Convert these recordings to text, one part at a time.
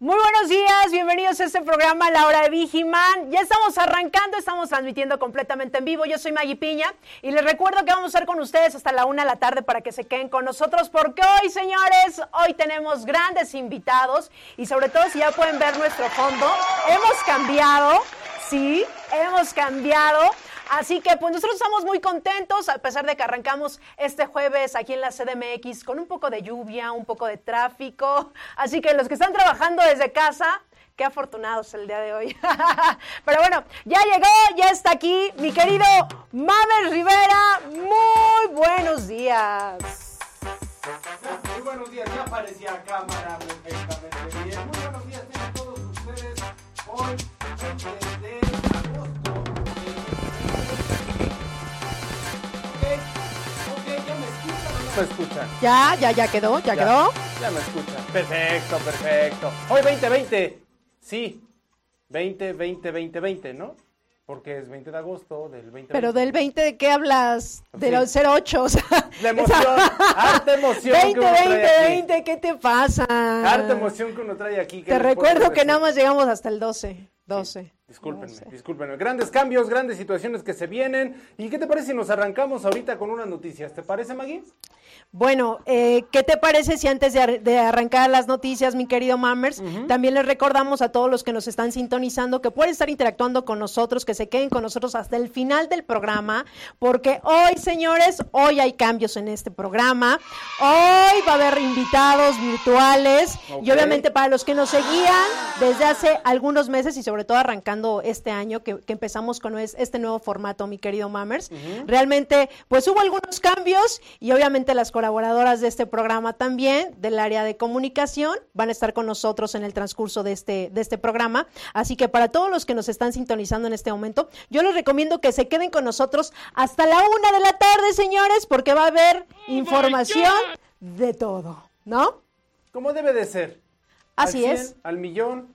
Muy buenos días, bienvenidos a este programa La Hora de Vigiman. Ya estamos arrancando, estamos transmitiendo completamente en vivo. Yo soy Maggie Piña y les recuerdo que vamos a estar con ustedes hasta la una de la tarde para que se queden con nosotros porque hoy, señores, hoy tenemos grandes invitados y sobre todo si ya pueden ver nuestro fondo, hemos cambiado, sí, hemos cambiado. Así que pues nosotros estamos muy contentos, a pesar de que arrancamos este jueves aquí en la CDMX con un poco de lluvia, un poco de tráfico. Así que los que están trabajando desde casa, qué afortunados el día de hoy. Pero bueno, ya llegó, ya está aquí mi querido Mamer Rivera. Muy buenos días. Muy buenos días, ya aparecía cámara perfectamente bien. Muy buenos días a todos ustedes. Hoy, me escuchan. Ya, ya, ya quedó, ya, quedó. Ya me escuchan. Perfecto, perfecto. Hoy 2020. Sí. 20, 20, 20, 20, ¿no? Porque es 20 de agosto del 20. Pero del 20, ¿de qué hablas? De Sí. los 08, o sea. La emoción, harta emoción que 20, uno trae 20, aquí. 20, ¿qué te pasa? Harta emoción que uno trae aquí. ¿qué Te recuerdo que nada más llegamos hasta el 12. 12. Discúlpenme, 12. discúlpenme. Grandes cambios, grandes situaciones que se vienen. ¿Y qué te parece si nos arrancamos ahorita con unas noticias? ¿Te parece, Maggie? Bueno, eh, ¿qué te parece si antes de, ar- de arrancar las noticias, mi querido Mammers, también les recordamos a todos los que nos están sintonizando que pueden estar interactuando con nosotros, que se queden con nosotros hasta el final del programa, porque hoy, señores, hoy hay cambios en este programa. Hoy va a haber invitados virtuales y obviamente para los que nos seguían desde hace algunos meses y sobre todo arrancando este año que, que empezamos con es- este nuevo formato, mi querido Mammers, realmente pues hubo algunos cambios y obviamente las colaboradoras de este programa también del área de comunicación van a estar con nosotros en el transcurso de este, de este programa. Así que para todos los que nos están sintonizando en este momento, yo les recomiendo que se queden con nosotros hasta la una de la tarde, señores, porque va a haber información de todo, ¿no? ¿Cómo debe de ser? Así Al es. 100, Al millón,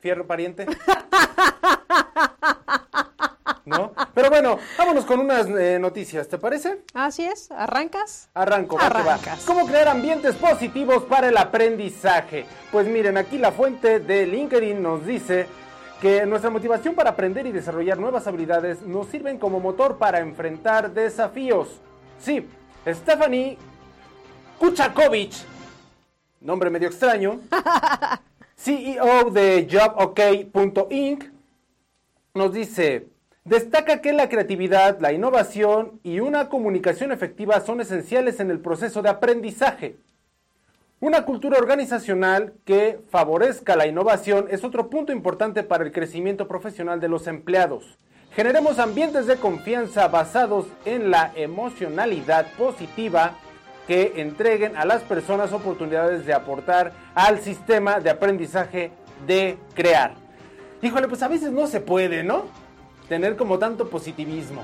fierro pariente. ¿No? Pero bueno, vámonos con unas eh, noticias, ¿te parece? Así es, ¿arrancas? Arranco. Arrancas. ¿Cómo crear ambientes positivos para el aprendizaje? Pues miren, aquí la fuente de LinkedIn nos dice que nuestra motivación para aprender y desarrollar nuevas habilidades nos sirven como motor para enfrentar desafíos. Sí, Stephanie Kuchakovic, nombre medio extraño, CEO de JobOK.inc, nos dice, destaca que la creatividad, la innovación y una comunicación efectiva son esenciales en el proceso de aprendizaje. Una cultura organizacional que favorezca la innovación es otro punto importante para el crecimiento profesional de los empleados. Generemos ambientes de confianza basados en la emocionalidad positiva que entreguen a las personas oportunidades de aportar al sistema de aprendizaje de crear. Híjole, pues a veces no se puede, ¿no? Tener como tanto positivismo.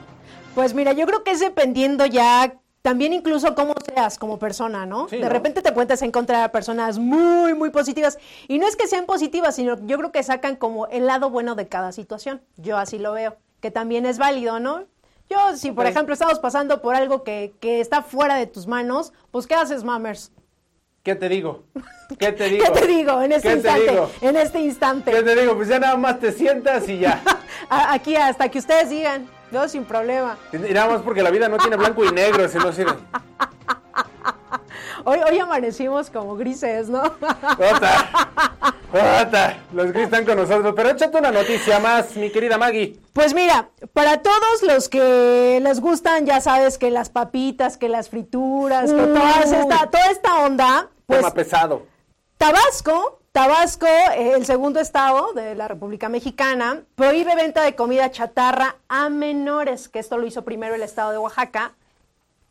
Pues mira, yo creo que es dependiendo ya también incluso cómo seas como persona, ¿no? Sí, de ¿no? repente te puedes encontrar a personas muy, muy positivas. Y no es que sean positivas, sino yo creo que sacan como el lado bueno de cada situación. Yo así lo veo, que también es válido, ¿no? Yo, si por ejemplo estamos pasando por algo que, que está fuera de tus manos, pues ¿qué haces, mammers? ¿Qué te digo? ¿Qué te digo? ¿Qué te digo en este ¿Qué te instante? digo? En este instante. ¿Qué te digo? Pues ya nada más te sientas y ya. Aquí hasta que ustedes digan, no, sin problema. Y nada más porque la vida no tiene blanco y negro, si no sirve. Hoy, hoy amanecimos como grises, ¿no? Los que están con nosotros. Pero échate una noticia más, mi querida Maggie. Pues mira, para todos los que les gustan, ya sabes que las papitas, que las frituras, que Uy. todas esta, toda esta onda, pues Tema pesado. Tabasco, Tabasco, eh, el segundo estado de la República Mexicana, prohíbe venta de comida chatarra a menores, que esto lo hizo primero el estado de Oaxaca.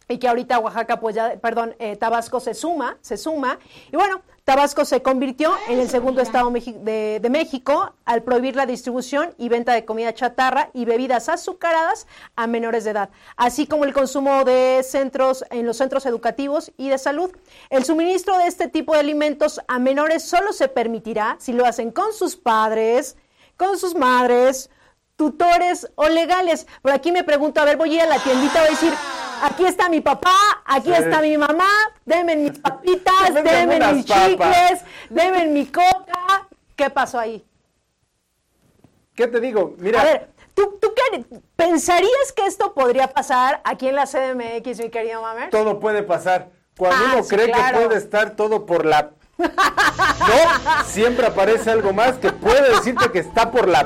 y que ahorita Oaxaca, pues ya, perdón, eh, Tabasco se suma, se suma. Y bueno, Tabasco se convirtió en el segundo estado de, de, México al prohibir la distribución y venta de comida chatarra y bebidas azucaradas a menores de edad, así como el consumo de centros en los centros educativos y de salud. El suministro de este tipo de alimentos a menores solo se permitirá si lo hacen con sus padres, con sus madres, tutores o legales. Por aquí me pregunto, a ver, voy a ir a la tiendita, voy a decir, aquí está mi papá, aquí está mi mamá, denme mis papitas, denme mis chicles, denme mi coca. ¿Qué pasó ahí? ¿Qué te digo? Mira. A ver, ¿tú, tú qué, pensarías que esto podría pasar aquí en la CDMX, mi querido Mamer? Todo puede pasar. Cuando ah, uno cree que puede estar todo por la... No, siempre aparece algo más que puede decirte que está por la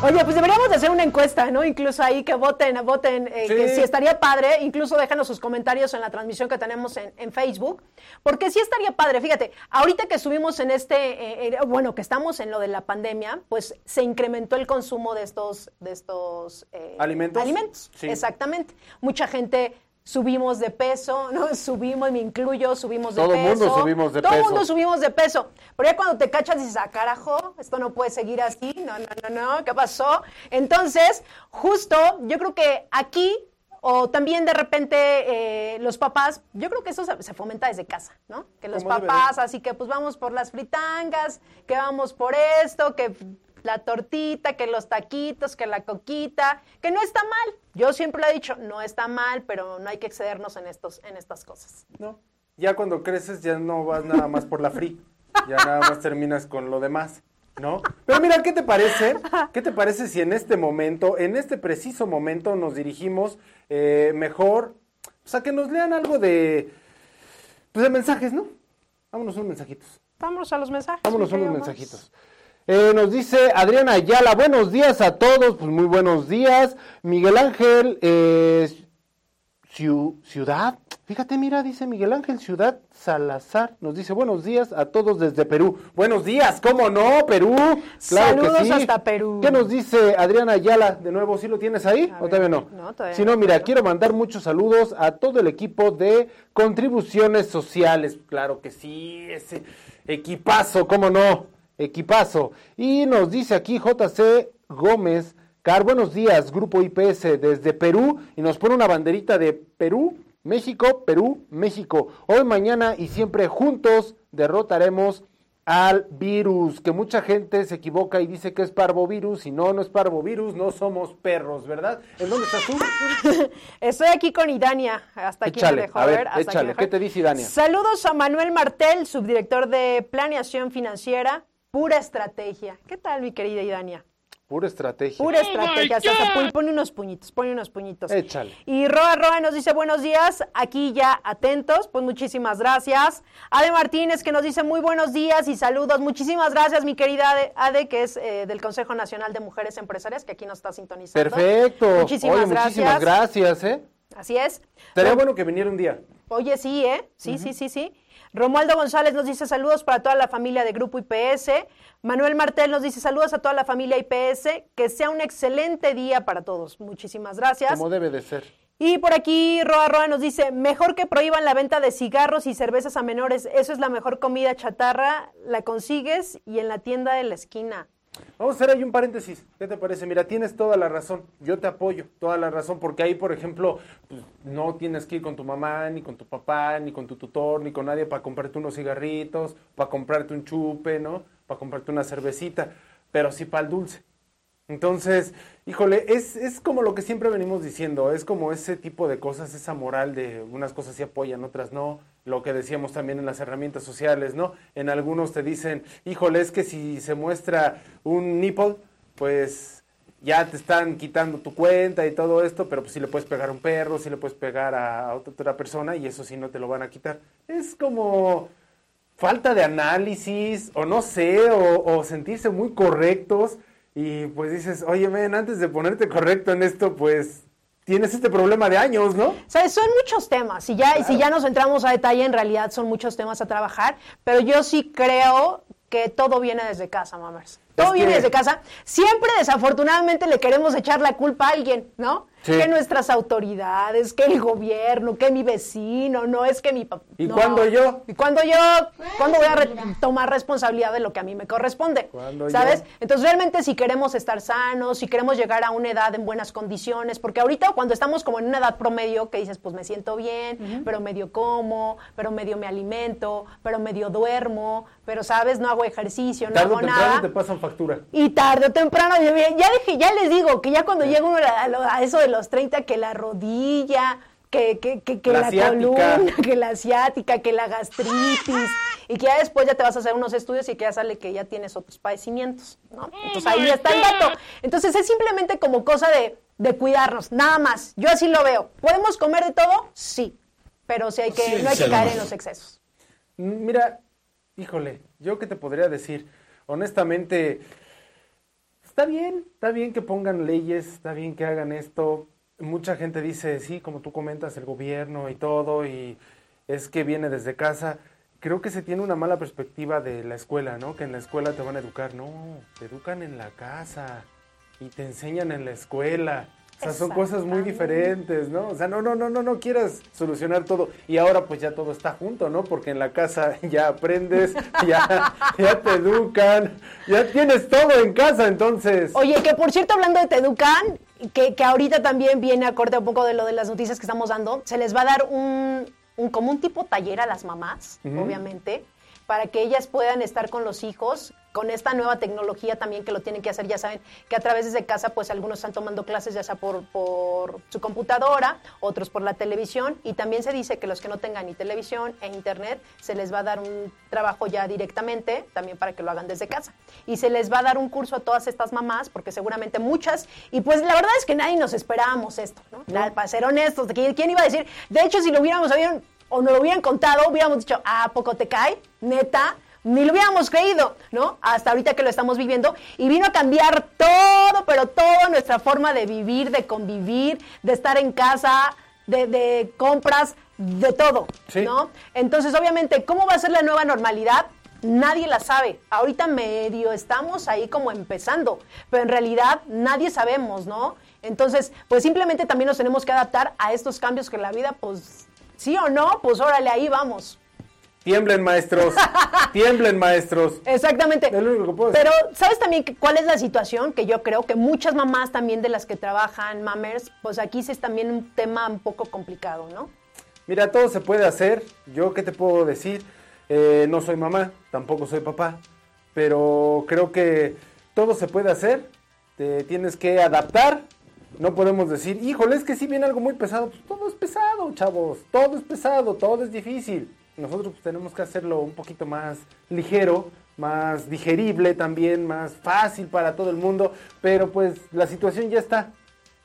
Oye, pues deberíamos de hacer una encuesta, ¿no? Incluso ahí que voten, voten, eh, que si estaría padre, incluso déjanos sus comentarios en la transmisión que tenemos en, Facebook, porque sí estaría padre, fíjate, ahorita que subimos en este, eh, eh, bueno, que estamos en lo de la pandemia, pues se incrementó el consumo de estos, de estos alimentos. Alimentos, exactamente. Mucha gente subimos de peso, ¿no? Subimos, me incluyo, subimos de peso. Todo el mundo subimos de peso. Todo el mundo subimos de peso. Pero ya cuando te cachas dices, ah, carajo, esto no puede seguir así, no, no, no, no, ¿qué pasó? Entonces, justo, yo creo que aquí, o también de repente eh, los papás, yo creo que eso se, fomenta desde casa, ¿no? Que los papás, así que pues vamos por las fritangas, que vamos por esto, que la tortita, que los taquitos, que la coquita, que no está mal. Yo siempre lo he dicho, no está mal, pero no hay que excedernos en estos, en estas cosas. No. Ya cuando creces ya no vas nada más por la free, ya nada más terminas con lo demás, ¿no? Pero mira, ¿qué te parece? ¿Qué te parece si en este momento, en este preciso momento, nos dirigimos eh, mejor, o sea, que nos lean algo de, pues de mensajes, ¿no? Vámonos unos mensajitos. Vámonos a los mensajes. Vámonos a unos mensajitos. Eh, nos dice Adriana Ayala, buenos días a todos, pues muy buenos días. Miguel Ángel, eh, Ciudad, fíjate, mira, dice Miguel Ángel Ciudad Salazar, nos dice buenos días a todos desde Perú. Buenos días, ¿cómo no? Perú. Claro Saludos que sí. hasta Perú. ¿Qué nos dice Adriana Ayala? De nuevo, ¿sí lo tienes ahí? ¿O todavía no? No, todavía Si no, mira, quiero mandar muchos saludos a todo el equipo de contribuciones sociales. Claro que sí, ese equipazo, ¿cómo no? Equipazo. Y nos dice aquí JC Gómez, Car, buenos días, Grupo IPS desde Perú, y nos pone una banderita de Perú, México, Perú, México. Hoy, mañana y siempre juntos derrotaremos al virus, que mucha gente se equivoca y dice que es parvovirus, y no, no es parvovirus, no somos perros, ¿verdad? ¿En dónde estás tú? Estoy aquí con Idania, hasta aquí me dejó a ver. échale, ¿qué te dice Idania? Saludos a Manuel Martel, subdirector de Planeación Financiera, Pura estrategia. ¿Qué tal, mi querida Idania? Pura estrategia. Pura estrategia. pone unos puñitos, pone unos puñitos. Échale. Y Roa Roa nos dice buenos días, aquí ya atentos, pues muchísimas gracias. Ade Martínez que nos dice muy buenos días y saludos. Muchísimas gracias, mi querida Ade, que es eh, del Consejo Nacional de Mujeres Empresarias, que aquí nos está sintonizando. Perfecto. Muchísimas gracias. Muchísimas gracias, ¿eh? Así es. Sería bueno que viniera un día. Oye, sí, ¿eh? Sí, sí, sí, sí. Romualdo González nos dice saludos para toda la familia de Grupo IPS. Manuel Martel nos dice saludos a toda la familia IPS. Que sea un excelente día para todos. Muchísimas gracias. Como debe de ser. Y por aquí Roa Roa nos dice, mejor que prohíban la venta de cigarros y cervezas a menores. Eso es la mejor comida chatarra. La consigues y en la tienda de la esquina. Vamos a hacer ahí un paréntesis. ¿Qué te parece? Mira, tienes toda la razón. Yo te apoyo, toda la razón, porque ahí, por ejemplo, pues, no tienes que ir con tu mamá, ni con tu papá, ni con tu tutor, ni con nadie para comprarte unos cigarritos, para comprarte un chupe, ¿no? Para comprarte una cervecita, pero sí para el dulce. Entonces, híjole, es, es como lo que siempre venimos diciendo, es como ese tipo de cosas, esa moral de unas cosas sí apoyan, otras no, lo que decíamos también en las herramientas sociales, ¿no? En algunos te dicen, híjole, es que si se muestra un nipple, pues ya te están quitando tu cuenta y todo esto, pero pues sí le puedes pegar a un perro, sí le puedes pegar a otra persona y eso sí no te lo van a quitar. Es como falta de análisis, o no sé, o, o sentirse muy correctos y pues dices, oye, men, antes de ponerte correcto en esto, pues tienes este problema de años, ¿no? O son muchos temas, y ya, si ya nos entramos a detalle, en realidad son muchos temas a trabajar, pero yo sí creo que todo viene desde casa, mamers. Todo Es viene que- desde casa. Siempre, desafortunadamente, le queremos echar la culpa a alguien, ¿no? Sí. Que nuestras autoridades, que el gobierno, que mi vecino, no es que mi papá. ¿Y no. cuándo yo? ¿Y cuándo yo? ¿Cuándo voy a re- tomar responsabilidad de lo que a mí me corresponde? ¿Cuándo ¿Sabes? yo? Entonces, realmente, si queremos estar sanos, si queremos llegar a una edad en buenas condiciones, porque ahorita, cuando estamos como en una edad promedio, que dices, pues me siento bien, pero medio como, pero medio me alimento, pero medio duermo, pero, ¿sabes? No hago ejercicio, no hago nada. te pasan factura. Y tarde o temprano, ya, dije, ya les digo que ya cuando llega uno a, eso de los 30, que la rodilla, que, que, que, que La la, columna, que la asiática, que la gastritis, y que ya después ya te vas a hacer unos estudios y que ya sale que ya tienes otros padecimientos, ¿no? Entonces ahí ya está el dato. Entonces es simplemente como cosa de, de cuidarnos, nada más. Yo así lo veo. ¿Podemos comer de todo? Sí, pero sí hay que, Sí, no hay que sí. caer en los excesos. Mira, híjole, yo qué te podría decir. Honestamente, está bien, está bien que pongan leyes, está bien que hagan esto. Mucha gente dice, sí, como tú comentas, el gobierno y todo, y es que viene desde casa. Creo que se tiene una mala perspectiva de la escuela, ¿no? Que en la escuela te van a educar. No, te educan en la casa y te enseñan en la escuela. O sea, son cosas muy diferentes, ¿no? O sea, no, no, no, no, no quieras solucionar todo. Y ahora pues ya todo está junto, ¿no? Porque en la casa ya aprendes, ya, ya te educan, ya tienes todo en casa, entonces. Oye, que por cierto, hablando de Teducan, que, que ahorita también viene a un poco de lo de las noticias que estamos dando, se les va a dar un, un como un tipo taller a las mamás, obviamente, para que ellas puedan estar con los hijos, con esta nueva tecnología también que lo tienen que hacer, ya saben, que a través de casa, pues algunos están tomando clases ya sea por, por su computadora, otros por la televisión, y también se dice que los que no tengan ni televisión e internet, se les va a dar un trabajo ya directamente, también para que lo hagan desde casa. Y se les va a dar un curso a todas estas mamás, porque seguramente muchas, y pues la verdad es que nadie nos esperábamos esto, ¿no? Para ser honestos, ¿quién iba a decir? De hecho, si lo hubiéramos sabido o nos lo hubieran contado, hubiéramos dicho, ¿a poco te cae? Neta, ni lo hubiéramos creído, ¿no? Hasta ahorita que lo estamos viviendo. Y vino a cambiar todo, pero toda nuestra forma de vivir, de convivir, de estar en casa, de, de compras, de todo, Sí. ¿no? Entonces, obviamente, ¿cómo va a ser la nueva normalidad? Nadie la sabe. Ahorita medio estamos ahí como empezando, pero en realidad nadie sabemos, ¿no? Entonces, pues simplemente también nos tenemos que adaptar a estos cambios que la vida, pues, sí o no, pues órale, ahí vamos. Tiemblen, maestros. Tiemblen, maestros. Exactamente. Es lo único que puedo decir. Pero, ¿sabes también que- cuál es la situación? Que yo creo que muchas mamás también de las que trabajan, mamers, pues aquí sí es también un tema un poco complicado, ¿no? Mira, todo se puede hacer. Yo, ¿qué te puedo decir? Eh, no soy mamá, tampoco soy papá, pero creo que todo se puede hacer. Te tienes que adaptar. No podemos decir, híjole, es que si viene algo muy pesado. Pues todo es pesado, chavos. Todo es pesado, todo es difícil. Nosotros pues, tenemos que hacerlo un poquito más ligero, más digerible también, más fácil para todo el mundo. Pero pues la situación ya está.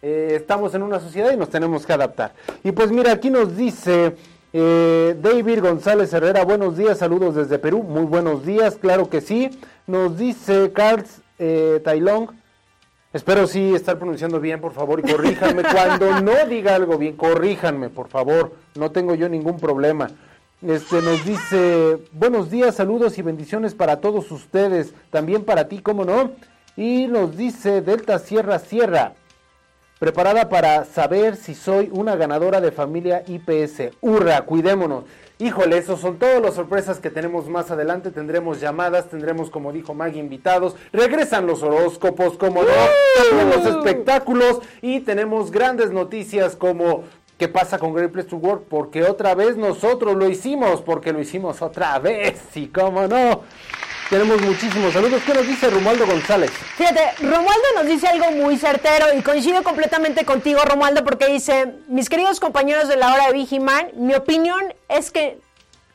Eh, estamos en una sociedad y nos tenemos que adaptar. Y pues mira, aquí nos dice eh, David González Herrera, buenos días, saludos desde Perú, muy buenos días, claro que sí. Nos dice Carl eh, Tailong, espero sí estar pronunciando bien, por favor, y corríjanme cuando no diga algo bien, corríjanme, por favor, no tengo yo ningún problema. Este nos dice, buenos días, saludos y bendiciones para todos ustedes, también para ti, cómo no. Y nos dice Delta Sierra Sierra, preparada para saber si soy una ganadora de familia IPS. ¡Hurra! Cuidémonos. Híjole, esos son todas las sorpresas que tenemos más adelante. Tendremos llamadas, tendremos, como dijo Maggie, invitados. Regresan los horóscopos, como no. También los espectáculos. Y tenemos grandes noticias como qué pasa con Great Place to Work. Porque otra vez nosotros lo hicimos. Porque lo hicimos otra vez. Y cómo no. Tenemos muchísimos saludos. ¿Qué nos dice Romualdo González? Fíjate, Romualdo nos dice algo muy certero y coincido completamente contigo, Romualdo, porque dice, mis queridos compañeros de la hora de Vigiman, mi opinión es que,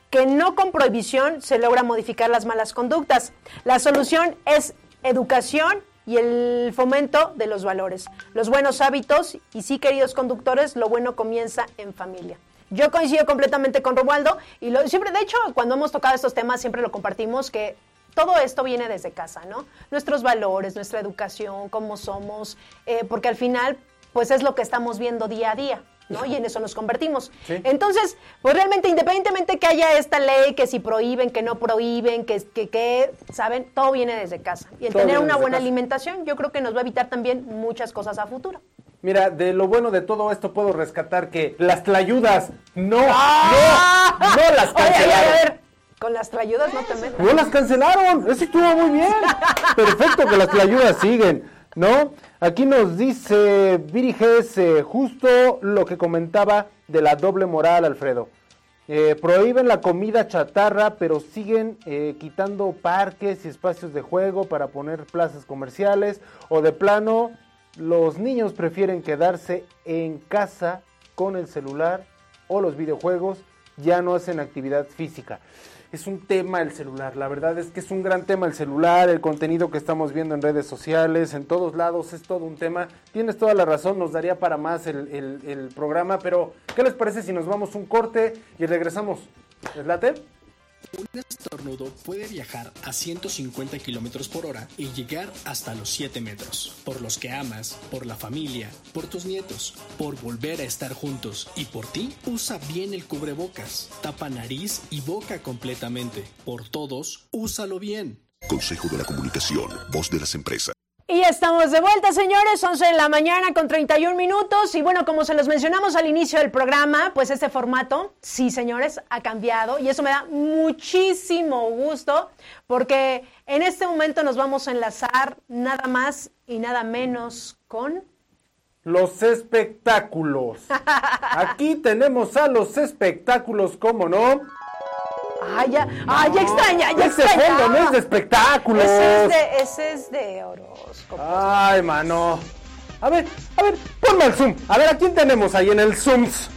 que no con prohibición se logra modificar las malas conductas. La solución es educación y el fomento de los valores, los buenos hábitos y sí, queridos conductores, lo bueno comienza en familia. Yo coincido completamente con Romualdo y siempre, de hecho, cuando hemos tocado estos temas siempre lo compartimos que todo esto viene desde casa, ¿no? Nuestros valores, nuestra educación, cómo somos, eh, porque al final, pues es lo que estamos viendo día a día. ¿no? Y en eso nos convertimos. Sí. Entonces, pues realmente, independientemente que haya esta ley, que si prohíben, que no prohíben, que, que, que, ¿saben? Todo viene desde casa. Y el Todo tener una buena casa. alimentación, yo creo que nos va a evitar también muchas cosas a futuro. Mira, de lo bueno de todo esto puedo rescatar que las tlayudas no, ¡Ah! no, no las Oye, oye, cancelaron. a ver, con las trayudas no te metas. No las cancelaron, eso estuvo muy bien. Perfecto que las tlayudas siguen, ¿no? Aquí nos dice Viri GS, justo lo que comentaba de la doble moral, Alfredo. Eh, prohíben la comida chatarra, pero siguen eh, quitando parques y espacios de juego para poner plazas comerciales. O de plano, los niños prefieren quedarse en casa con el celular o los videojuegos, ya no hacen actividad física. Es un tema el celular, la verdad es que es un gran tema el celular, el contenido que estamos viendo en redes sociales, en todos lados, es todo un tema. Tienes toda la razón, nos daría para más el, el- programa, pero ¿qué les parece si nos vamos un corte y regresamos? ¿Les late? Un estornudo puede viajar a 150 kilómetros por hora y llegar hasta los 7 metros. Por los que amas, por la familia, por tus nietos, por volver a estar juntos y por ti, usa bien el cubrebocas. Tapa nariz y boca completamente. Por todos, úsalo bien. Consejo de la Comunicación, voz de las empresas. Y estamos de vuelta, señores, 11 de la mañana con 31 minutos. Y bueno, como se los mencionamos al inicio del programa, pues este formato, sí, señores, ha cambiado. Y eso me da muchísimo gusto, porque en este momento nos vamos a enlazar nada más y nada menos con... Los espectáculos. Aquí tenemos a los espectáculos, ¿cómo no? Ay, ya, ay, ya extraña, ya Ese extraña. fondo no es de espectáculos. Ese es de, ese es de horóscopo. Ay, mano. A ver, a ver, ponme el zoom. A ver, ¿a quién tenemos ahí en el Zooms?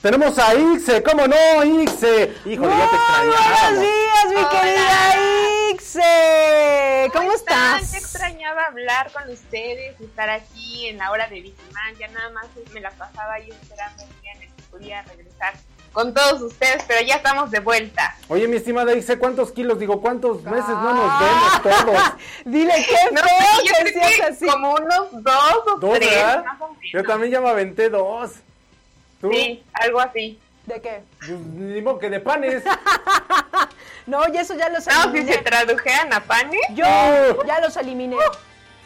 Tenemos a Ixe, ¿cómo no, Ixe? Híjole, ya te Muy buenos días, mi Hola. querida Ixe. ¿Cómo, están? estás? Yo extrañaba hablar con ustedes, estar aquí en la hora de Vigimán. Ya nada más me la pasaba ahí esperando el día en el que podía regresar con todos ustedes, pero ya estamos de vuelta. Oye, mi estimada Ixe, ¿cuántos kilos, digo, cuántos meses no nos vemos todos? Dile qué No feo sé, yo que creo que así. como unos dos o ¿Dos, tres, verdad? más o menos. Yo también ya me aventé dos. ¿Tú? Sí, algo así. ¿De qué? Pues, ni modo que de panes. No, y eso ya los No, si eliminé. se tradujeran a panes. Yo Oh. ya los eliminé.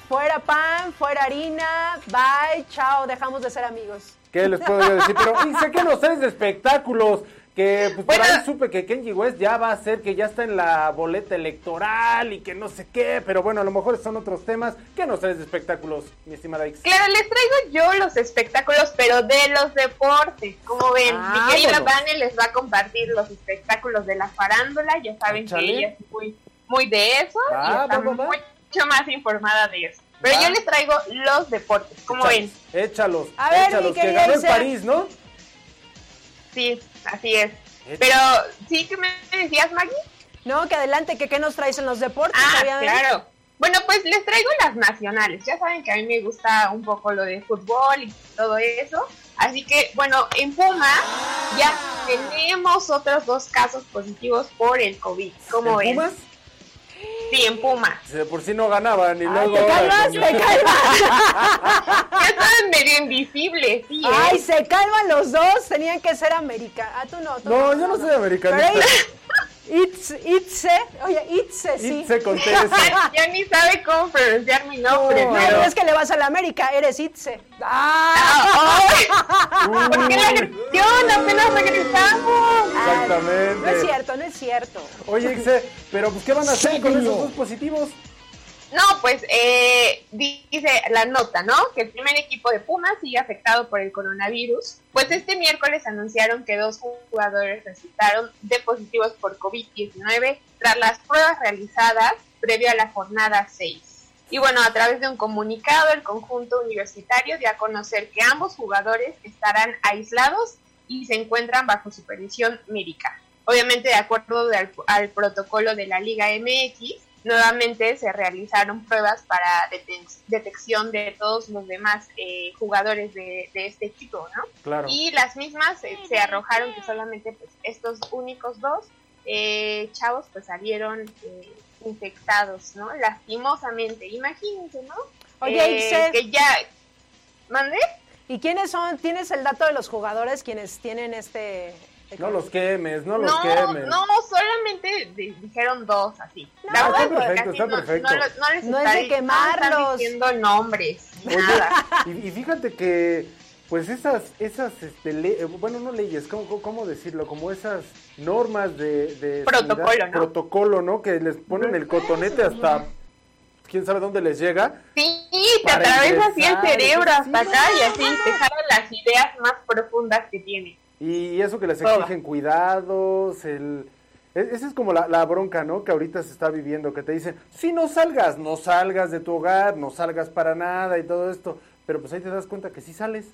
Fuera pan, fuera harina, bye, chao, dejamos de ser amigos. ¿Qué les puedo yo decir? Pero Ixe, ¿qué nos traes de espectáculos? Que pues, por Bueno. ahí supe que Kenji West ya va a ser que ya está en la boleta electoral y que no sé qué, pero bueno, a lo mejor son otros temas. ¿Qué nos traes de espectáculos, mi estimada Ix? Claro, les traigo yo los espectáculos, pero de los deportes. Como ven, Ah, mi querida bueno. Vane les va a compartir los espectáculos de la farándula. Ya saben Échale. que ella es muy, muy de eso Va, y está va, va, va. mucho más informada de eso. Pero yo les traigo los deportes. Como ven, Échalos, A ver, échalos, mi que ganó en. París, ¿no? sí, así es. Pero, ¿sí que me decías, Maggie? No, que adelante, que qué nos traes en los deportes, Ah, obviamente. claro. Bueno, pues les traigo las nacionales. Ya saben que a mí me gusta un poco lo de fútbol y todo eso. Así que, bueno, en Puma ya tenemos otros dos casos positivos por el COVID. ¿Cómo ¿En ven? Pumas? Sí, en Puma. De por sí no ganaban y Ay, luego... te calmas, te calmas. Ya estaban medio invisibles, sí, ¿eh? Ay, se calman los dos, tenían que ser América. Ah, tú no. tú No, yo no soy americanista. Pero Itze, Itze, oye, Itze, sí. Itze con. Ya, ni sabe cómo pronunciar mi nombre, No, No, pero... no es que le vas a la América, eres Itze. Ah, Ah, ay, ¿Por qué la agresión? Apenas regresamos. Exactamente. No es cierto, no es cierto. Oye, Ixe, pero pues ¿qué van a hacer con esos dos positivos? No, pues eh, dice la nota, ¿no? Que el primer equipo de Pumas sigue afectado por el coronavirus. Pues este miércoles anunciaron que dos jugadores resultaron de positivos por COVID-19 tras las pruebas realizadas previo a la jornada 6. Y bueno, a través de un comunicado, el conjunto universitario dio a conocer que ambos jugadores estarán aislados y se encuentran bajo supervisión médica. Obviamente, de acuerdo de al, al protocolo de la Liga MX, nuevamente se realizaron pruebas para deten- detección de todos los demás eh, jugadores de, de este equipo, ¿no? Claro. Y las mismas eh, se arrojaron que solamente pues, estos únicos dos eh, chavos pues salieron eh, infectados, ¿no? Lastimosamente, imagínense, ¿no? Oye, Eh, Ixel. que ya, ¿Mande? ¿Y quiénes son? ¿Tienes el dato de los jugadores quienes tienen este... No los quemes, no los No, quemes. no, solamente di- dijeron dos así. No, La verdad está perfecto, está no- perfecto. No, no les No está es de no están quemarlos. diciendo nombres, Oye, nada. y, y fíjate que, pues esas, esas, este, le- eh, bueno, no leyes, ¿cómo, cómo- decirlo? Como esas normas de... de Protocolo, sanidad, ¿no? Protocolo, ¿no? Que les ponen el cotonete hasta, quién sabe dónde les llega. Sí, te Para atraviesa así el cerebro sí, hasta acá y así te jalan las ideas más profundas que tiene. Y eso que les Toda. exigen cuidados, el... e- Esa es como la, la bronca, ¿no? Que ahorita se está viviendo, que te dicen, sí, no salgas, no salgas de tu hogar, no salgas para nada y todo esto. Pero pues ahí te das cuenta que sí sales.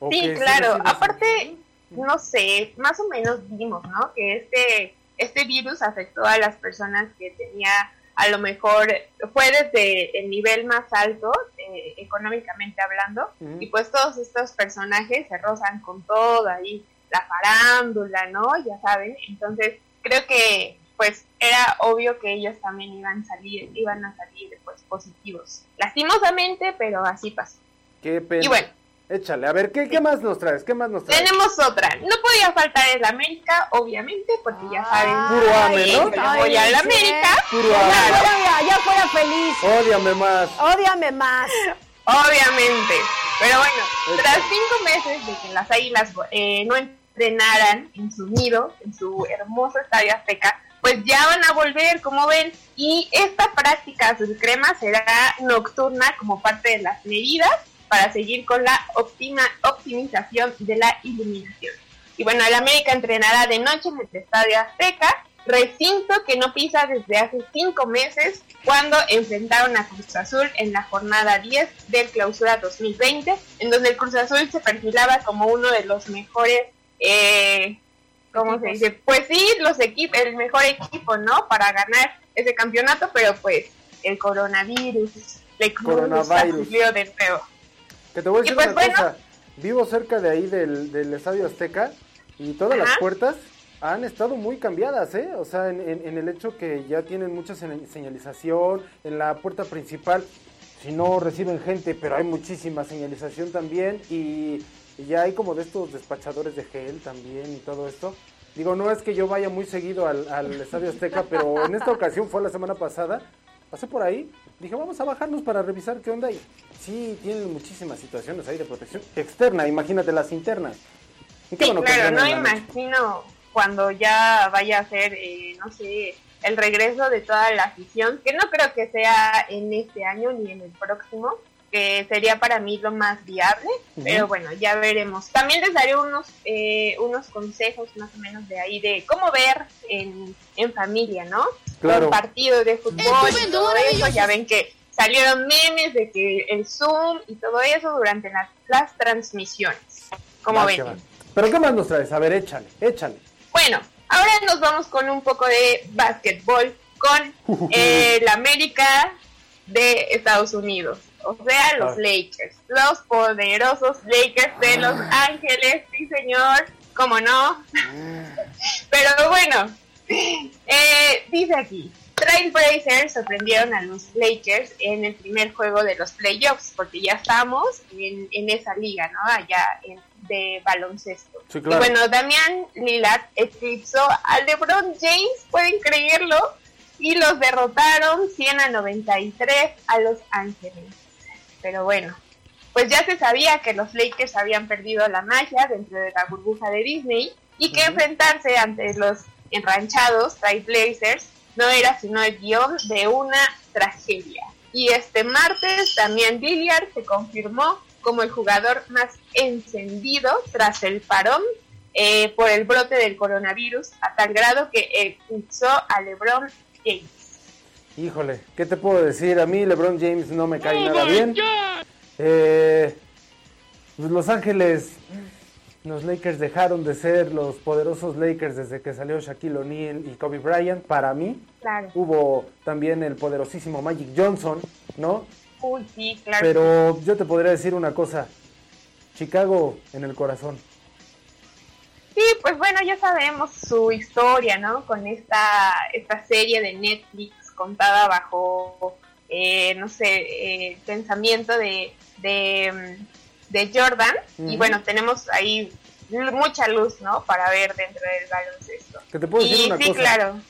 O Sí, claro. Aparte, no sé, más o menos vimos, ¿no? Que este, este virus afectó a las personas que tenía, a lo mejor, fue desde el nivel más alto, eh, económicamente hablando, y pues todos estos personajes se rozan con todo ahí, la farándula, ¿no? Ya saben. Entonces, creo que pues era obvio que ellos también iban a salir, iban a salir pues positivos. Lastimosamente, pero así pasó. Qué pena. Y bueno, Échale, a ver, ¿qué, qué más nos traes? ¿Qué más nos traes? tenemos otra. No podía faltar el América, obviamente, porque ya saben. Puro ame, ¿no? yo le voy al América. Puro Ya ame. fuera, ya fuera feliz. Ódiame más. Ódiame más. Obviamente. Pero bueno, tras cinco meses de que las águilas eh, no entrenaran en su nido, en su hermoso estadio azteca, pues ya van a volver, como ven, y esta práctica azul crema será nocturna como parte de las medidas para seguir con la optima, optimización de la iluminación. Y bueno, el América entrenará de noche en el Estadio Azteca, recinto que no pisa desde hace cinco meses cuando enfrentaron a Cruz Azul en la jornada 10 del Clausura 2020, en donde el Cruz Azul se perfilaba como uno de los mejores, eh, ¿cómo se dice? Pues sí, los equipos, el mejor equipo, ¿no? Para ganar ese campeonato, pero pues el coronavirus, le Coronavirus. de nuevo. Que te voy a decir pues una bueno. cosa. Vivo cerca de ahí del, del Estadio Azteca y todas las Ajá. puertas han estado muy cambiadas, ¿eh? O sea, en, en- en el hecho que ya tienen mucha señ- señalización, en la puerta principal, si no reciben gente, pero hay muchísima señalización también y, y ya hay como de estos despachadores de gel también y todo esto. Digo, no es que yo vaya muy seguido al, al Estadio Azteca, pero en esta ocasión fue la semana pasada, pasé por ahí, dije, vamos a bajarnos para revisar qué onda y sí, tienen muchísimas situaciones ahí de protección externa, imagínate las internas. Y qué Sí, bueno claro, no imagino cuando ya vaya a ser, eh, no sé, el regreso de toda la afición, que no creo que sea en este año ni en el próximo, que sería para mí lo más viable, pero bueno, ya veremos. También les daré unos, eh, unos consejos más o menos de ahí, de cómo ver en, en familia, ¿no? Claro. Un partido de fútbol y todo eso, ya ven que salieron memes de que el Zoom y todo eso durante las, las transmisiones. Como Va, ven. Pero ¿qué más nos traes? A ver, échale, échale. Bueno, ahora nos vamos con un poco de básquetbol con eh, la América de Estados Unidos, o sea, los Ah. Lakers, los poderosos Lakers de Los Ángeles, sí señor, cómo no. Pero bueno, eh, dice aquí, Trailblazers sorprendieron a los Lakers en el primer juego de los playoffs, porque ya estamos en, en esa liga, ¿no? Allá en- de baloncesto. Sí, claro. Y bueno, Damián Lillard eclipsó a LeBron James, pueden creerlo, y los derrotaron 100 a 93 a Los Ángeles. Pero bueno, pues ya se sabía que los Lakers habían perdido la magia dentro de la burbuja de Disney y que enfrentarse ante los enranchados Trailblazers no era sino el guion de una tragedia. Y este martes también Lillard se confirmó como el jugador más encendido tras el parón eh, por el brote del coronavirus a tal grado que eclipsó a LeBron James. Híjole, ¿qué te puedo decir? A mí LeBron James no me cae nada bien. Eh, pues Los Ángeles, los Lakers dejaron de ser los poderosos Lakers desde que salió Shaquille O'Neal y Kobe Bryant. Para mí, Claro. hubo también el poderosísimo Magic Johnson, ¿no? Uy, sí, claro. Pero yo te podría decir una cosa. Chicago en el corazón. Sí, pues bueno, ya sabemos su historia, ¿no? Con esta, esta serie de Netflix contada bajo eh, no sé, pensamiento de, de, de Jordan. Y bueno, tenemos ahí mucha luz, ¿no? Para ver dentro del baloncesto. ¿Qué te puedo decir una sí, claro.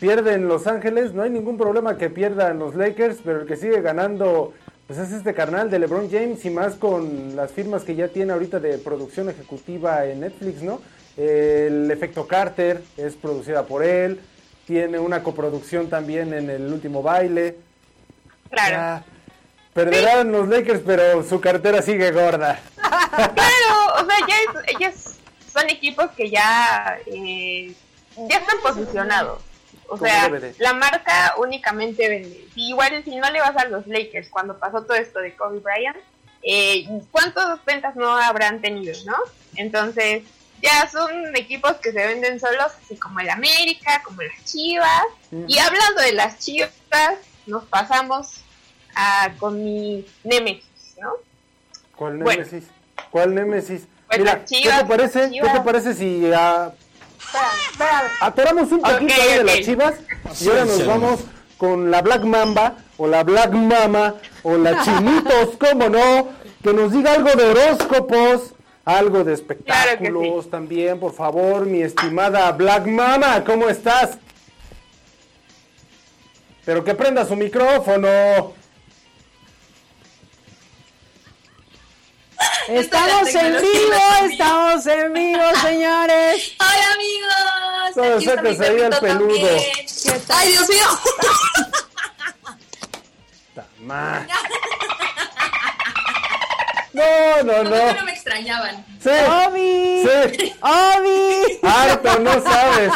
Pierden Los Ángeles, no hay ningún problema que pierdan los Lakers, pero el que sigue ganando pues es este carnal de LeBron James y más con las firmas que ya tiene ahorita de producción ejecutiva en Netflix, ¿no? El efecto Carter es producida por él, tiene una coproducción también en el último baile. Claro. perderán los Lakers, pero su cartera sigue gorda. claro, o sea, ya ellos son equipos que ya, eh, ya están posicionados. O sea, la marca únicamente vende. igual si no le vas a los Lakers cuando pasó todo esto de Kobe Bryant, eh, ¿cuántas ventas no habrán tenido, no? Entonces, ya son equipos que se venden solos, así como el América, como las Chivas. Y hablando de las Chivas, nos pasamos a, con mi Nemesis, ¿no? ¿Cuál Nemesis? ¿Cuál Nemesis? Pues Mira, ¿qué te parece? ¿Qué te parece si uh, atoramos un poquito ahí de las Chivas y ahora nos vamos con la Black Mamba o la Black Mama o la Chinitos, cómo no, que nos diga algo de horóscopos algo de espectáculos también, por favor, mi estimada Black Mama, ¿cómo estás? Pero que prenda su micrófono. Estamos en vivo, estamos en vivo, señores. Hola amigos. Todo sacas ahí al peludo. Ay, Dios mío. No, no, no. no me extrañaban. Sí. Obi. Sí. Obi. Harto, no sabes.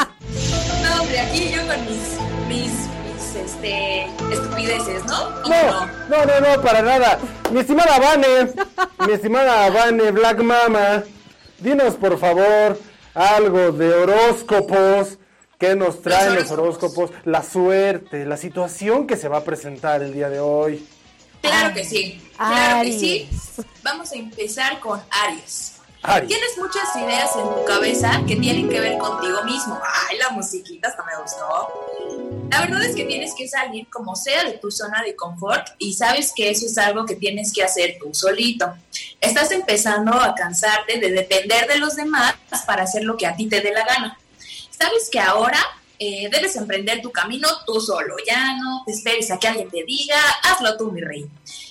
No, hombre, aquí yo con mis, mis, mis, este, estupideces, ¿no? No, no, no, no, para nada. Mi estimada Vane, mi estimada Vane Black Mama, dinos por favor algo de horóscopos. ¿Qué nos traen los horóscopos? La suerte, la situación que se va a presentar el día de hoy. Claro que sí. Claro que sí. Vamos a empezar con Aries. Tienes muchas ideas en tu cabeza que tienen que ver contigo mismo. Ay, la musiquita hasta me gustó. La verdad es que tienes que salir como sea de tu zona de confort y sabes que eso es algo que tienes que hacer tú solito. Estás empezando a cansarte de depender de los demás para hacer lo que a ti te dé la gana. Sabes que ahora eh, debes emprender tu camino tú solo, ya no te esperes a que alguien te diga, hazlo tú, mi rey.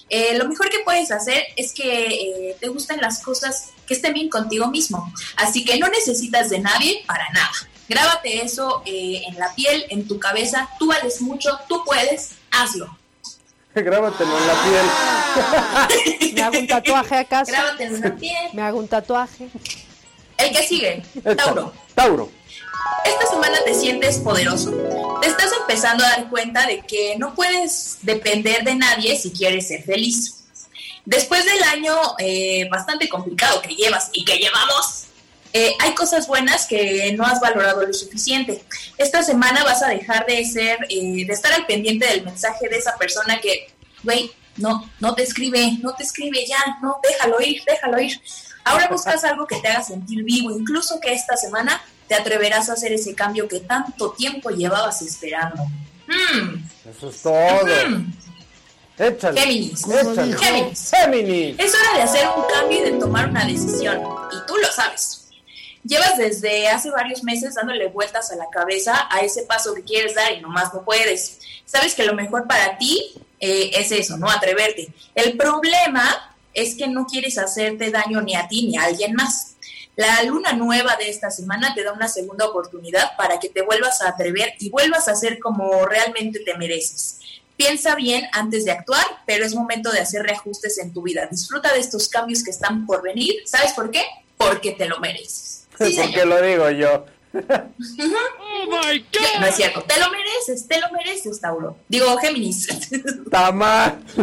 Eh, lo mejor que puedes hacer es que eh, te gusten las cosas que estén bien contigo mismo, así que no necesitas de nadie para nada. Grábate eso en la piel, en tu cabeza, tú vales mucho, tú puedes, hazlo. Grábatelo en la piel. Me hago un tatuaje acaso. Grábatelo en la piel. Me hago un tatuaje. El que sigue, Tauro. Tauro. Esta semana te sientes poderoso. Te estás empezando a dar cuenta de que no puedes depender de nadie si quieres ser feliz. Después del año eh, bastante complicado que llevas y que llevamos, eh, hay cosas buenas que no has valorado lo suficiente. Esta semana vas a dejar de ser, eh, de estar al pendiente del mensaje de esa persona que, güey, no, no te escribe, no te escribe ya, no, déjalo ir, déjalo ir. Ahora buscas algo que te haga sentir vivo, incluso que esta semana te atreverás a hacer ese cambio que tanto tiempo llevabas esperando. Hmm. Eso es todo. Hmm. Échale. Géminis. Géminis. Géminis. Es hora de hacer un cambio y de tomar una decisión. Y tú lo sabes. Llevas desde hace varios meses dándole vueltas a la cabeza a ese paso que quieres dar y nomás no puedes. Sabes que lo mejor para ti eh, es eso, ¿no? Atreverte. El problema es que no quieres hacerte daño ni a ti ni a alguien más. La luna nueva de esta semana te da una segunda oportunidad para que te vuelvas a atrever y vuelvas a ser como realmente te mereces. Piensa bien antes de actuar, pero es momento de hacer reajustes en tu vida. Disfruta de estos cambios que están por venir. ¿Sabes por qué? Porque te lo mereces. Sí, Porque lo digo yo. oh my God. No es cierto, te lo mereces, te lo mereces, Tauro. Digo, Géminis. Tama.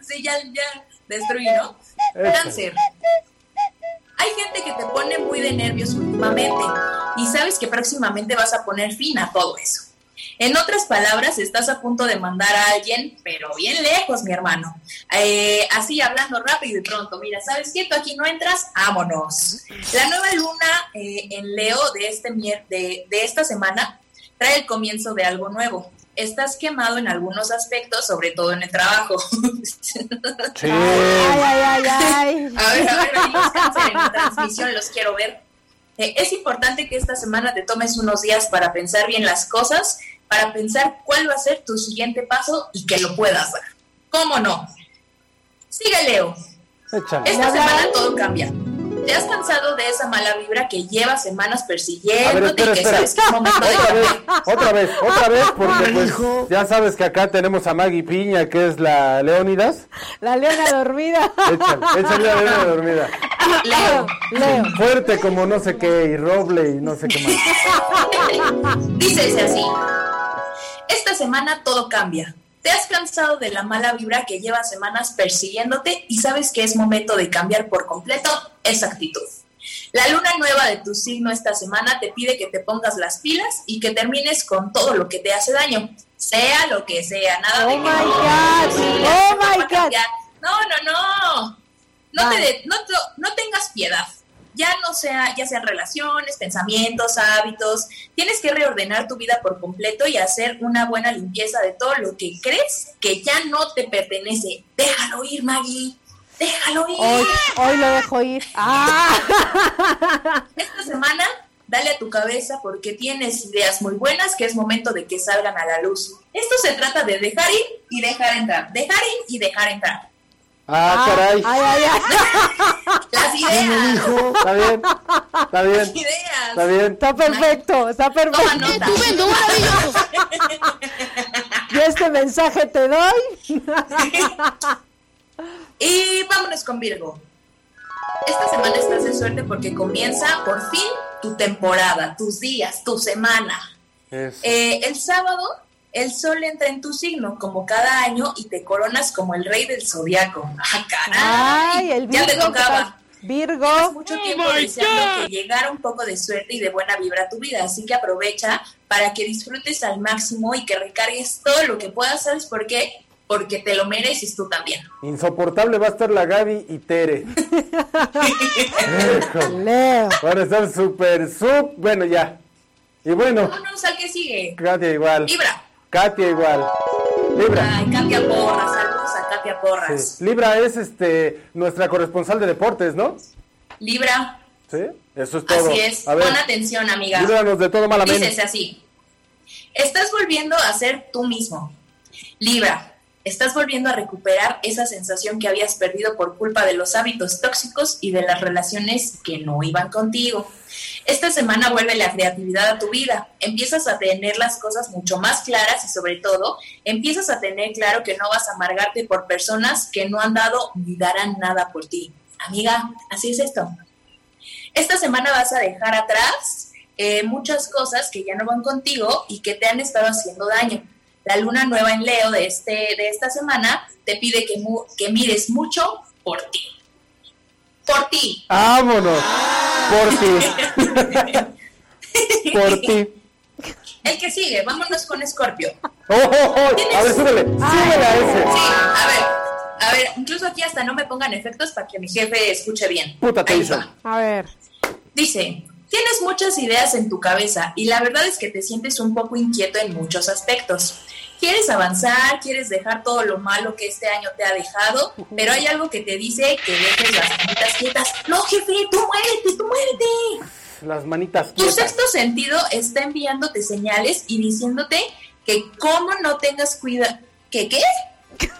sí, ya, ya destruí, ¿no? Cáncer. Hay gente que te pone muy de nervios últimamente y sabes que próximamente vas a poner fin a todo eso. En otras palabras, estás a punto de mandar a alguien, pero bien lejos, mi hermano. Eh, así hablando rápido y pronto, mira, ¿sabes qué? Tú aquí no entras, vámonos. La nueva luna eh, en Leo de, este, de, de esta semana trae el comienzo de algo nuevo. Estás quemado en algunos aspectos, sobre todo en el trabajo. Sí. Ay, ay, ay, ay. A ver, a ver, en la transmisión, los quiero ver. Eh, es importante que esta semana te tomes unos días para pensar bien las cosas, para pensar cuál va a ser tu siguiente paso y que lo puedas dar. ¿Cómo no? Sigue, Leo. Esta semana todo cambia. ¿Te has cansado de esa mala vibra que lleva semanas persiguiendo? otra vez, otra vez, otra vez, porque pues, ya sabes que acá tenemos a Maggie Piña, que es la Leónidas. La leona dormida. Échale, échale la leona dormida. Leo, Leo. Fuerte como no sé qué, y roble y no sé qué más. Dícese así. Esta semana todo cambia. Te has cansado de la mala vibra que lleva semanas persiguiéndote y sabes que es momento de cambiar por completo esa actitud. La luna nueva de tu signo esta semana te pide que te pongas las pilas y que termines con todo lo que te hace daño, sea lo que sea, nada oh de my God. oh my God. No, no, no. No, te no, no tengas piedad ya no sea, ya sean relaciones, pensamientos, hábitos, tienes que reordenar tu vida por completo y hacer una buena limpieza de todo lo que crees que ya no te pertenece. Déjalo ir, Maggie. Déjalo ir. Hoy, lo dejo ir. Ah. Esta semana, dale a tu cabeza porque tienes ideas muy buenas que es momento de que salgan a la luz. Esto se trata de dejar ir y dejar entrar. Dejar ir y dejar entrar. Ah, caray. Ay, ay, ay. Las ideas. Está bien. Está bien. Las ideas. Está bien. Está perfecto. Está perfecto. Estupendo, maravilloso. Yo este mensaje te doy. y vámonos con Virgo. Esta semana estás de suerte porque comienza por fin tu temporada, tus días, tu semana. Eh, el sábado el sol entra en tu signo como cada año y te coronas como el rey del zodiaco. ¡Ah, caray! Ay, el Virgo, ya te tocaba. Virgo. mucho tiempo oh deseando que llegara un poco de suerte y de buena vibra a tu vida, así que aprovecha para que disfrutes al máximo y que recargues todo lo que puedas, ¿sabes por qué? Porque te lo mereces tú también. Insoportable va a estar la Gaby y Tere. Leo. Van a estar súper, súper, bueno ya. Y bueno. Vámonos al que sigue. Katia igual. Libra. Katia igual. Libra. Ay, Katia Porras, saludos a Katia Porras. Libra es este nuestra corresponsal de deportes, ¿no? Libra. Sí, eso es todo. Así es. Pon atención, amiga. Líbranos de todo malamente. Dices así. Estás volviendo a ser tú mismo. Libra, estás volviendo a recuperar esa sensación que habías perdido por culpa de los hábitos tóxicos y de las relaciones que no iban contigo. Esta semana vuelve la creatividad a tu vida, empiezas a tener las cosas mucho más claras y sobre todo empiezas a tener claro que no vas a amargarte por personas que no han dado ni darán nada por ti. Amiga, así es esto. Esta semana vas a dejar atrás eh, muchas cosas que ya no van contigo y que te han estado haciendo daño la luna nueva en Leo de, este, de esta semana te pide que, que mires mucho por ti. Por ti. Vámonos. Por ti. por ti. El que sigue, vámonos con Scorpio. Oh, oh, oh. A ver, súbele, súbele a ese. Sí, a ver, a ver, incluso aquí hasta no me pongan efectos para que mi jefe escuche bien. Puta te A ver. Dice, tienes muchas ideas en tu cabeza y la verdad es que te sientes un poco inquieto en muchos aspectos quieres avanzar, quieres dejar todo lo malo que este año te ha dejado, pero hay algo que te dice que dejes las manitas quietas. No, jefe, tú muérete, tú muérete. Las manitas quietas. Tu sexto sentido está enviándote señales y diciéndote que cómo no tengas cuidado. ¿Qué qué?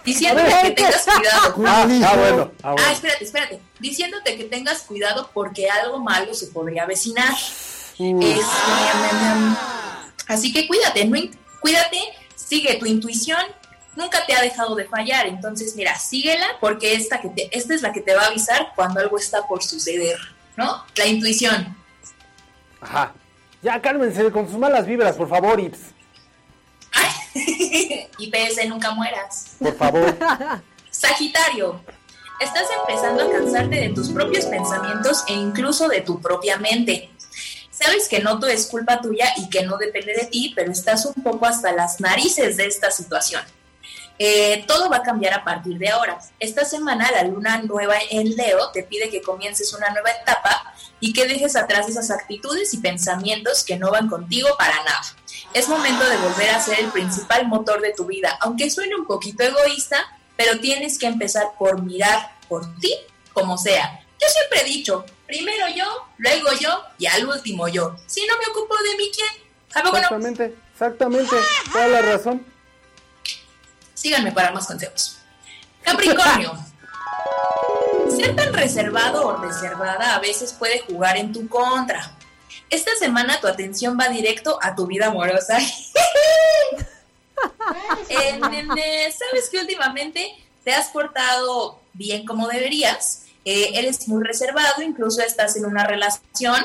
Diciéndote que tengas cuidado. Ah, ah, bueno, ah, bueno. Ah, espérate, espérate. Diciéndote que tengas cuidado porque algo malo se podría avecinar. así que cuídate, no, cuídate sigue tu intuición, nunca te ha dejado de fallar. Entonces, mira, síguela porque esta, que te, esta es la que te va a avisar cuando algo está por suceder, ¿no? La intuición. Ajá. Ya, cálmense con sus malas vibras, por favor, Ips. IPS, nunca mueras. Por favor. Sagitario, estás empezando a cansarte de tus propios pensamientos e incluso de tu propia mente. Sabes que no todo es culpa tuya y que no depende de ti, pero estás un poco hasta las narices de esta situación. Eh, todo va a cambiar a partir de ahora. Esta semana la luna nueva en Leo te pide que comiences una nueva etapa y que dejes atrás esas actitudes y pensamientos que no van contigo para nada. Es momento de volver a ser el principal motor de tu vida, aunque suene un poquito egoísta, pero tienes que empezar por mirar por ti como sea. Yo siempre he dicho, primero yo, luego yo y al último yo. Si no me ocupo de mí, ¿quién? Exactamente, exactamente, toda la razón. Síganme para más consejos. Capricornio. Ser tan reservado o reservada a veces puede jugar en tu contra. Esta semana tu atención va directo a tu vida amorosa. Sabes que últimamente te has portado bien como deberías, eh, eres muy reservado, incluso estás en una relación,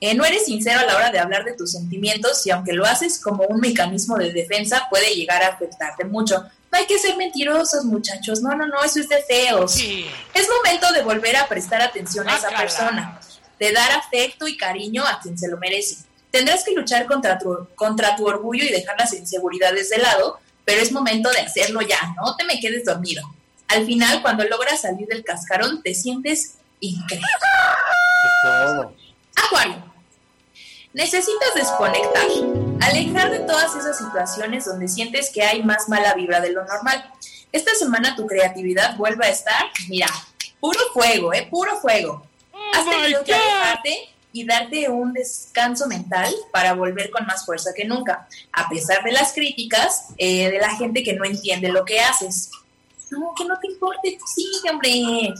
eh, no eres sincero a la hora de hablar de tus sentimientos y aunque lo haces como un mecanismo de defensa puede llegar a afectarte mucho. No hay que ser mentirosos, muchachos. No, no, no, eso es de feos. Es momento de volver a prestar atención a esa persona, de dar afecto y cariño a quien se lo merece. Tendrás que luchar contra tu, contra tu orgullo y dejar las inseguridades de lado, pero es momento de hacerlo ya, no te me quedes dormido. Al final, cuando logras salir del cascarón, te sientes increíble. Acuario. Necesitas desconectar, alejar de todas esas situaciones donde sientes que hay más mala vibra de lo normal. Esta semana tu creatividad vuelve a estar, mira, puro fuego, ¿eh? Puro fuego. Has tenido que alejarte y darte un descanso mental para volver con más fuerza que nunca, a pesar de las críticas eh, de la gente que no entiende lo que haces. No, que no te importe, sí, hombre.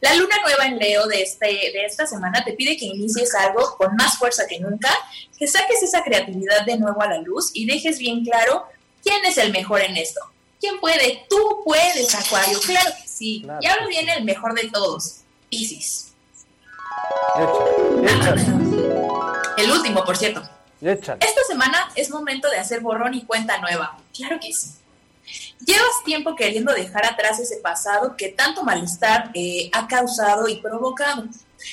La luna nueva en Leo de, este, de esta semana te pide que inicies algo con más fuerza que nunca, que saques esa creatividad de nuevo a la luz y dejes bien claro quién es el mejor en esto. ¿Quién puede? Tú puedes, Acuario. Claro que sí. Y ahora viene el mejor de todos, Piscis. El último, por cierto. Esta semana es momento de hacer borrón y cuenta nueva. Claro que sí. Llevas tiempo queriendo dejar atrás ese pasado que tanto malestar eh, ha causado y provocado.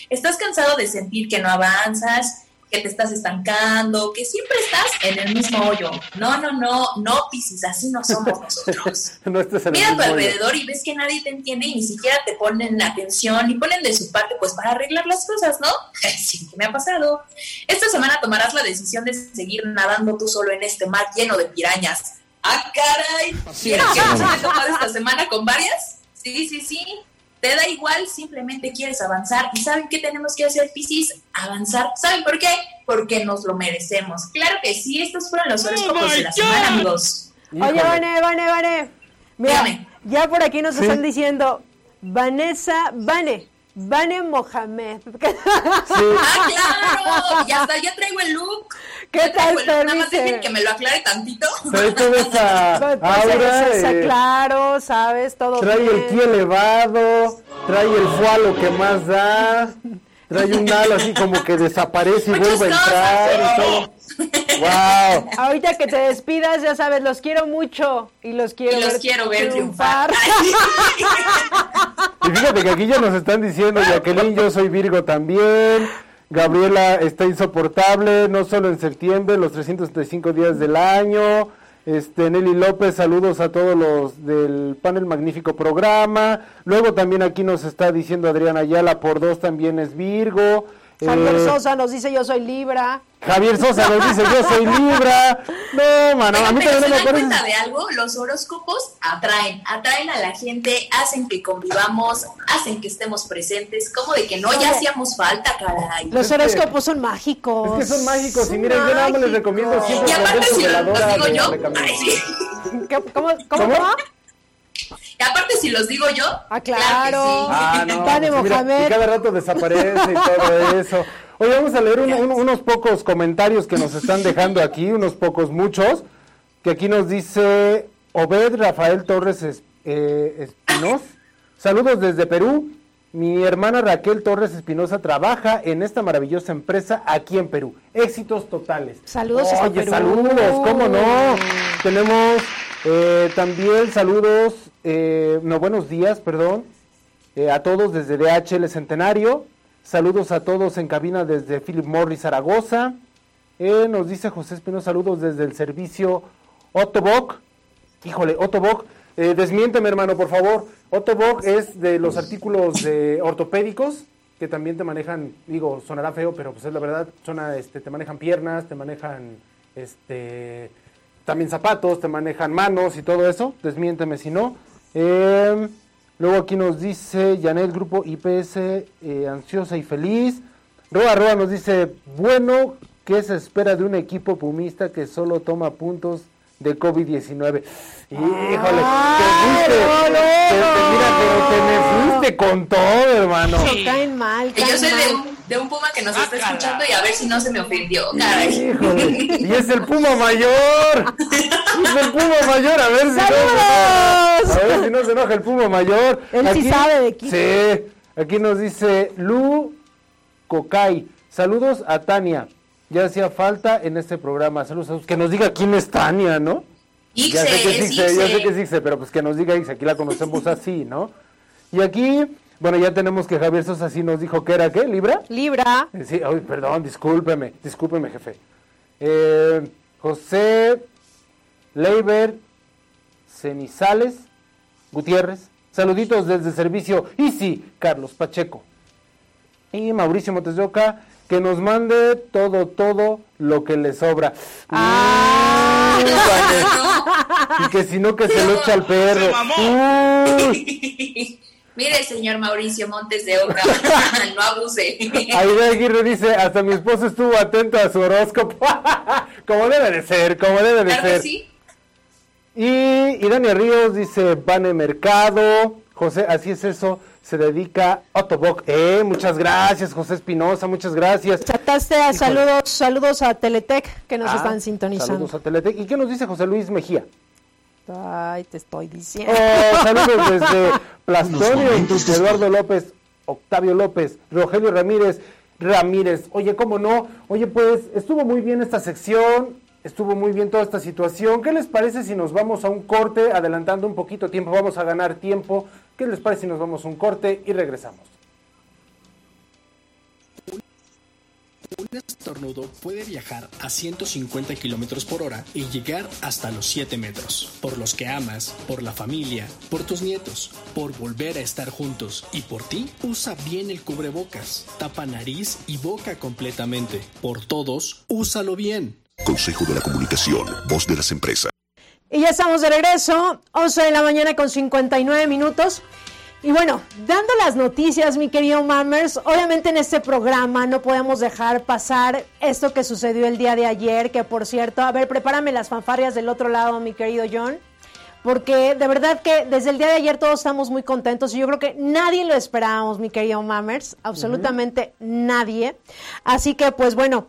Estás cansado de sentir que no avanzas, que te estás estancando, que siempre estás en el mismo hoyo. No, no, no, no, Piscis, así no somos nosotros. Mira a tu alrededor y ves que nadie te entiende y ni siquiera te ponen atención y ponen de su parte pues para arreglar las cosas, ¿no? Sí, ¿qué me ha pasado? Esta semana tomarás la decisión de seguir nadando tú solo en este mar lleno de pirañas ¡Ah, caray! ¿Quieres que nos tomar esta semana con varias? Sí, sí, sí. Te da igual, simplemente quieres avanzar. ¿Y saben qué tenemos que hacer, Piscis? Avanzar. ¿Saben por qué? Porque nos lo merecemos. Claro que sí, estos fueron los horóscopos oh de la semana, amigos. Oye, Vane, Vane, Vane. Mira, ya por aquí nos están diciendo, Vanessa, Vane, Vane Mohamed. Ah, claro. Ya está, ya traigo el look. ¿Qué tal, Nada más dejen que me lo aclare tantito. Trae toda esa pues, pues, aura. Eh, claro, ¿sabes? Todo Trae el ki elevado, trae el fualo que más da, trae un halo así como que desaparece y vuelve a entrar y todo. Wow. Ahorita que te despidas, ya sabes, los quiero mucho y los quiero, y los ver, quiero ver triunfar. y fíjate que aquí ya nos están diciendo, Jacqueline, yo soy Virgo también. Gabriela está insoportable, no solo en septiembre, los 365 días del año. Este, Nelly López, saludos a todos los del panel magnífico programa. Luego también aquí nos está diciendo Adriana Ayala, por dos también es Virgo. Javier eh, Sosa nos dice yo soy Libra. Javier Sosa nos dice yo soy Libra. No, mano, a mí también no me parece. cuenta de algo? Los horóscopos atraen, atraen a la gente, hacen que convivamos, hacen que estemos presentes, como de que no, ya hacíamos falta, caray. Los horóscopos son mágicos. Es que son mágicos y miren, yo nada más les recomiendo siempre Y aparte si los, digo yo, ¿Cómo, cómo, cómo? Y aparte, si los digo yo. Ah, claro. sí. Ah, no. Pues cada rato desaparece y todo eso. Hoy vamos a leer unos pocos comentarios que nos están dejando aquí, unos pocos, muchos. Que aquí nos dice Obed Rafael Torres eh, Espinos. Saludos desde Perú. Mi hermana Raquel Torres Espinosa trabaja en esta maravillosa empresa aquí en Perú. Éxitos totales. Saludos. Oye, saludos, ¿cómo no? Tenemos eh, también saludos, eh, no, buenos días, perdón, eh, a todos desde DHL Centenario. Saludos a todos en cabina desde Philip Morris Zaragoza. nos dice José Espinosa, saludos desde el servicio Ottobock. Híjole, Ottobock, desmiénteme hermano, por favor. Ottobock es de los artículos de ortopédicos que también te manejan, digo, sonará feo, pero pues es la verdad, este, te manejan piernas, te manejan este, también zapatos, te manejan manos y todo eso. Desmiénteme si no. Em, luego aquí nos dice Janet, grupo IPS, eh, ansiosa y feliz. Roa Roa nos dice, bueno, ¿qué se espera de un equipo pumista que solo toma puntos de COVID-19? Híjole, te fuiste, mira, pero te me fuiste con todo, hermano. caen mal, Yo soy de un, de un puma que nos está escuchando y a ver si no se me ofendió, caray. Y es el puma mayor. Es el puma mayor, a ver si no se enoja. A ver si no se enoja el puma mayor. Él sí sabe de quién. Sí, aquí nos dice Lu Cocay. Saludos a Tania. Ya hacía falta en este programa. Saludos a Que nos diga quién es Tania, ¿no? Ixe, ya sé que es Ixe, ya sé que es Ixe, pero pues que nos diga Ixe, aquí la conocemos así, ¿no? Y aquí, bueno, ya tenemos que Javier Sosa sí nos dijo que era, ¿qué? ¿Libra? Libra. Eh, Sí, ay, perdón, discúlpeme, discúlpeme, jefe. Eh, José Leiber Cenizales Gutiérrez. Saluditos desde servicio Easy, Carlos Pacheco. Y Mauricio Montes de Oca, que nos mande todo, todo lo que le sobra. Ah. Y que si no, que se lo echa al perro. Uy. Mire, señor Mauricio Montes de Oca, no abuse. Aida Aguirre dice, hasta mi esposo estuvo atento a su horóscopo. como debe de ser, como debe de Claro que ser. sí. Y, y Dania Ríos dice, Vane Mercado, José, así es eso, se dedica a Autoboc. Eh, muchas gracias, José Espinosa, muchas gracias. Chataste a saludos, saludos a Teletec que nos Ah, están sintonizando. Saludos a Teletec. ¿Y qué nos dice José Luis Mejía? Ay, te estoy diciendo. Oh, saludos desde Plastonio, Eduardo López, Octavio López, Rogelio Ramírez, Ramírez. Oye, ¿cómo no? Oye, pues estuvo muy bien esta sección, estuvo muy bien toda esta situación. ¿Qué les parece si nos vamos a un corte, adelantando un poquito tiempo? Vamos a ganar tiempo. ¿Qué les parece si nos vamos a un corte y regresamos? Un estornudo puede viajar a 150 kilómetros por hora y llegar hasta los 7 metros. Por los que amas, por la familia, por tus nietos, por volver a estar juntos y por ti, usa bien el cubrebocas. Tapa nariz y boca completamente. Por todos, úsalo bien. Consejo de la Comunicación, voz de las empresas. Y ya estamos de regreso, 11 de la mañana con 59 minutos. Y bueno, dando las noticias, mi querido Mammers, obviamente en este programa no podemos dejar pasar esto que sucedió el día de ayer, que por cierto, a ver, prepárame las fanfarrias del otro lado, mi querido John, porque de verdad que desde el día de ayer todos estamos muy contentos y yo creo que nadie lo esperábamos, mi querido Mammers, absolutamente nadie. Así que pues bueno,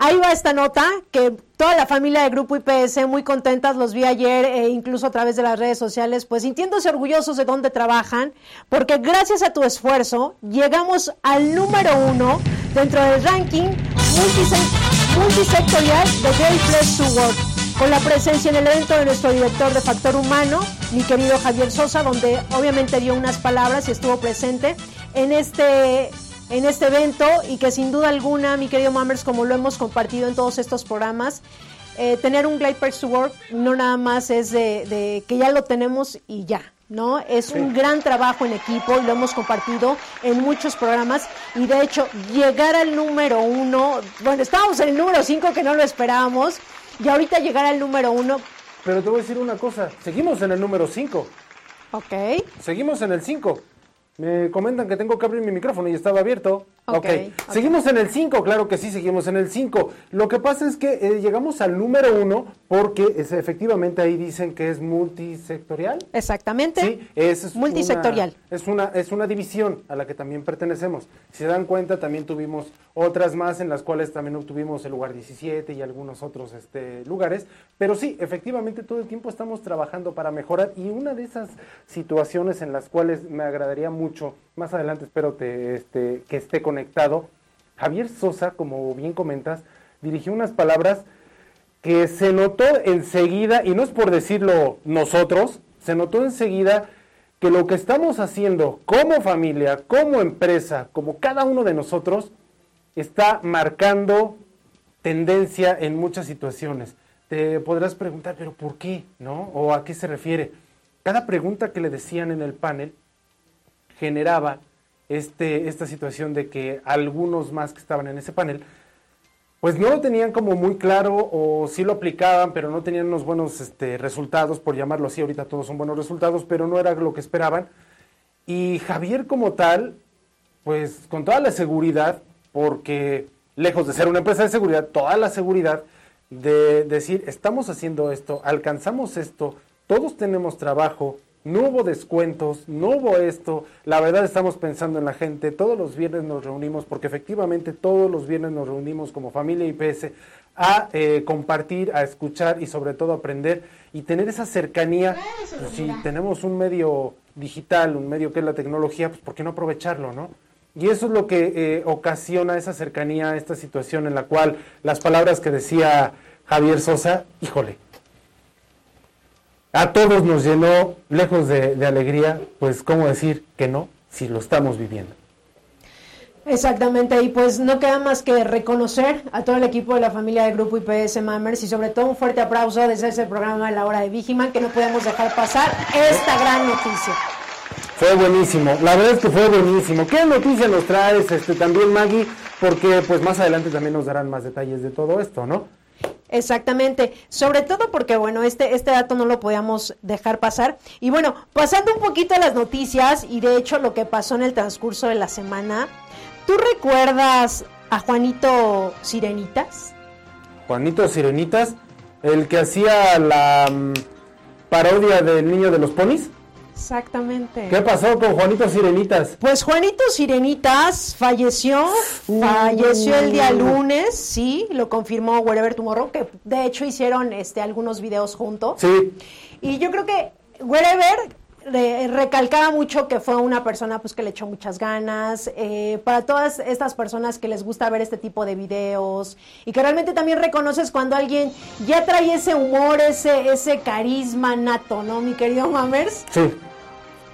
Ahí va esta nota, que toda la familia de Grupo IPS muy contentas, los vi ayer, e incluso a través de las redes sociales, pues sintiéndose orgullosos de dónde trabajan, porque gracias a tu esfuerzo llegamos al número uno dentro del ranking multise- multisectorial de Great Place to con la presencia en el evento de nuestro director de Factor Humano, mi querido Javier Sosa, donde obviamente dio unas palabras y estuvo presente en este en este evento y que sin duda alguna, mi querido Mammers, como lo hemos compartido en todos estos programas, eh, tener un Glide Perks to Work no nada más es de, de que ya lo tenemos y ya, ¿no? Es un gran trabajo en equipo y lo hemos compartido en muchos programas. Y de hecho llegar al número uno, bueno, estábamos en el número cinco que no lo esperábamos y ahorita llegar al número uno, Pero te voy a decir una cosa, seguimos en el número 5, ok, seguimos en el 5. Me comentan que tengo que abrir mi micrófono y estaba abierto. Ok, ok. Seguimos en el 5, claro que sí, seguimos en el 5. Lo que pasa es que eh, llegamos al número 1 porque es, efectivamente ahí dicen que es multisectorial. exactamente, Sí, es, es multisectorial. Una, es, una, es una división a la que también pertenecemos. Si se dan cuenta, también tuvimos otras más en las cuales también obtuvimos el lugar 17 y algunos otros este, lugares. Pero sí, efectivamente todo el tiempo estamos trabajando para mejorar y una de esas situaciones en las cuales me agradaría mucho, más adelante espero te, este, que esté conectado, Javier Sosa, como bien comentas, dirigió unas palabras que se notó enseguida, y no es por decirlo nosotros, se notó enseguida que lo que estamos haciendo como familia, como empresa, como cada uno de nosotros, está marcando tendencia en muchas situaciones. Te podrás preguntar, pero ¿por qué? ¿No? ¿O a qué se refiere? Cada pregunta que le decían en el panel generaba este, esta situación de que algunos más que estaban en ese panel pues no lo tenían como muy claro o sí lo aplicaban, pero no tenían unos buenos este, resultados, por llamarlo así, ahorita todos son buenos resultados, pero no era lo que esperaban. Y Javier como tal, pues con toda la seguridad, porque lejos de ser una empresa de seguridad, toda la seguridad de decir, estamos haciendo esto, alcanzamos esto, todos tenemos trabajo, no hubo descuentos, no hubo esto, la verdad estamos pensando en la gente, todos los viernes nos reunimos, porque efectivamente todos los viernes nos reunimos como familia IPS a eh, compartir, a escuchar y sobre todo aprender y tener esa cercanía. Pues, si tenemos un medio digital, un medio que es la tecnología, pues ¿por qué no aprovecharlo, no? Y eso es lo que eh, ocasiona esa cercanía, esta situación en la cual las palabras que decía Javier Sosa, híjole, a todos nos llenó, lejos de, alegría, pues cómo decir que no, si lo estamos viviendo. Exactamente, y pues no queda más que reconocer a todo el equipo de la familia del Grupo IPS Mammers y sobre todo un fuerte aplauso desde ese programa a la hora de Vigiman que no podemos dejar pasar esta gran noticia. Fue buenísimo, la verdad es que fue buenísimo. ¿Qué noticia nos traes este, también Maggie? Porque pues más adelante también nos darán más detalles de todo esto, ¿no? Exactamente, sobre todo porque bueno, este, este dato no lo podíamos dejar pasar. Y bueno, pasando un poquito a las noticias y de hecho lo que pasó en el transcurso de la semana, ¿tú recuerdas a Juanito Sirenitas? Juanito Sirenitas, el que hacía la mm, parodia del niño de los ponis. Exactamente. ¿Qué pasó con Juanito Sirenitas? Pues Juanito Sirenitas falleció, uh. falleció el día lunes, sí, lo confirmó Wherever Tomorrow, que de hecho hicieron este algunos videos juntos. Sí. Y yo creo que Wherever recalcaba mucho que fue una persona pues que le echó muchas ganas eh, para todas estas personas que les gusta ver este tipo de videos y que realmente también reconoces cuando alguien ya trae ese humor ese ese carisma nato no mi querido Mamers sí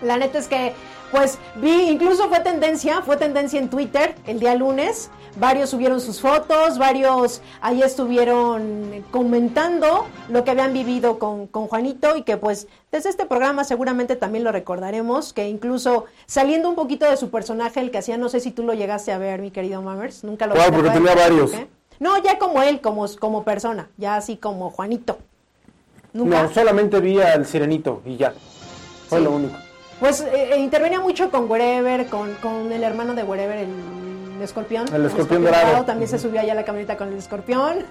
la neta es que, pues vi, incluso fue tendencia, fue tendencia en Twitter el día lunes. Varios subieron sus fotos, varios ahí estuvieron comentando lo que habían vivido con, con Juanito y que pues desde este programa seguramente también lo recordaremos, que incluso saliendo un poquito de su personaje, el que hacía, no sé si tú lo llegaste a ver, mi querido Mammers, nunca lo Claro, porque tenía varios. No, ya como él, como, como persona, ya así como Juanito. No, solamente vi al sirenito y ya. Fue lo único. Pues eh, eh, intervenía mucho con Wherever, con, con el hermano de Wherever, el escorpión. El escorpión, dorado. También se subía allá a la camioneta con el escorpión.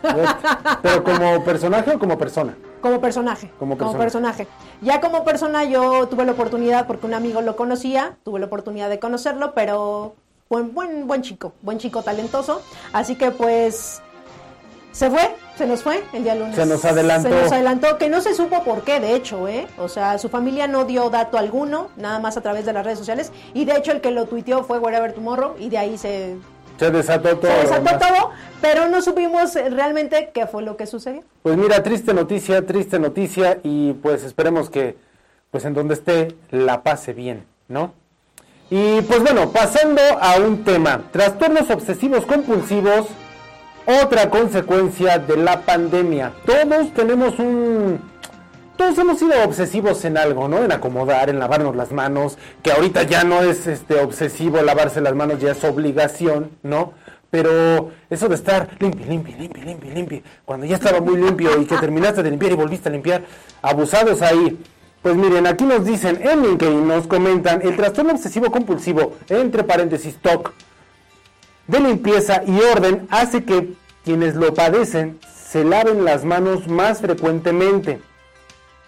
¿Pero como personaje o como persona? Como personaje. Como personaje. Ya como persona yo tuve la oportunidad, porque un amigo lo conocía, tuve la oportunidad de conocerlo, pero buen, buen, buen chico, buen chico talentoso. Así que pues se fue, se nos fue el día lunes. Se nos adelantó. Se nos adelantó, que no se supo por qué, de hecho, ¿eh? O sea, su familia no dio dato alguno, nada más a través de las redes sociales. Y de hecho, el que lo tuiteó fue Wherever Tomorrow, y de ahí se. Se desató todo. Se desató todo, pero no supimos realmente qué fue lo que sucedió. Pues mira, triste noticia, triste noticia, y pues esperemos que, pues en donde esté, la pase bien, ¿no? Y pues bueno, pasando a un tema: trastornos obsesivos compulsivos otra consecuencia de la pandemia. Todos tenemos un... Todos hemos sido obsesivos en algo, ¿no? En acomodar, en lavarnos las manos, que ahorita ya no es este obsesivo lavarse las manos, ya es obligación, ¿no? Pero eso de estar limpio, limpio, limpio, limpio, limpio, cuando ya estaba muy limpio y que terminaste de limpiar y volviste a limpiar, abusados ahí. Pues miren, aquí nos dicen en LinkedIn, nos comentan el trastorno obsesivo compulsivo, entre paréntesis, TOC, de limpieza y orden hace que quienes lo padecen se laven las manos más frecuentemente,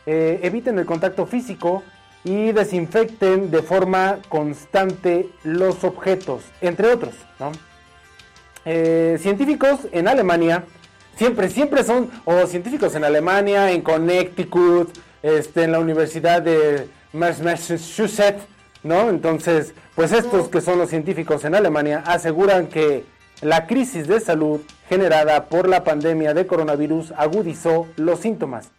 eh, eviten el contacto físico y desinfecten de forma constante los objetos, entre otros. Eh, científicos en Alemania, siempre, siempre son, o científicos en Alemania, en Connecticut, este, en la Universidad de Massachusetts, ¿no? Entonces, pues estos que son los científicos en Alemania aseguran que la crisis de salud generada por la pandemia de coronavirus agudizó los síntomas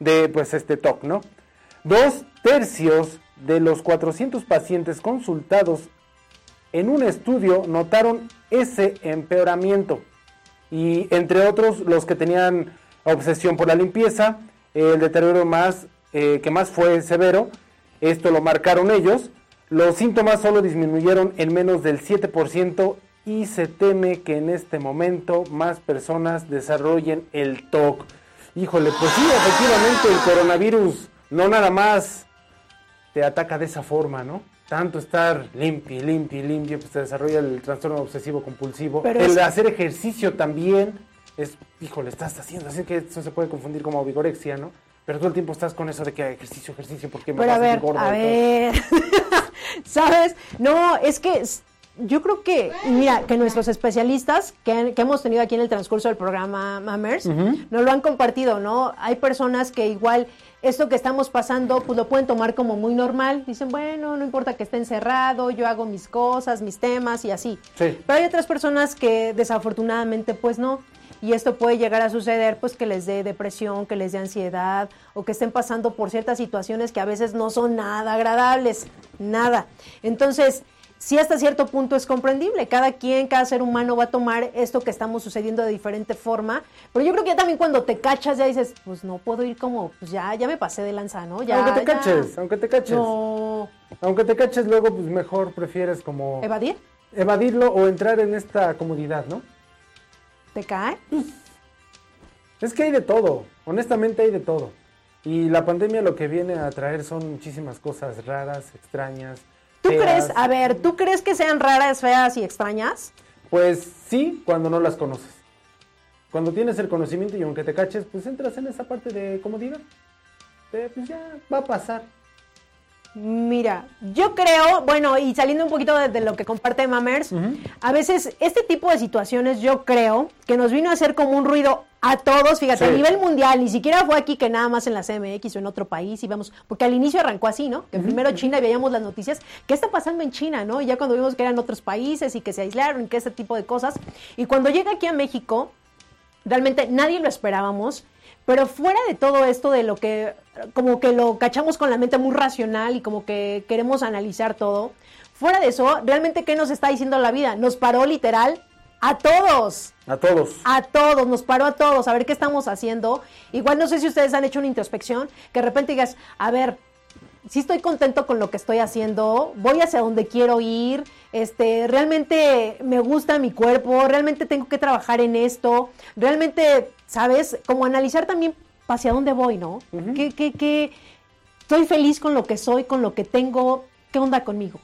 de pues este TOC, ¿no? Dos tercios de los 400 pacientes consultados en un estudio notaron ese empeoramiento y entre otros los que tenían obsesión por la limpieza, el deterioro más eh, que más fue severo esto lo marcaron ellos. Los síntomas solo disminuyeron en menos del 7% y se teme que en este momento más personas desarrollen el TOC. Híjole, pues sí, efectivamente el coronavirus no nada más te ataca de esa forma, ¿no? Tanto estar limpio, limpio, limpio, pues te desarrolla el trastorno obsesivo compulsivo. el hacer ejercicio también es, híjole, estás haciendo, así que eso se puede confundir como vigorexia, ¿no? Pero todo el tiempo estás con eso de que ejercicio, ejercicio, porque me Pero a ver, a ver, ¿sabes? No, es que yo creo que, mira, que nuestros especialistas que, hemos tenido aquí en el transcurso del programa Mammers, nos lo han compartido, ¿no? Hay personas que igual esto que estamos pasando, pues lo pueden tomar como muy normal. Dicen, bueno, no importa que esté encerrado, yo hago mis cosas, mis temas y así. Pero hay otras personas que desafortunadamente, pues no. Y esto puede llegar a suceder, pues que les dé depresión, que les dé ansiedad o que estén pasando por ciertas situaciones que a veces no son nada agradables, nada. Entonces, sí hasta cierto punto es comprendible. Cada quien, cada ser humano va a tomar esto que estamos sucediendo de diferente forma. Pero yo creo que ya también cuando te cachas ya dices, pues no puedo ir como, pues ya, ya me pasé de lanza, ¿no? Ya, aunque te caches, aunque te caches. No. Aunque te caches luego, pues mejor prefieres como... ¿Evadir? Evadirlo o entrar en esta comodidad, ¿no? ¿Te cae? Es que hay de todo, honestamente hay de todo. Y la pandemia lo que viene a traer son muchísimas cosas raras, extrañas, ¿Tú crees, a ver, ¿tú crees que sean raras, feas y extrañas? Pues sí, cuando no las conoces. Cuando tienes el conocimiento y aunque te caches, pues entras en esa parte de comodidad. pues ya va a pasar. Mira, yo creo, bueno, y saliendo un poquito de, lo que comparte Mamers, a veces este tipo de situaciones yo creo que nos vino a hacer como un ruido a todos, fíjate, a nivel mundial, ni siquiera fue aquí que nada más en la CMX o en otro país, y vemos, porque al inicio arrancó así, ¿no? Que primero China y veíamos las noticias, ¿qué está pasando en China, no? Y ya cuando vimos que eran otros países y que se aislaron y que ese tipo de cosas, y cuando llega aquí a México, realmente nadie lo esperábamos, pero fuera de todo esto de lo que, como que lo cachamos con la mente muy racional y como que queremos analizar todo, fuera de eso, realmente, ¿qué nos está diciendo la vida? Nos paró literal a todos. A todos. A todos, nos paró a todos, a ver qué estamos haciendo. Igual no sé si ustedes han hecho una introspección, que de repente digas, a ver, si estoy contento con lo que estoy haciendo, voy hacia donde quiero ir, este, realmente me gusta mi cuerpo, realmente tengo que trabajar en esto, realmente, ¿sabes? Como analizar también hacia dónde voy, ¿no? ¿Qué, estoy feliz con lo que soy, con lo que tengo, ¿qué onda conmigo?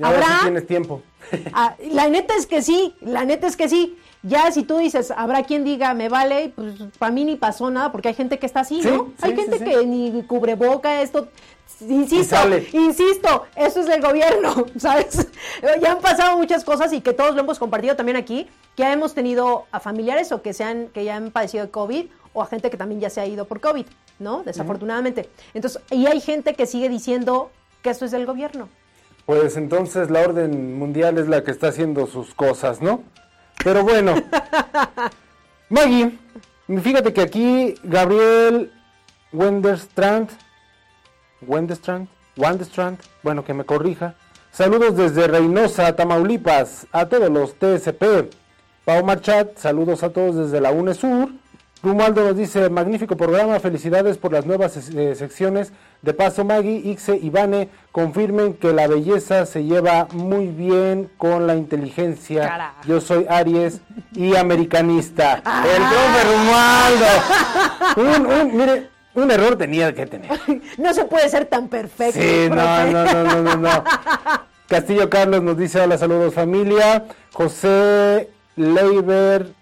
¿Habrá? Si tienes tiempo. Ah, la neta es que sí, la neta es que sí. Ya si tú dices, habrá quien diga, me vale, pues para mí ni pasó nada, porque hay gente que está así, ¿no? hay gente que ni cubreboca, esto, insisto, insisto, eso es del gobierno, ¿sabes? ya han pasado muchas cosas y que todos lo hemos compartido también aquí, que ya hemos tenido a familiares o que sean, que ya han padecido de COVID o a gente que también ya se ha ido por COVID, ¿no? Desafortunadamente. Entonces, y hay gente que sigue diciendo que esto es del gobierno. Pues entonces la orden mundial es la que está haciendo sus cosas, ¿no? Pero bueno. Maggie, fíjate que aquí Gabriel Wenderstrand, Wenderstrand, Wenderstrand, bueno, que me corrija. Saludos desde Reynosa, Tamaulipas, a todos los TSP. Pau Marchat, saludos a todos desde la UNESUR. Rumaldo nos dice, magnífico programa, felicidades por las nuevas eh, secciones. De paso, Maggie, Ixe y Vane confirmen que la belleza se lleva muy bien con la inteligencia. Yo soy Aries y americanista. Ah. El profe Rumaldo. Un, mire, un error tenía que tener. No se puede ser tan perfecto. Sí, no, no, no, no, no, Castillo Carlos nos dice, hola, saludos familia. José Leiber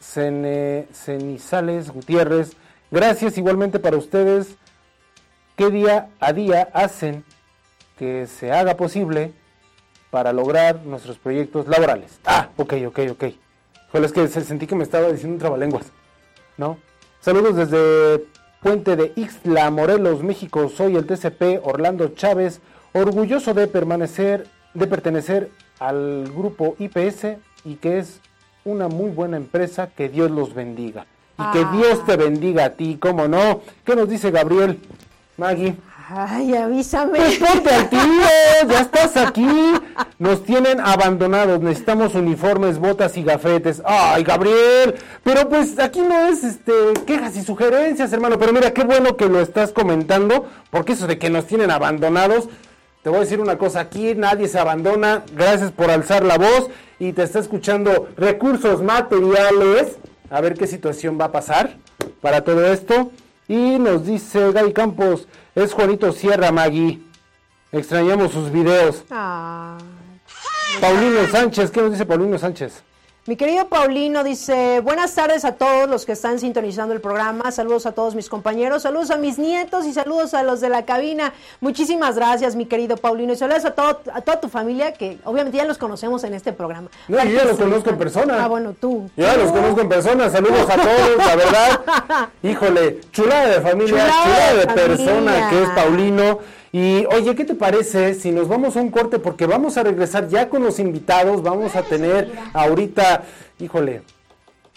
Cenizales Gutiérrez. Gracias igualmente para ustedes que día a día hacen que se haga posible para lograr nuestros proyectos laborales. Ah, ok, ok, ok. Joder, es que sentí que me estaba diciendo un trabalenguas, ¿no? Saludos desde Puente de Ixtla, Morelos, México. Soy el TCP Orlando Chávez, orgulloso de permanecer, de pertenecer al grupo IPS y que es una muy buena empresa, que Dios los bendiga. Y que ah. Dios te bendiga a ti, ¿cómo no? ¿Qué nos dice Gabriel? Maggie. Ay, avísame. Pues ponte al ya estás aquí. Nos tienen abandonados, necesitamos uniformes, botas y gafetes. Ay, Gabriel, pero pues aquí no es este quejas y sugerencias, hermano. Pero mira, qué bueno que lo estás comentando, porque eso de que nos tienen abandonados, te voy a decir una cosa, aquí nadie se abandona, gracias por alzar la voz y te está escuchando recursos materiales, a ver qué situación va a pasar para todo esto. Y nos dice Gaby Campos, es Juanito Sierra Magui, extrañamos sus videos. Ah. Paulino Sánchez, ¿qué nos dice Paulino Sánchez? Mi querido Paulino dice, buenas tardes a todos los que están sintonizando el programa, saludos a todos mis compañeros, saludos a mis nietos y saludos a los de la cabina. Muchísimas gracias, mi querido Paulino, y saludos a, todo, a toda tu familia, que obviamente ya los conocemos en este programa. No, yo ya los conozco en persona. Ah, bueno, tú. Ya los conozco en persona, saludos a todos, la verdad. Híjole, chulada de familia, chulada, de, de persona que es Paulino. Y oye, ¿qué te parece si nos vamos a un corte? Porque vamos a regresar ya con los invitados, vamos a tener ahorita, híjole,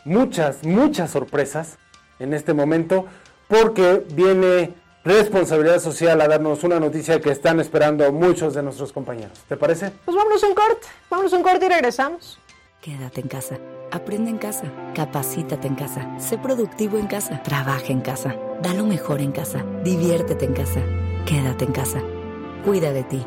muchas, muchas sorpresas en este momento, porque viene responsabilidad social a darnos una noticia que están esperando muchos de nuestros compañeros. ¿Te parece? Pues vámonos a un corte, vámonos a un corte y regresamos. Quédate en casa, aprende en casa, capacítate en casa, sé productivo en casa, trabaja en casa, da lo mejor en casa, diviértete en casa. Quédate en casa. Cuida de ti.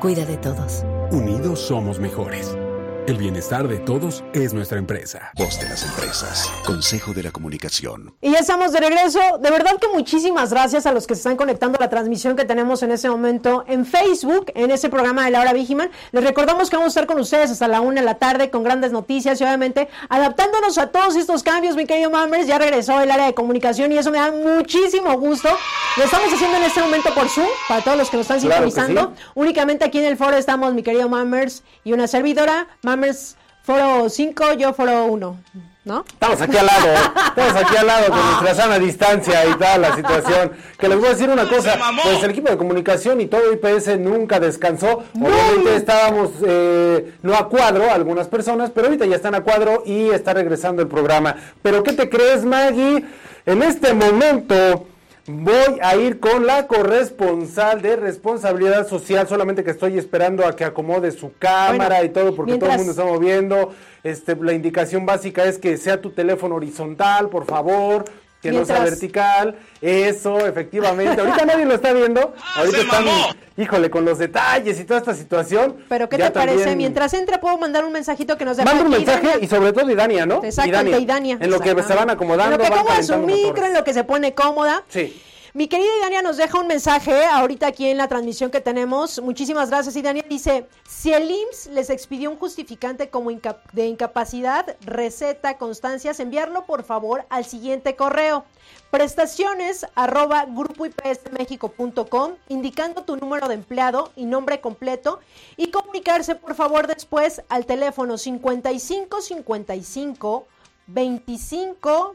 Cuida de todos. Unidos somos mejores. El bienestar de todos es nuestra empresa. Voz de las empresas. Consejo de la comunicación. Y ya estamos de regreso. De verdad que muchísimas gracias a los que se están conectando a la transmisión que tenemos en ese momento en Facebook, en ese programa de la hora Vigiman. Les recordamos que vamos a estar con ustedes hasta la una de la tarde con grandes noticias y obviamente adaptándonos a todos estos cambios, mi querido Mammers. Ya regresó el área de comunicación y eso me da muchísimo gusto. Lo estamos haciendo en este momento por Zoom, para todos los que nos están sintonizando. Únicamente aquí en el foro estamos mi querido Mammers y una servidora, foro 5, yo foro 1. ¿No? Estamos aquí al lado, estamos aquí al lado con nuestra sana distancia y tal la situación. Que les voy a decir una cosa, pues el equipo de comunicación y todo IPS nunca descansó. Obviamente estábamos eh, no a cuadro algunas personas, pero ahorita ya están a cuadro y está regresando el programa. Pero ¿qué te crees, Maggie? En este momento Voy a ir con la corresponsal de responsabilidad social, solamente que estoy esperando a que acomode su cámara y todo, porque todo el mundo está moviendo. Este, la indicación básica es que sea tu teléfono horizontal, por favor, que no sea vertical. Eso, efectivamente. Ahorita nadie lo está viendo. Ah, Ahorita están, híjole, con los detalles y toda esta situación. Pero ¿qué te parece? Mientras entre puedo mandar un mensajito que nos deja Manda un mensaje y sobre todo Idania, ¿no? Exacto, Idania. En lo que se van acomodando. En lo que acomoda su micro, en lo que se pone cómoda. Sí. Mi querida Idania nos deja un mensaje ahorita aquí en la transmisión que tenemos. Muchísimas gracias, Idania. Dice, si el IMSS les expidió un justificante como de incapacidad, receta, constancias, enviarlo por favor al siguiente correo. Prestaciones arroba grupoipsmexico.com indicando tu número de empleado y nombre completo y comunicarse por favor después al teléfono 5555 25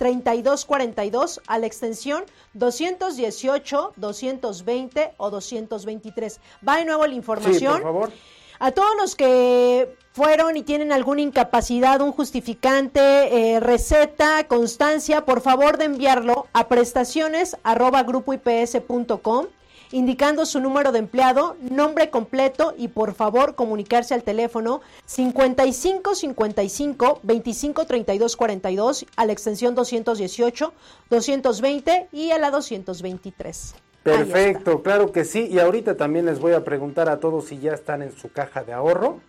3242 a la extensión 218, 220 o 223. Va de nuevo la información. por favor. A todos los que fueron y tienen alguna incapacidad, un justificante, eh, receta, constancia, por favor de enviarlo a prestaciones arroba indicando su número de empleado, nombre completo y por favor comunicarse al teléfono 55 55 25 32 42 a la extensión 218, 220 y a la 223. Perfecto, claro que sí. Y ahorita también les voy a preguntar a todos si ya están en su caja de ahorro.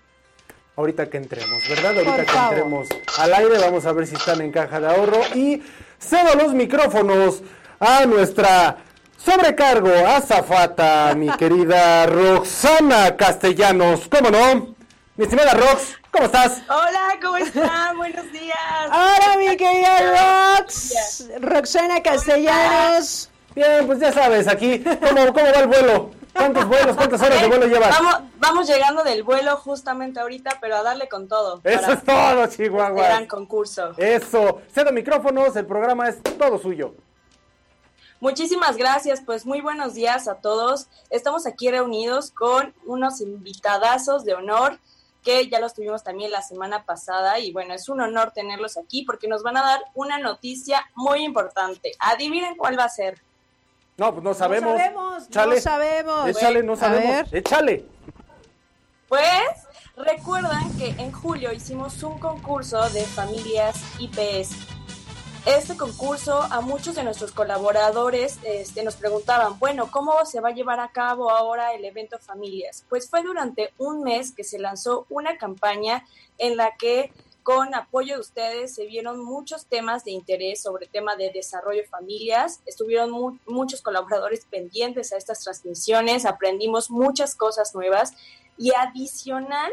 Ahorita que entremos, ¿verdad? Ahorita que entremos al aire, vamos a ver si están en caja de ahorro. Y cedo los micrófonos a nuestra Sobrecargo, azafata, mi querida Roxana Castellanos, ¿cómo no? Mi estimada Rox, ¿cómo estás? Hola, ¿cómo están? Buenos días. Hola, mi querida Rox, Roxana Castellanos. Bien, pues ya sabes, aquí, ¿cómo, cómo va el vuelo? ¿Cuántos vuelos, cuántas horas de vuelo llevas? Vamos, vamos llegando del vuelo justamente ahorita, pero a darle con todo. Eso es todo, Chihuahua. Gran concurso. Eso. Cedo micrófonos, el programa es todo suyo. Muchísimas gracias, pues muy buenos días a todos. Estamos aquí reunidos con unos invitadazos de honor que ya los tuvimos también la semana pasada y bueno, es un honor tenerlos aquí porque nos van a dar una noticia muy importante. Adivinen cuál va a ser. No, pues no sabemos. No sabemos, no sabemos. Échale, no sabemos. Échale. Pues recuerdan que en julio hicimos un concurso de familias IPS este concurso a muchos de nuestros colaboradores este, nos preguntaban, bueno, ¿cómo se va a llevar a cabo ahora el evento Familias? Pues fue durante un mes que se lanzó una campaña en la que con apoyo de ustedes se vieron muchos temas de interés sobre tema de desarrollo de familias. Estuvieron muchos colaboradores pendientes a estas transmisiones, aprendimos muchas cosas nuevas y adicional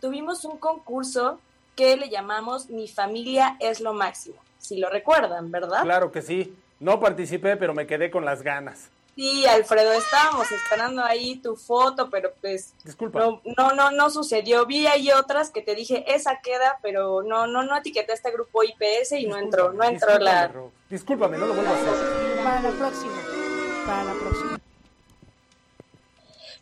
tuvimos un concurso que le llamamos Mi familia es lo máximo si lo recuerdan, ¿verdad? Claro que sí. No participé, pero me quedé con las ganas. Sí, Alfredo, estábamos esperando ahí tu foto, pero pues Disculpa. No, no, no, no sucedió. Vi ahí otras que te dije, esa queda, pero no, no, no etiqueté a este grupo IPS y no entró, no entró la. Discúlpame, no lo vuelvo a hacer. Para la próxima. Para la próxima.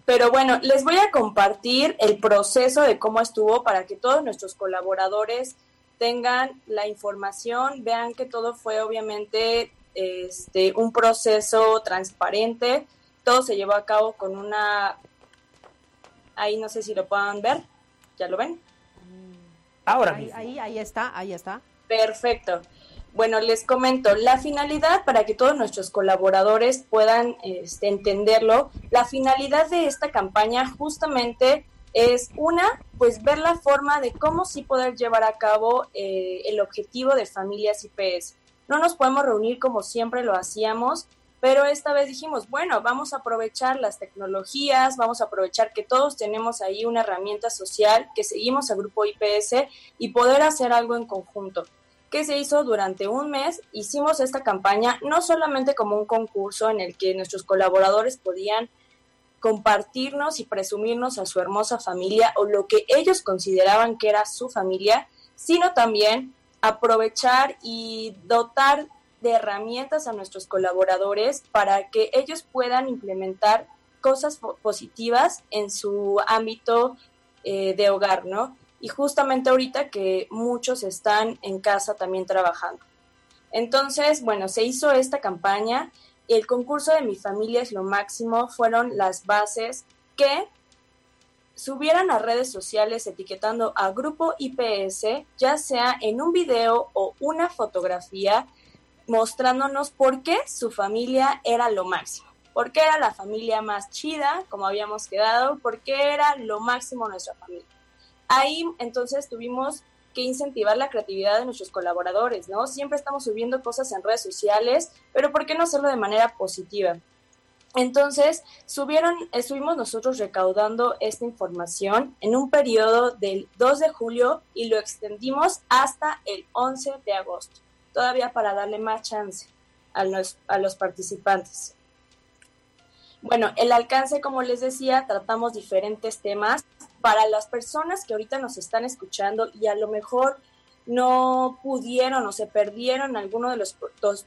Pero bueno, les voy a compartir el proceso de cómo estuvo para que todos nuestros colaboradores tengan la información, vean que todo fue obviamente este, un proceso transparente, todo se llevó a cabo con una, ahí no sé si lo puedan ver, ¿ya lo ven? Ahora ahí, ahí, ahí está, ahí está. Perfecto. Bueno, les comento, la finalidad para que todos nuestros colaboradores puedan este, entenderlo, la finalidad de esta campaña justamente es una, pues ver la forma de cómo sí poder llevar a cabo eh, el objetivo de familias IPS. No nos podemos reunir como siempre lo hacíamos, pero esta vez dijimos, bueno, vamos a aprovechar las tecnologías, vamos a aprovechar que todos tenemos ahí una herramienta social, que seguimos al grupo IPS y poder hacer algo en conjunto. ¿Qué se hizo durante un mes? Hicimos esta campaña no solamente como un concurso en el que nuestros colaboradores podían compartirnos y presumirnos a su hermosa familia o lo que ellos consideraban que era su familia, sino también aprovechar y dotar de herramientas a nuestros colaboradores para que ellos puedan implementar cosas positivas en su ámbito eh, de hogar, ¿no? Y justamente ahorita que muchos están en casa también trabajando. Entonces, bueno, se hizo esta campaña el concurso de Mi familia es lo máximo fueron las bases que subieran a redes sociales etiquetando a Grupo IPS, ya sea en un video o una fotografía, mostrándonos por qué su familia era lo máximo, por qué era la familia más chida, como habíamos quedado, por qué era lo máximo nuestra familia. Ahí entonces tuvimos que incentivar la creatividad de nuestros colaboradores, ¿no? Siempre estamos subiendo cosas en redes sociales, pero ¿por qué no hacerlo de manera positiva? Entonces, subieron, estuvimos nosotros recaudando esta información en un periodo del 2 de julio y lo extendimos hasta el 11 de agosto, todavía para darle más chance a los, a los participantes. Bueno, el alcance, como les decía, tratamos diferentes temas para las personas que ahorita nos están escuchando y a lo mejor no pudieron o se perdieron alguno de, los,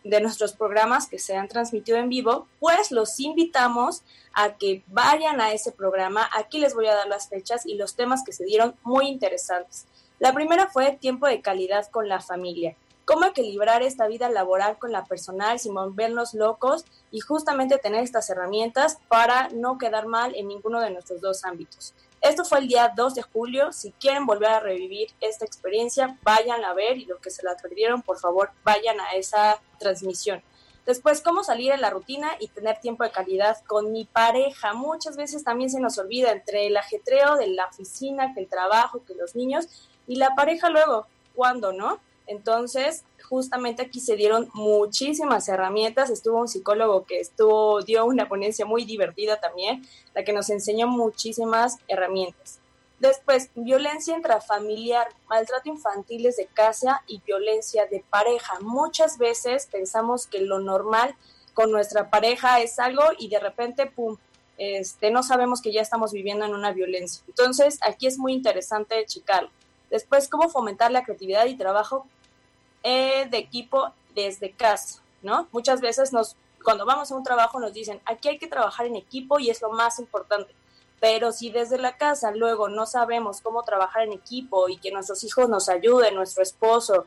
de nuestros programas que se han transmitido en vivo, pues los invitamos a que vayan a ese programa. Aquí les voy a dar las fechas y los temas que se dieron muy interesantes. La primera fue tiempo de calidad con la familia cómo equilibrar esta vida laboral con la personal sin volvernos locos y justamente tener estas herramientas para no quedar mal en ninguno de nuestros dos ámbitos. Esto fue el día 2 de julio. Si quieren volver a revivir esta experiencia, vayan a ver y lo que se la perdieron, por favor, vayan a esa transmisión. Después, cómo salir en la rutina y tener tiempo de calidad con mi pareja. Muchas veces también se nos olvida entre el ajetreo de la oficina, que el trabajo, que los niños y la pareja luego, ¿cuándo no? Entonces, justamente aquí se dieron muchísimas herramientas. Estuvo un psicólogo que estuvo, dio una ponencia muy divertida también, la que nos enseñó muchísimas herramientas. Después, violencia intrafamiliar, maltrato infantil desde casa y violencia de pareja. Muchas veces pensamos que lo normal con nuestra pareja es algo y de repente, pum, este, no sabemos que ya estamos viviendo en una violencia. Entonces, aquí es muy interesante checarlo. Después, cómo fomentar la creatividad y trabajo eh, de equipo desde casa, ¿no? Muchas veces nos, cuando vamos a un trabajo nos dicen, aquí hay que trabajar en equipo y es lo más importante. Pero si desde la casa luego no sabemos cómo trabajar en equipo y que nuestros hijos nos ayuden, nuestro esposo,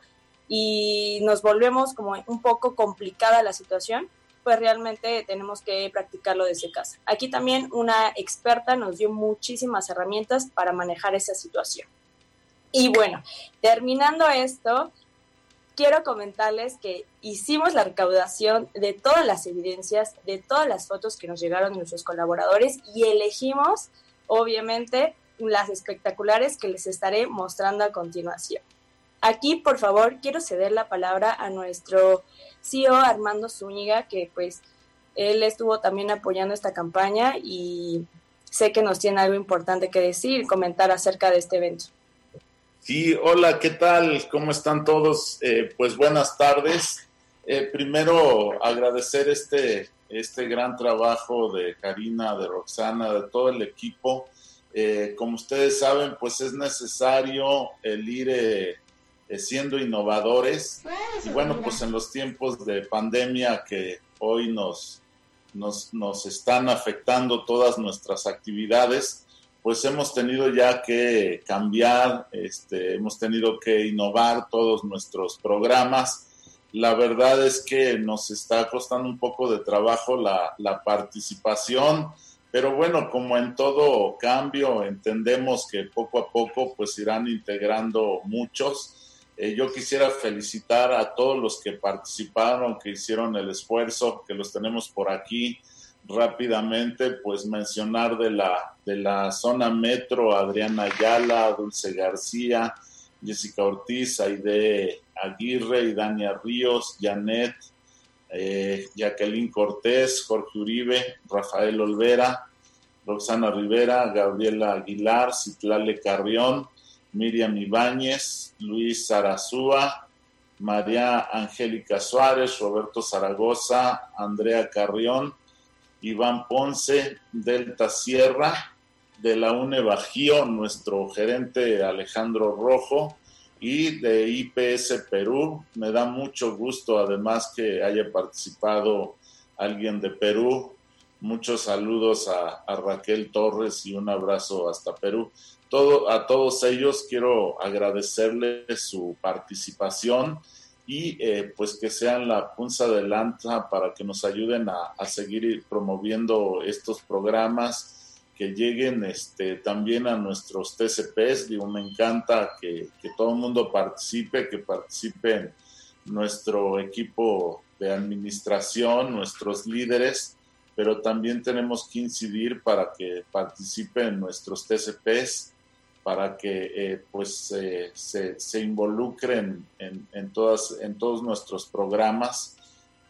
y nos volvemos como un poco complicada la situación, pues realmente tenemos que practicarlo desde casa. Aquí también una experta nos dio muchísimas herramientas para manejar esa situación. Y bueno, terminando esto, quiero comentarles que hicimos la recaudación de todas las evidencias, de todas las fotos que nos llegaron de nuestros colaboradores y elegimos, obviamente, las espectaculares que les estaré mostrando a continuación. Aquí, por favor, quiero ceder la palabra a nuestro CEO Armando Zúñiga, que pues él estuvo también apoyando esta campaña y sé que nos tiene algo importante que decir, comentar acerca de este evento. Sí, hola, ¿qué tal? ¿Cómo están todos? Eh, pues buenas tardes. Eh, primero, agradecer este, este gran trabajo de Karina, de Roxana, de todo el equipo. Eh, como ustedes saben, pues es necesario el ir siendo innovadores. Y bueno, pues en los tiempos de pandemia que hoy nos, nos, nos están afectando todas nuestras actividades, pues hemos tenido ya que cambiar, este, hemos tenido que innovar todos nuestros programas. La verdad es que nos está costando un poco de trabajo la, la participación, pero bueno, como en todo cambio, entendemos que poco a poco pues irán integrando muchos. Eh, yo quisiera felicitar a todos los que participaron, que hicieron el esfuerzo, que los tenemos por aquí rápidamente, pues mencionar de la, de la zona metro, Adriana Ayala, Dulce García, Jessica Ortiz, Aide Aguirre, y Dania Ríos, Janet, eh, Jacqueline Cortés, Jorge Uribe, Rafael Olvera, Roxana Rivera, Gabriela Aguilar, Citlale Carrión, Miriam Ibáñez, Luis Zarazúa, María Angélica Suárez, Roberto Zaragoza, Andrea Carrión, Iván Ponce, Delta Sierra, de la UNE Bajío, nuestro gerente Alejandro Rojo, y de IPS Perú. Me da mucho gusto además que haya participado alguien de Perú. Muchos saludos a, Raquel Torres y un abrazo hasta Perú. Todo, a todos ellos quiero agradecerles su participación y eh, pues que sean la punza de lanza para que nos ayuden a, seguir promoviendo estos programas que lleguen este, también a nuestros TCPs. Digo, me encanta que, que todo el mundo participe, que participen nuestro equipo de administración, nuestros líderes, pero también tenemos que incidir para que participen nuestros TCPs para que eh, pues se, se, involucren en, todas, en todos nuestros programas.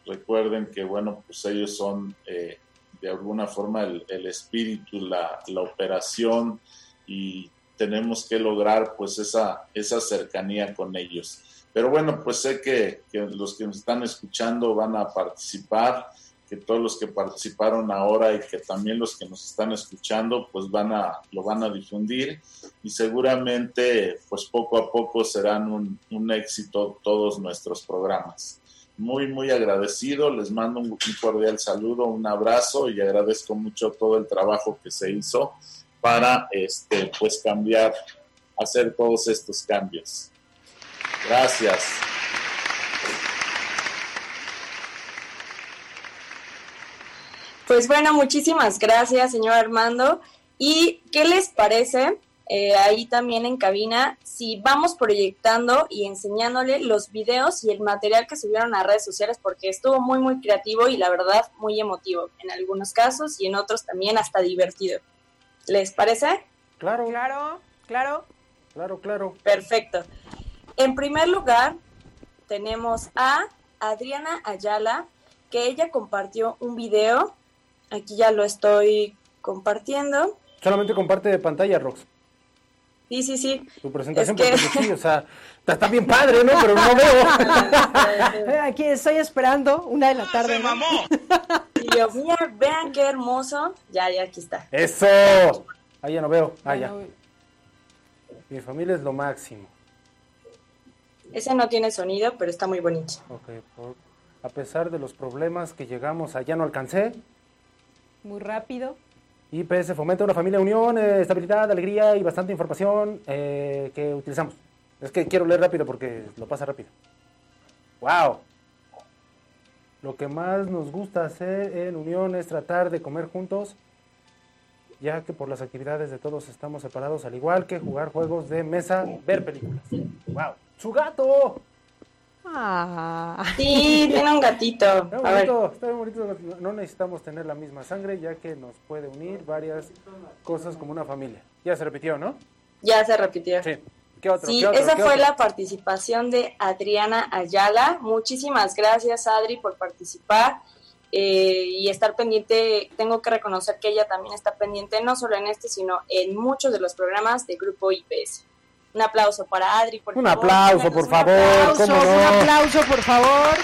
Recuerden que, bueno, pues ellos son eh, de alguna forma el, espíritu, la, operación y tenemos que lograr pues esa, esa cercanía con ellos. Pero bueno, pues sé que los que nos están escuchando van a participar que todos los que participaron ahora y que también los que nos están escuchando pues van a lo van a difundir y seguramente pues poco a poco serán un, un éxito todos nuestros programas. Muy muy agradecido les mando un, cordial saludo un abrazo y agradezco mucho todo el trabajo que se hizo para este pues cambiar hacer todos estos cambios. Gracias Pues bueno, muchísimas gracias, señor Armando. ¿Y qué les parece? Eh, ahí también en cabina, si vamos proyectando y enseñándole los videos y el material que subieron a redes sociales, porque estuvo muy, muy creativo y la verdad muy emotivo en algunos casos y en otros también hasta divertido. ¿Les parece? Claro. Claro, claro. Claro, claro. Perfecto. En primer lugar, tenemos a Adriana Ayala, que ella compartió un video Aquí ya lo estoy compartiendo. Solamente comparte de pantalla, Rox. Sí, sí, sí. Tu presentación, porque sí, o sea, está, bien padre, ¿no? Pero no veo. Aquí estoy esperando, una de la tarde. Y yo, vean qué hermoso. Ya, ya, aquí está. Eso. Ahí ya no veo. Ah, ya. Mi familia es lo máximo. Ese no tiene sonido, pero está muy bonito. Ok, a pesar de los problemas que llegamos allá no alcancé, muy rápido. IPS fomenta una familia unión, eh, estabilidad, alegría y bastante información eh, que utilizamos. Es que quiero leer rápido porque lo pasa rápido. ¡Wow! Lo que más nos gusta hacer en unión es tratar de comer juntos, ya que por las actividades de todos estamos separados, al igual que jugar juegos de mesa, ver películas. ¡Wow! ¡Su gato! Ah. Sí, tiene un gatito. Está bonito, está bonito. No necesitamos tener la misma sangre, ya que nos puede unir varias cosas como una familia. Ya se repitió, ¿no? Ya se repitió. Sí. ¿Qué otro, sí, esa fue la participación de Adriana Ayala. Muchísimas gracias, Adri, por participar eh, y estar pendiente. Tengo que reconocer que ella también está pendiente, no solo en este, sino en muchos de los programas de Grupo IPS. Un aplauso para Adri, por un Aplauso, por favor, un aplauso, Un aplauso, por favor.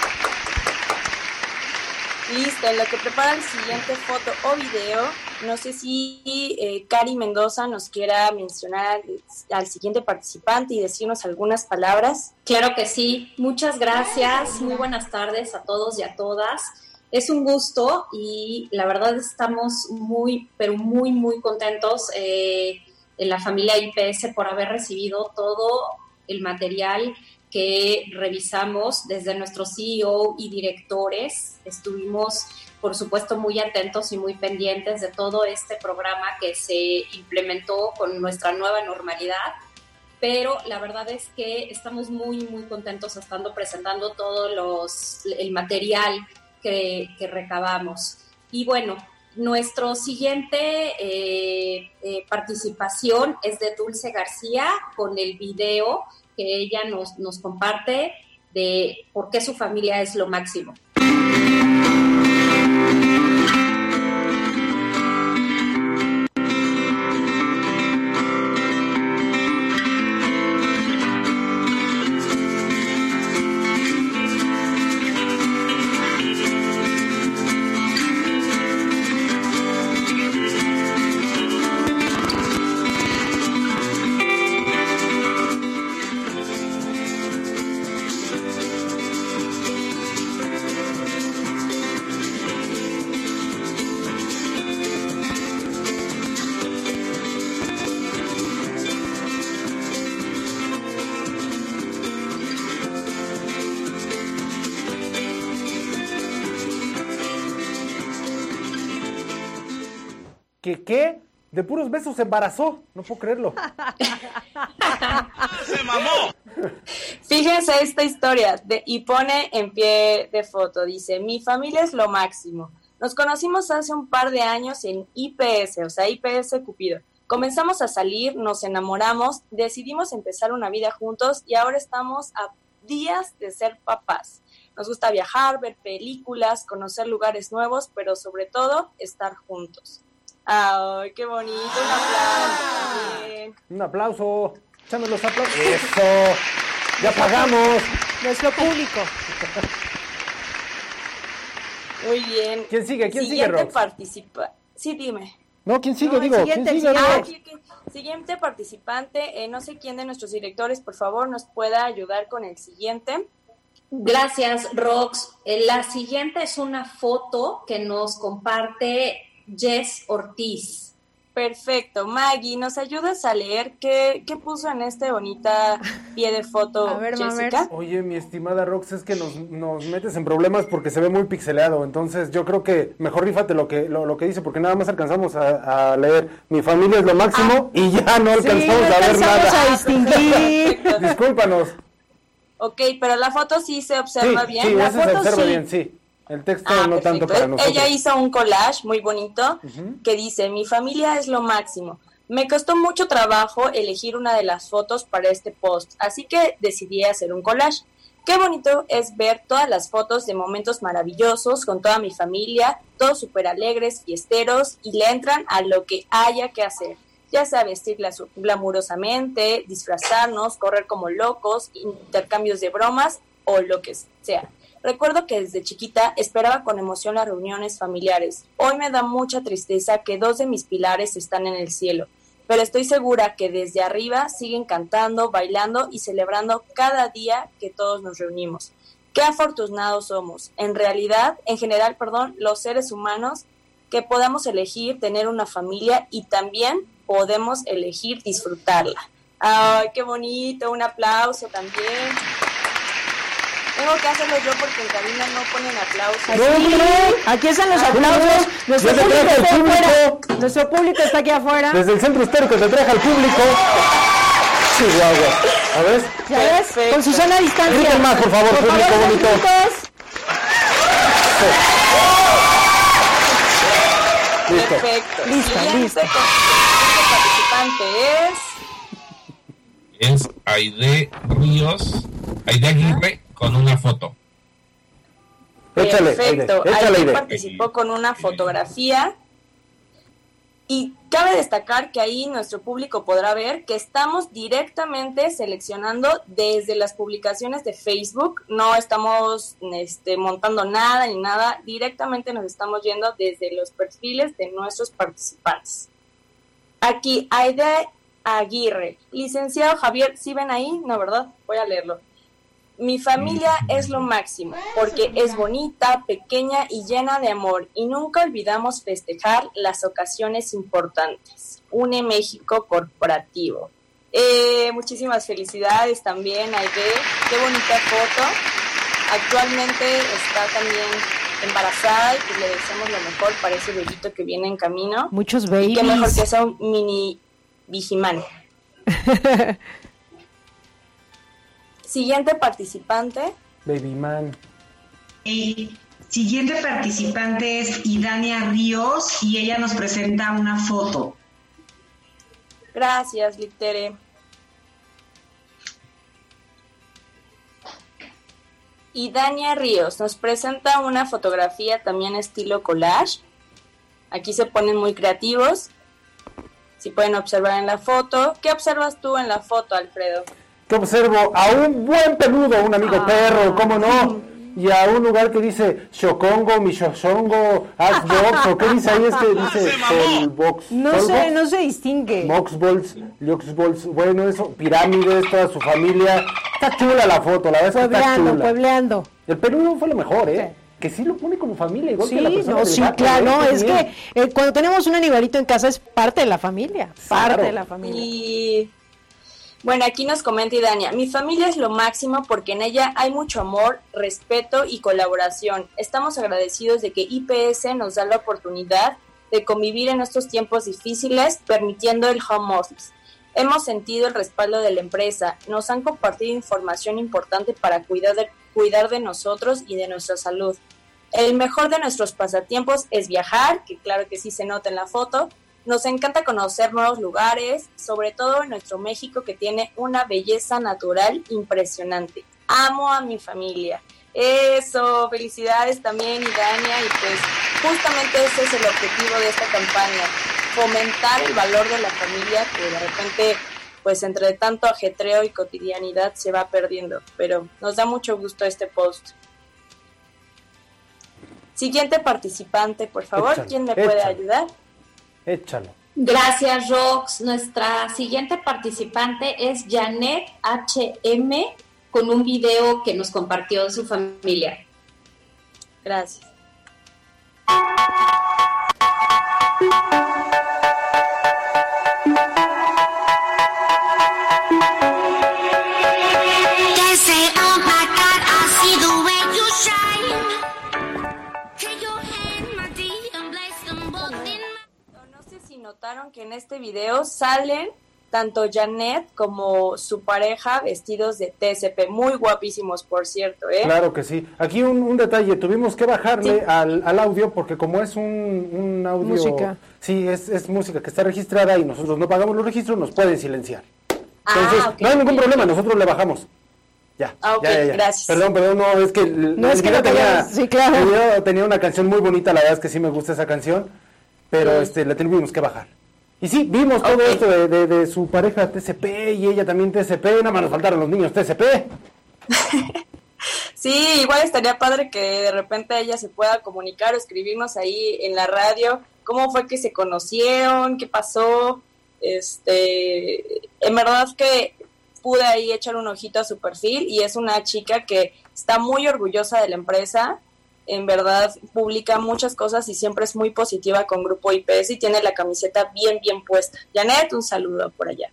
Listo, en lo que prepara el siguiente foto o video, no sé si eh, Cari Mendoza nos quiera mencionar al siguiente participante y decirnos algunas palabras. Claro que sí, muchas gracias, muy buenas tardes a todos y a todas. Es un gusto y la verdad estamos muy, pero muy, muy contentos. Eh, en la familia IPS por haber recibido todo el material que revisamos desde nuestro CEO y directores. Estuvimos, por supuesto, muy atentos y muy pendientes de todo este programa que se implementó con nuestra nueva normalidad. Pero la verdad es que estamos muy, muy contentos estando presentando todo los, el material que, que recabamos. Y bueno, nuestro siguiente eh, eh, participación es de Dulce García con el video que ella nos, nos comparte de por qué su familia es lo máximo. De puros besos se embarazó. No puedo creerlo. ¡Se mamó! Fíjense esta historia de, y pone en pie de foto. Dice, mi familia es lo máximo. Nos conocimos hace un par de años en IPS, o sea, IPS Cupido. Comenzamos a salir, nos enamoramos, decidimos empezar una vida juntos y ahora estamos a días de ser papás. Nos gusta viajar, ver películas, conocer lugares nuevos, pero sobre todo estar juntos. ¡Ay, qué bonito! Un aplauso. Un aplauso. Échame los aplausos. Eso. Ya pagamos. Nuestro público. Muy bien. ¿Quién sigue? ¿Quién sigue, Rox? participa. Sí, dime. No, ¿quién sigue? Digo, siguiente, ¿quién sigue? Ah, siguiente participante, eh, no sé quién de nuestros directores, por favor, nos pueda ayudar con el siguiente. Gracias, Rox. Eh, la siguiente es una foto que nos comparte Jess Ortiz. Perfecto. Maggie, ¿nos ayudas a leer qué, qué puso en este bonita pie de foto a ver, Jessica? Oye, mi estimada Rox, es que nos, nos, metes en problemas porque se ve muy pixeleado. Entonces, yo creo que mejor rífate lo que, lo, que dice, porque nada más alcanzamos a, leer mi familia es lo máximo ah. y ya no alcanzamos a ver nada. a distinguir. Discúlpanos. Ok, pero la foto sí se observa bien. Sí, la foto se observa bien, sí. El texto ah, no tanto para nosotros. Ella hizo un collage muy bonito que dice, mi familia es lo máximo. Me costó mucho trabajo elegir una de las fotos para este post, así que decidí hacer un collage. Qué bonito es ver todas las fotos de momentos maravillosos con toda mi familia, todos súper alegres, fiesteros y le entran a lo que haya que hacer, ya sea vestir glamurosamente, disfrazarnos, correr como locos, intercambios de bromas o lo que sea. Recuerdo que desde chiquita esperaba con emoción las reuniones familiares. Hoy me da mucha tristeza que dos de mis pilares están en el cielo, pero estoy segura que desde arriba siguen cantando, bailando y celebrando cada día que todos nos reunimos. Qué afortunados somos, en realidad, en general, perdón, los seres humanos que podamos elegir tener una familia y también podemos elegir disfrutarla. Ay, qué bonito, un aplauso también. Tengo que hacerlo yo porque en cabina no ponen aplausos. aquí están los aplausos. Nuestro público está afuera. Nuestro público está aquí afuera. Desde el centro histórico se trae al público. Chihuahua. A ver. ¿Ya ves? Con Susana a distancia. Griten más, por favor, por público favor, bonito. Listo. Perfecto. Lista, Siguiente lista. participante es Es Aide Ríos, Aide Aguirre con una foto. Échale, Perfecto. Participó con una fotografía. Y cabe destacar que ahí nuestro público podrá ver que estamos directamente seleccionando desde las publicaciones de Facebook. No estamos este, montando nada ni nada. Directamente nos estamos yendo desde los perfiles de nuestros participantes. Aquí, Aide Aguirre. Licenciado Javier, ¿sí ven ahí? No, ¿verdad? Voy a leerlo. Mi familia es lo máximo, porque es bonita, pequeña y llena de amor, y nunca olvidamos festejar las ocasiones importantes. Une México Corporativo. Eh, muchísimas felicidades también, Aide. Qué bonita foto. Actualmente está también embarazada y pues le deseamos lo mejor para ese bebito que viene en camino. Muchos Y qué mejor babies. que sea un mini vigimán. Siguiente participante. Baby man. El siguiente participante es Idania Ríos y ella nos presenta una foto. Gracias, Litere. Y Dania Ríos nos presenta una fotografía también estilo collage. Aquí se ponen muy creativos. Si pueden observar en la foto. ¿Qué observas tú en la foto, Alfredo? Que observo a un buen peludo, un amigo perro, ¿cómo no? Y a un lugar que dice Shokongo, Mishoshongo, Axbox, o qué dice ahí, es que dice Solbox. No Solbox, se, no se distingue. Moxballs, Luxballs, bueno, eso, pirámides, toda su familia. Está chula la foto, la verdad es que está Puebleando, chula. puebleando. El peludo fue lo mejor, ¿eh? Que sí lo pone como familia, igual Sí, que la persona no, del sí, gato, claro, ¿eh? no, Qué es bien. que eh, cuando tenemos un animalito en casa es parte de la familia, parte Claro. de la familia. Y bueno, aquí nos comenta Idania, mi familia es lo máximo porque en ella hay mucho amor, respeto y colaboración. Estamos agradecidos de que IPS nos da la oportunidad de convivir en estos tiempos difíciles, permitiendo el home office. Hemos sentido el respaldo de la empresa, nos han compartido información importante para cuidar de, nosotros y de nuestra salud. El mejor de nuestros pasatiempos es viajar, que claro que sí se nota en la foto, nos encanta conocer nuevos lugares, sobre todo en nuestro México que tiene una belleza natural impresionante. Amo a mi familia. Eso, felicidades también, Idania, y pues justamente ese es el objetivo de esta campaña, fomentar el valor de la familia que de repente, pues entre tanto ajetreo y cotidianidad se va perdiendo, pero nos da mucho gusto este post. Siguiente participante, por favor, ¿quién me puede ayudar? Échalo. Gracias, Rox. Nuestra siguiente participante es Janet HM con un video que nos compartió su familia. Gracias. Que en este video salen tanto Janet como su pareja vestidos de TCP, muy guapísimos por cierto, ¿eh? Claro que sí. Aquí un, un detalle, tuvimos que bajarle al, al audio porque como es un, un audio... Música. Sí, es, es música que está registrada y nosotros no pagamos los registros, nos pueden silenciar. Ah, Entonces, ok, no hay ningún problema, nosotros le bajamos. Ya, Ah, ok, ya, ya, ya. gracias. Perdón, perdón, no, es que... No, es que no tenía, tenías- sí, claro. video tenía una canción muy bonita, la verdad es que sí me gusta esa canción, pero Sí. este le tuvimos que bajar. Y sí, vimos todo esto de, de- de su pareja TCP y ella también TCP, nada más nos faltaron los niños TCP. Sí, igual estaría padre que de repente ella se pueda comunicar o escribirnos ahí en la radio cómo fue que se conocieron, qué pasó. Este, en verdad que pude ahí echar un ojito a su perfil y es una chica que está muy orgullosa de la empresa. En verdad publica muchas cosas y siempre es muy positiva con Grupo IPS y tiene la camiseta bien, bien puesta. Janet, un saludo por allá.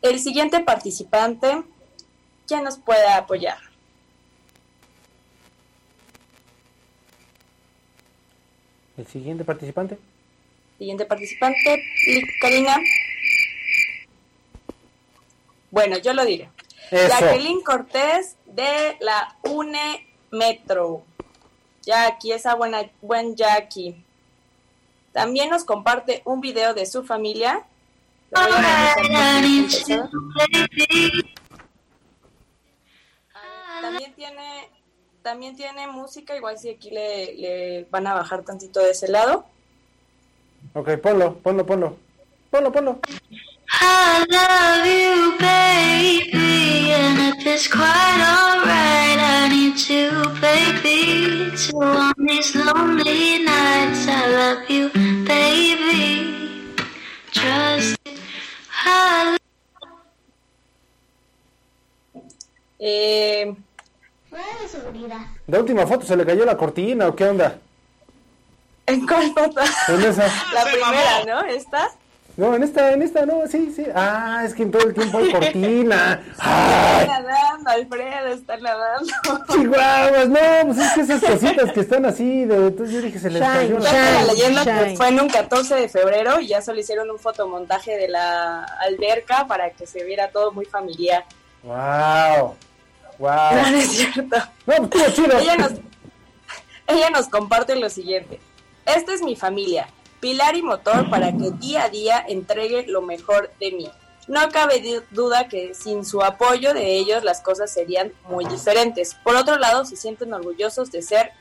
El siguiente participante, ¿quién nos puede apoyar? El siguiente participante. Siguiente participante, Karina. Bueno, yo lo diré. Jacqueline Cortés de la UNE Metro. Jackie, esa buena, buen Jackie. También nos comparte un video de su familia. También tiene, también tiene música, igual si aquí le, le van a bajar tantito de ese lado. Ok, ponlo, ponlo, ponlo. Ponlo, ponlo. I love you, baby, and if it's quite alright, I need to play beats on these lonely nights. I love you, baby. Trust. I Eh, La última foto se le cayó la cortina o qué onda. ¿En cuál foto? En esa. La primera, ¿no? ¿Esta? No, en esta, en esta, no, sí, sí. Ah, es que en todo el tiempo hay cortina. Está nadando, Alfredo, está nadando. Chihuahuas, no, pues es que esas cositas que están así, de, entonces yo dije se les cayó la leyenda Shine. que fue en un 14 de febrero y ya solo hicieron un fotomontaje de la alberca para que se viera todo muy familiar. Wow. Wow. No, no es cierto. No, pues chido. Ella nos, ella nos comparte lo siguiente. Esta es mi familia, pilar y motor para que día a día entregue lo mejor de mí. No cabe du- duda que sin su apoyo de ellos las cosas serían muy diferentes. Por otro lado, se sienten orgullosos de ser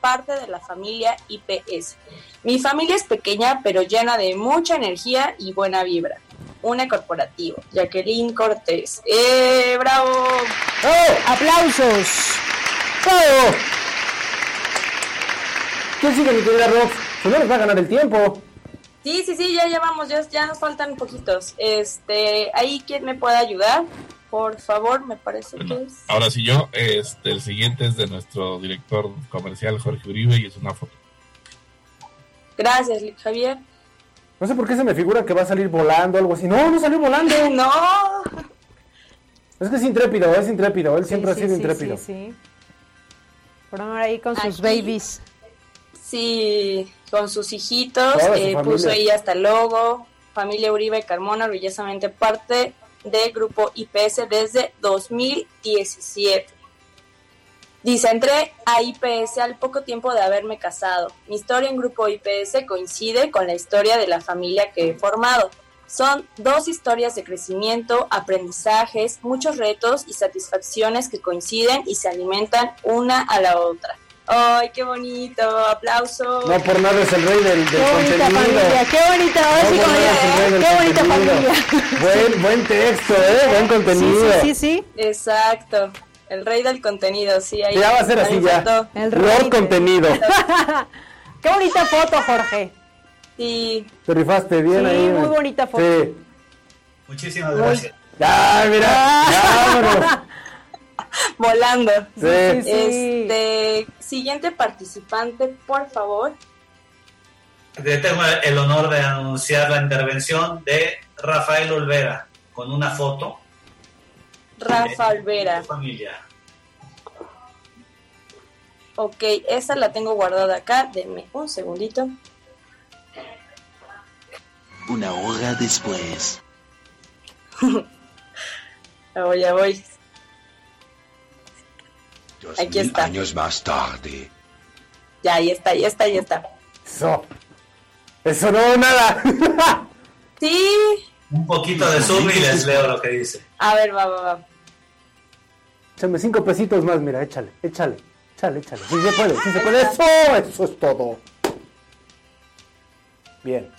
parte de la familia IPS. Mi familia es pequeña pero llena de mucha energía y buena vibra. Una corporativo, Jacqueline Cortés. ¡Eh, bravo! ¡Aplausos! ¡Bravo! ¿Quién sigue mi Rox? Si no, nos va a ganar el tiempo. Sí, sí, sí, ya llevamos, ya, ya nos faltan poquitos. Este, ahí quién me puede ayudar, por favor, me parece que es. Ahora sí yo, este, el siguiente es de nuestro director comercial Jorge Uribe y es una foto. Gracias, Javier. No sé por qué se me figura que va a salir volando o algo así. No, no salió volando. no. Es que es intrépido, es intrépido. Él siempre Sí, ha sido sí, intrépido. Sí, sí. Por amor ahí con sus babies. Sí, con sus hijitos, eh, puso ahí hasta el logo, familia Uribe Carmona, orgullosamente parte del grupo IPS desde 2017. Dice, entré a IPS al poco tiempo de haberme casado. Mi historia en grupo IPS coincide con la historia de la familia que he formado. Son dos historias de crecimiento, aprendizajes, muchos retos y satisfacciones que coinciden y se alimentan una a la otra. ¡Ay, qué bonito! ¡Aplauso! No por nada es el rey del, del Qué bonita contenido. familia, qué bonita, ahora No sí como el rey del qué bonita familia. Buen, buen texto, ¿eh? Buen contenido. Sí, sí, sí, Exacto. El rey del contenido, sí. Ahí, Ya va a ser así ya. faltó. Lord contenido. Qué bonita foto, Jorge. Sí. Te rifaste bien Sí, ahí. muy bonita foto. Sí. Muchísimas gracias. Ya, mira. Vámonos. Volando. Sí. Sí, sí. Este, siguiente participante, por favor. Yo tengo el honor de anunciar la intervención de Rafael Olvera con una foto Rafa Olvera. familia. Ok, esa la tengo guardada acá. Denme un segundito. Una hora después. Ya voy, ya voy. Dos Aquí mil está. años más tarde. Ya, ahí está, ahí está, ahí está. Eso. Eso no, nada. Sí. Un poquito de zoom y les leo lo que dice. A ver, va, va, va. Échame cinco pesitos más, mira, échale, échale, échale, échale. Sí se puede, sí se puede. Eso, eso es todo. Bien.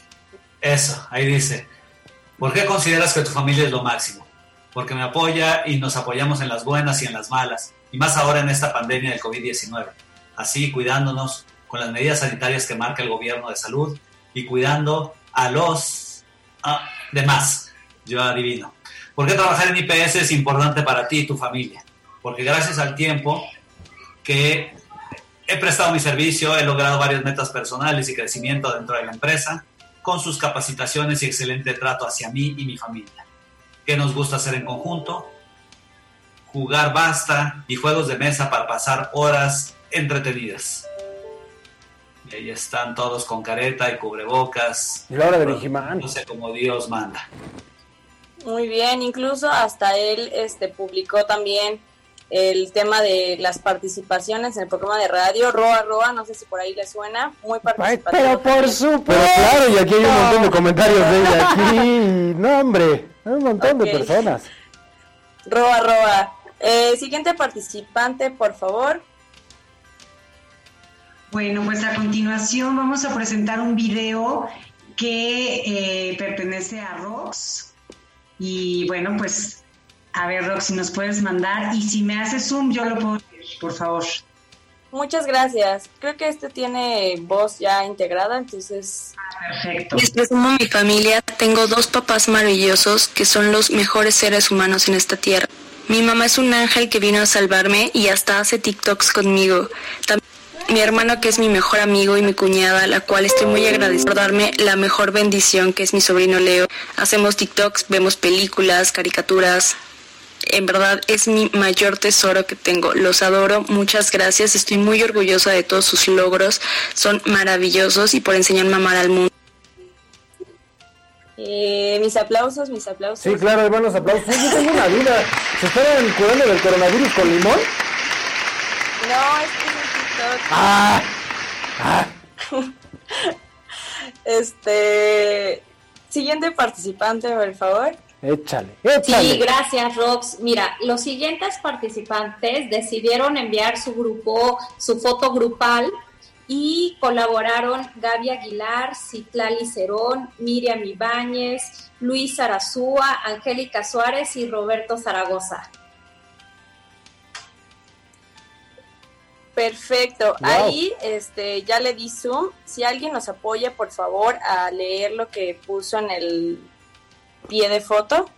Eso, ahí dice. ¿Por qué consideras que tu familia es lo máximo? Porque me apoya y nos apoyamos en las buenas y en las malas, y más ahora en esta pandemia del COVID-19. Así, cuidándonos con las medidas sanitarias que marca el gobierno de salud y cuidando a los demás. Yo adivino. ¿Por qué trabajar en IPS es importante para ti y tu familia? Porque gracias al tiempo que he prestado mi servicio, he logrado varias metas personales y crecimiento dentro de la empresa, con sus capacitaciones y excelente trato hacia mí y mi familia. ¿Qué nos gusta hacer en conjunto? Jugar basta y juegos de mesa para pasar horas entretenidas. Y ahí están todos con careta y cubrebocas. Y la hora de Vigimán. No sé cómo Dios manda. Muy bien, incluso hasta él este, publicó también el tema de las participaciones en el programa de radio, Roa Roa, no sé si por ahí le suena, muy participativo. Pero por supuesto. Pero claro, y aquí hay un montón de comentarios de ella aquí. No, hombre, hay un montón de personas. Roa Roa. Eh, siguiente participante, por favor. Bueno, pues a continuación vamos a presentar un video que eh, pertenece a Rox. Y bueno, pues a ver, Rox, si nos puedes mandar. Y si me haces zoom, yo lo puedo ver, por favor. Muchas gracias. Creo que este tiene voz ya integrada, entonces... Perfecto. Les presumo mi familia. Tengo dos papás maravillosos que son los mejores seres humanos en esta tierra. Mi mamá es un ángel que vino a salvarme y hasta hace TikToks conmigo. Tam- mi hermano que es mi mejor amigo y mi cuñada, la cual estoy muy agradecida por darme la mejor bendición que es mi sobrino Leo. Hacemos TikToks, vemos películas, caricaturas. En verdad es mi mayor tesoro que tengo. Los adoro. Muchas gracias. Estoy muy orgullosa de todos sus logros. Son maravillosos y por enseñarme a al mundo. Eh, mis aplausos, mis aplausos. Sí, claro, hermanos, aplausos. Yo tengo una duda. ¿Se estaban curando del coronavirus con limón? No, es que es un TikTok. Ah, ah. Este. Siguiente participante, por favor. Échale, Sí, échale. gracias, Rox. Mira, los siguientes participantes decidieron enviar su grupo, su foto grupal y colaboraron Gaby Aguilar, Citlali Cerón, Miriam Ibáñez, Luis Arazúa, Angélica Suárez y Roberto Zaragoza. Perfecto. Wow. Ahí este, ya le di zoom. Si alguien nos apoya, por favor, a leer lo que puso en el pie de foto.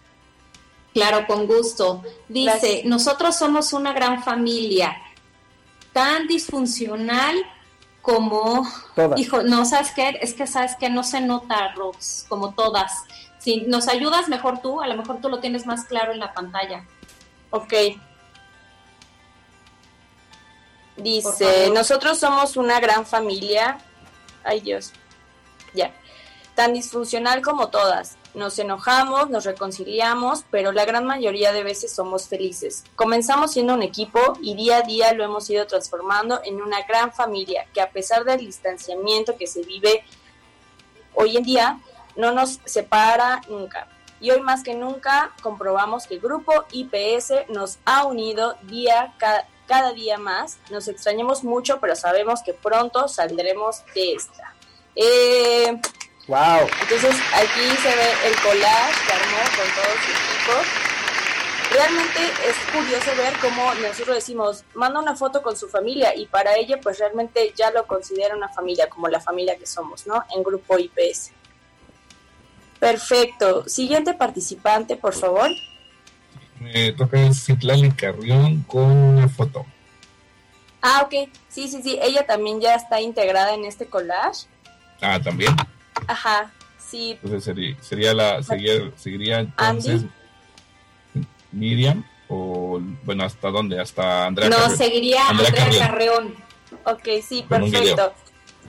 Claro, con gusto. Dice, Gracias. nosotros somos una gran familia, tan disfuncional como... Todas. Hijo, no, ¿sabes qué? Es que, ¿sabes que No se nota, Rox, como todas. Si nos ayudas mejor tú, a lo mejor tú lo tienes más claro en la pantalla. Ok. Dice, nosotros somos una gran familia. Ay Dios. Ya. Tan disfuncional como todas. Nos enojamos, nos reconciliamos, pero la gran mayoría de veces somos felices. Comenzamos siendo un equipo y día a día lo hemos ido transformando en una gran familia que a pesar del distanciamiento que se vive hoy en día, no nos separa nunca. Y hoy más que nunca comprobamos que el grupo IPS nos ha unido día ca- cada día más. Nos extrañamos mucho, pero sabemos que pronto saldremos de esta. Eh, Wow. entonces aquí se ve el collage que armó con todo su equipo. Realmente es curioso ver cómo nosotros decimos, manda una foto con su familia y para ella pues realmente ya lo considera una familia, como la familia que somos, ¿no? En grupo IPS. Perfecto. Siguiente participante, por favor. Me toca Citlali Carrión con una foto. Ah, ok. Sí, sí, sí. Ella también ya está integrada en este collage. Ah, también. Ajá. Sí, Entonces sería, sería la, sería, seguiría entonces Miriam o bueno, ¿hasta dónde? Hasta Andrea no, seguiría Andrea, Carrión. Carreón. Ok, sí, Con perfecto.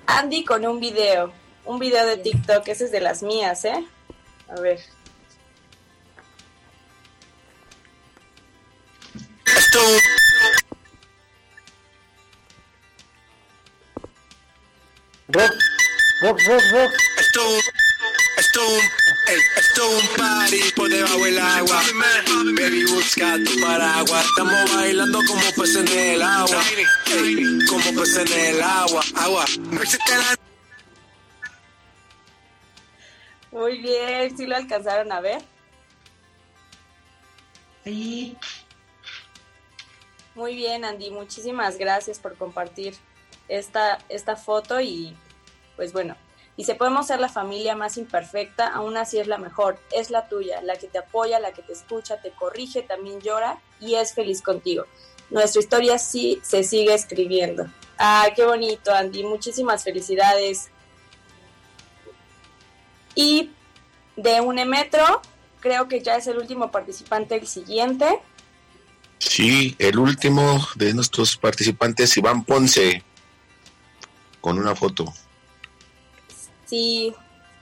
Andy con un video. Un video de TikTok. Ese es de las mías, ¿eh? A ver. Rock, rock, rock, rock. Esto, esto, ey, esto es un party por debajo del agua. Baby, busca tu paraguas. Estamos bailando como peces en el agua. Como peces en el agua. Agua. Muy bien. ¿Sí lo alcanzaron a ver? Sí. Muy bien, Andy. Muchísimas gracias por compartir esta, esta foto y pues bueno. Dice, podemos ser la familia más imperfecta, aún así es la mejor. Es la tuya, la que te apoya, la que te escucha, te corrige, también llora y es feliz contigo. Nuestra historia sí se sigue escribiendo. Ah, qué bonito, Andy. Muchísimas felicidades. Y de Unemetro, creo que ya es el último participante, el siguiente. Sí, el último de nuestros participantes, Iván Ponce, con una foto. Sí,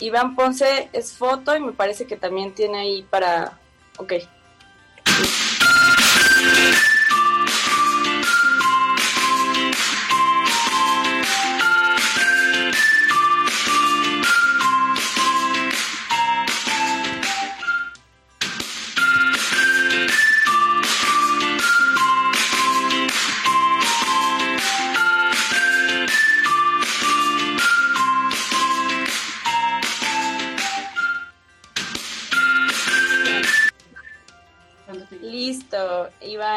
Iván Ponce es foto y me parece que también tiene ahí para... Ok.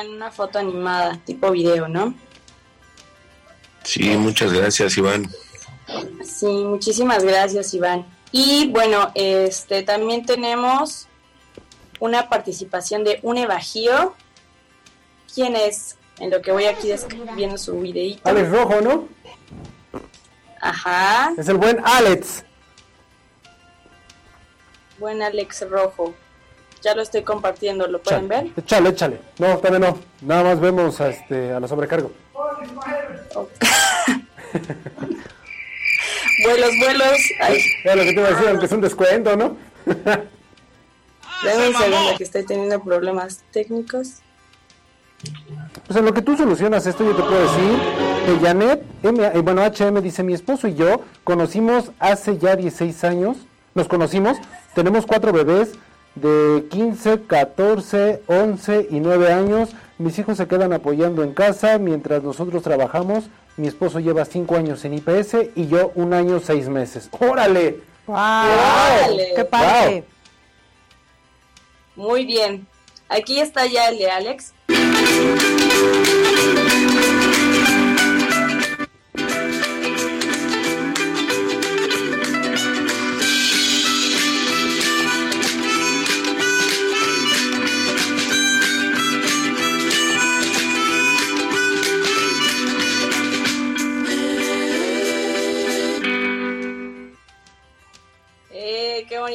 Una foto animada, tipo video, ¿no? Sí, muchas gracias, Iván. Sí, muchísimas gracias, Iván. Y bueno, este también tenemos una participación de un evajío. ¿Quién es? En lo que voy aquí viendo su videito. Alex Rojo, ¿no? Ajá. Es el buen Alex. Buen Alex Rojo. Ya lo estoy compartiendo, ¿lo pueden ver? Échale, échale. No, también no. Nada más vemos a, este, a la sobrecargo. vuelos, vuelos. Ay. Lo que te iba a decir, aunque es un descuento, ¿no? Dame un segundo que estoy teniendo problemas técnicos. Pues en lo que tú solucionas esto, yo te puedo decir que Janet, M, eh, bueno, HM dice, mi esposo y yo conocimos hace ya 16 años, nos conocimos, tenemos cuatro bebés, de 15, 14, 11 y 9 años. Mis hijos se quedan apoyando en casa mientras nosotros trabajamos. Mi esposo lleva 5 años en IPS y yo un año 6 meses. ¡Órale! ¡Wow! ¡Órale! ¡Qué padre! Muy bien. Aquí está ya el de Alex.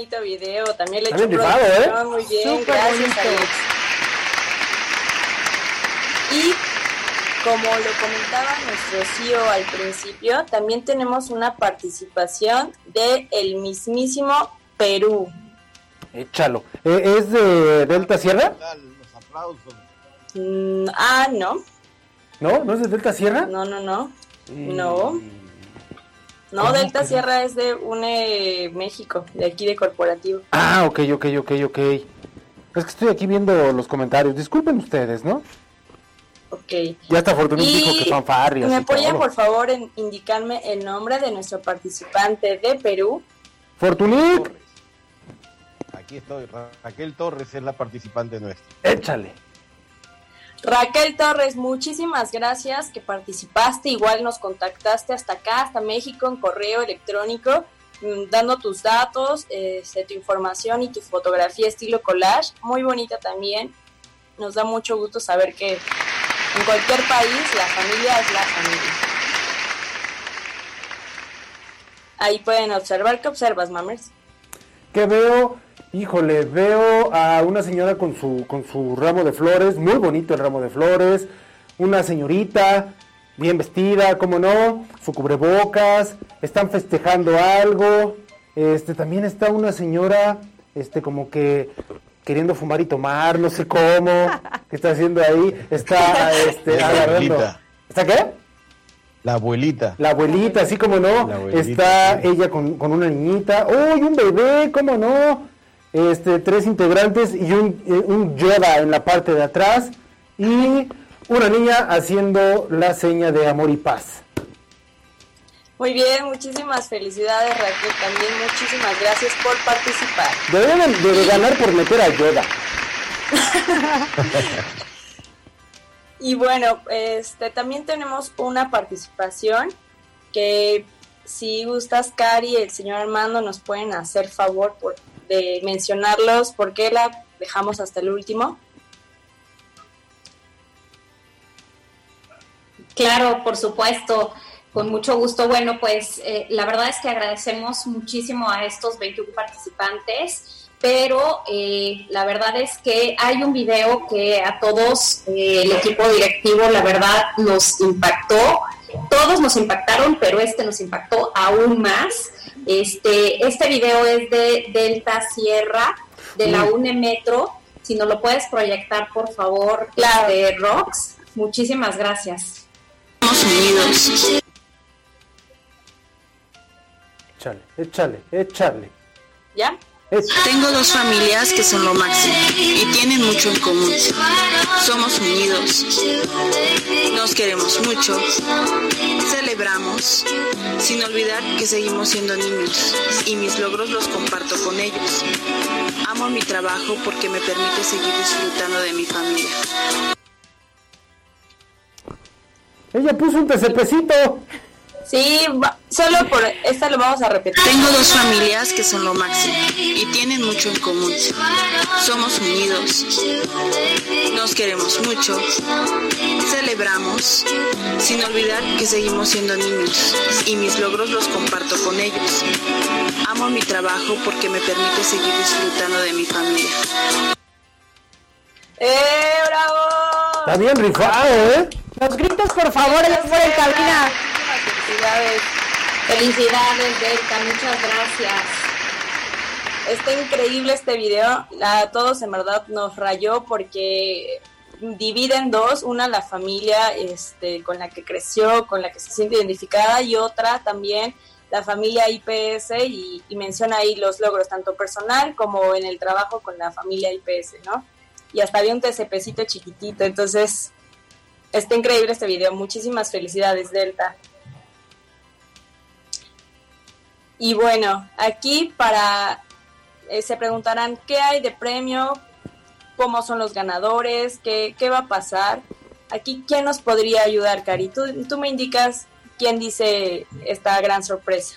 Bonito video. También le he hecho ¿eh? Muy bien, gracias Alex. Y como lo comentaba nuestro CEO al principio, también tenemos una participación de el mismísimo Perú. Échalo. ¿E-, ¿Es de Delta Sierra? Los aplausos. Mm, ah, no. ¿No? ¿No es de Delta Sierra? No, no, no. No. No, Delta Sierra es de UNE México, de aquí de corporativo. Ah, ok, ok, ok, ok. Es que estoy aquí viendo los comentarios. Disculpen ustedes, ¿no? Ok. Ya está Fortunín dijo que fanfarrias. ¿Me apoyan, por favor, en indicarme el nombre de nuestro participante de Perú? Fortunín. Aquí estoy. Raquel Torres es la participante nuestra. Échale. Raquel Torres, muchísimas gracias que participaste, igual nos contactaste hasta acá, hasta México, en correo electrónico, mm, dando tus datos, este, tu información y tu fotografía estilo collage, muy bonita también. Nos da mucho gusto saber que en cualquier país la familia es la familia. Ahí pueden observar, ¿qué observas, mamers? Que veo Híjole, veo a una señora con su, con su ramo de flores, muy bonito el ramo de flores, una señorita bien vestida, como no, su cubrebocas, están festejando algo, este también está una señora, este como que queriendo fumar y tomar, no sé cómo, qué está haciendo ahí, está este agarrando. ¿Está qué? La abuelita. La abuelita, así como no. está ella con, con, una niñita. ¡Uy, un bebé! ¿Cómo no? Este, tres integrantes y un, eh, un Yoda en la parte de atrás y una niña haciendo la seña de amor y paz. Muy bien, muchísimas felicidades Raquel, también muchísimas gracias por participar. Deben de, ganar por meter a Yoda. y bueno, este también tenemos una participación que si gustas Cari y el señor Armando nos pueden hacer favor por de mencionarlos, ¿por qué la dejamos hasta el último? Claro, por supuesto, con mucho gusto. Bueno, pues eh, la verdad es que agradecemos muchísimo a estos 21 participantes, pero eh, la verdad es que hay un video que a todos eh, el equipo directivo, la verdad, nos impactó. Todos nos impactaron, pero este nos impactó aún más Este, este video es de Delta Sierra, de la UNE Metro. Si nos lo puedes proyectar, por favor, la de Rox. Muchísimas gracias. Unidos. Échale, échale, échale. ¿Ya? Tengo dos familias que son lo máximo y tienen mucho en común. Somos unidos, nos queremos mucho, celebramos, sin olvidar que seguimos siendo niños y mis logros los comparto con ellos. Amo mi trabajo porque me permite seguir disfrutando de mi familia. Ella puso un TCPcito. Sí, solo por esta lo vamos a repetir. Tengo dos familias que son lo máximo y tienen mucho en común. Somos unidos, nos queremos mucho, celebramos, sin olvidar que seguimos siendo niños y mis logros los comparto con ellos. Amo mi trabajo porque me permite seguir disfrutando de mi familia. ¡Eh, bravo! Está bien rifado, ¿eh? Los gritos, por favor, allá fuera en cabina. Felicidades. Felicidades, Delta, muchas gracias. Está increíble este video. A todos en verdad nos rayó porque divide en dos, una la familia este, con la que creció, con la que se siente identificada y otra también la familia IPS y, menciona ahí los logros tanto personal como en el trabajo con la familia IPS, ¿no? Y hasta había un TCPcito chiquitito, entonces está increíble este video. Muchísimas felicidades, Delta. Y bueno, aquí para, eh, se preguntarán qué hay de premio, cómo son los ganadores, qué, qué va a pasar. Aquí, ¿quién nos podría ayudar, Cari? Tú, tú me indicas quién dice esta gran sorpresa.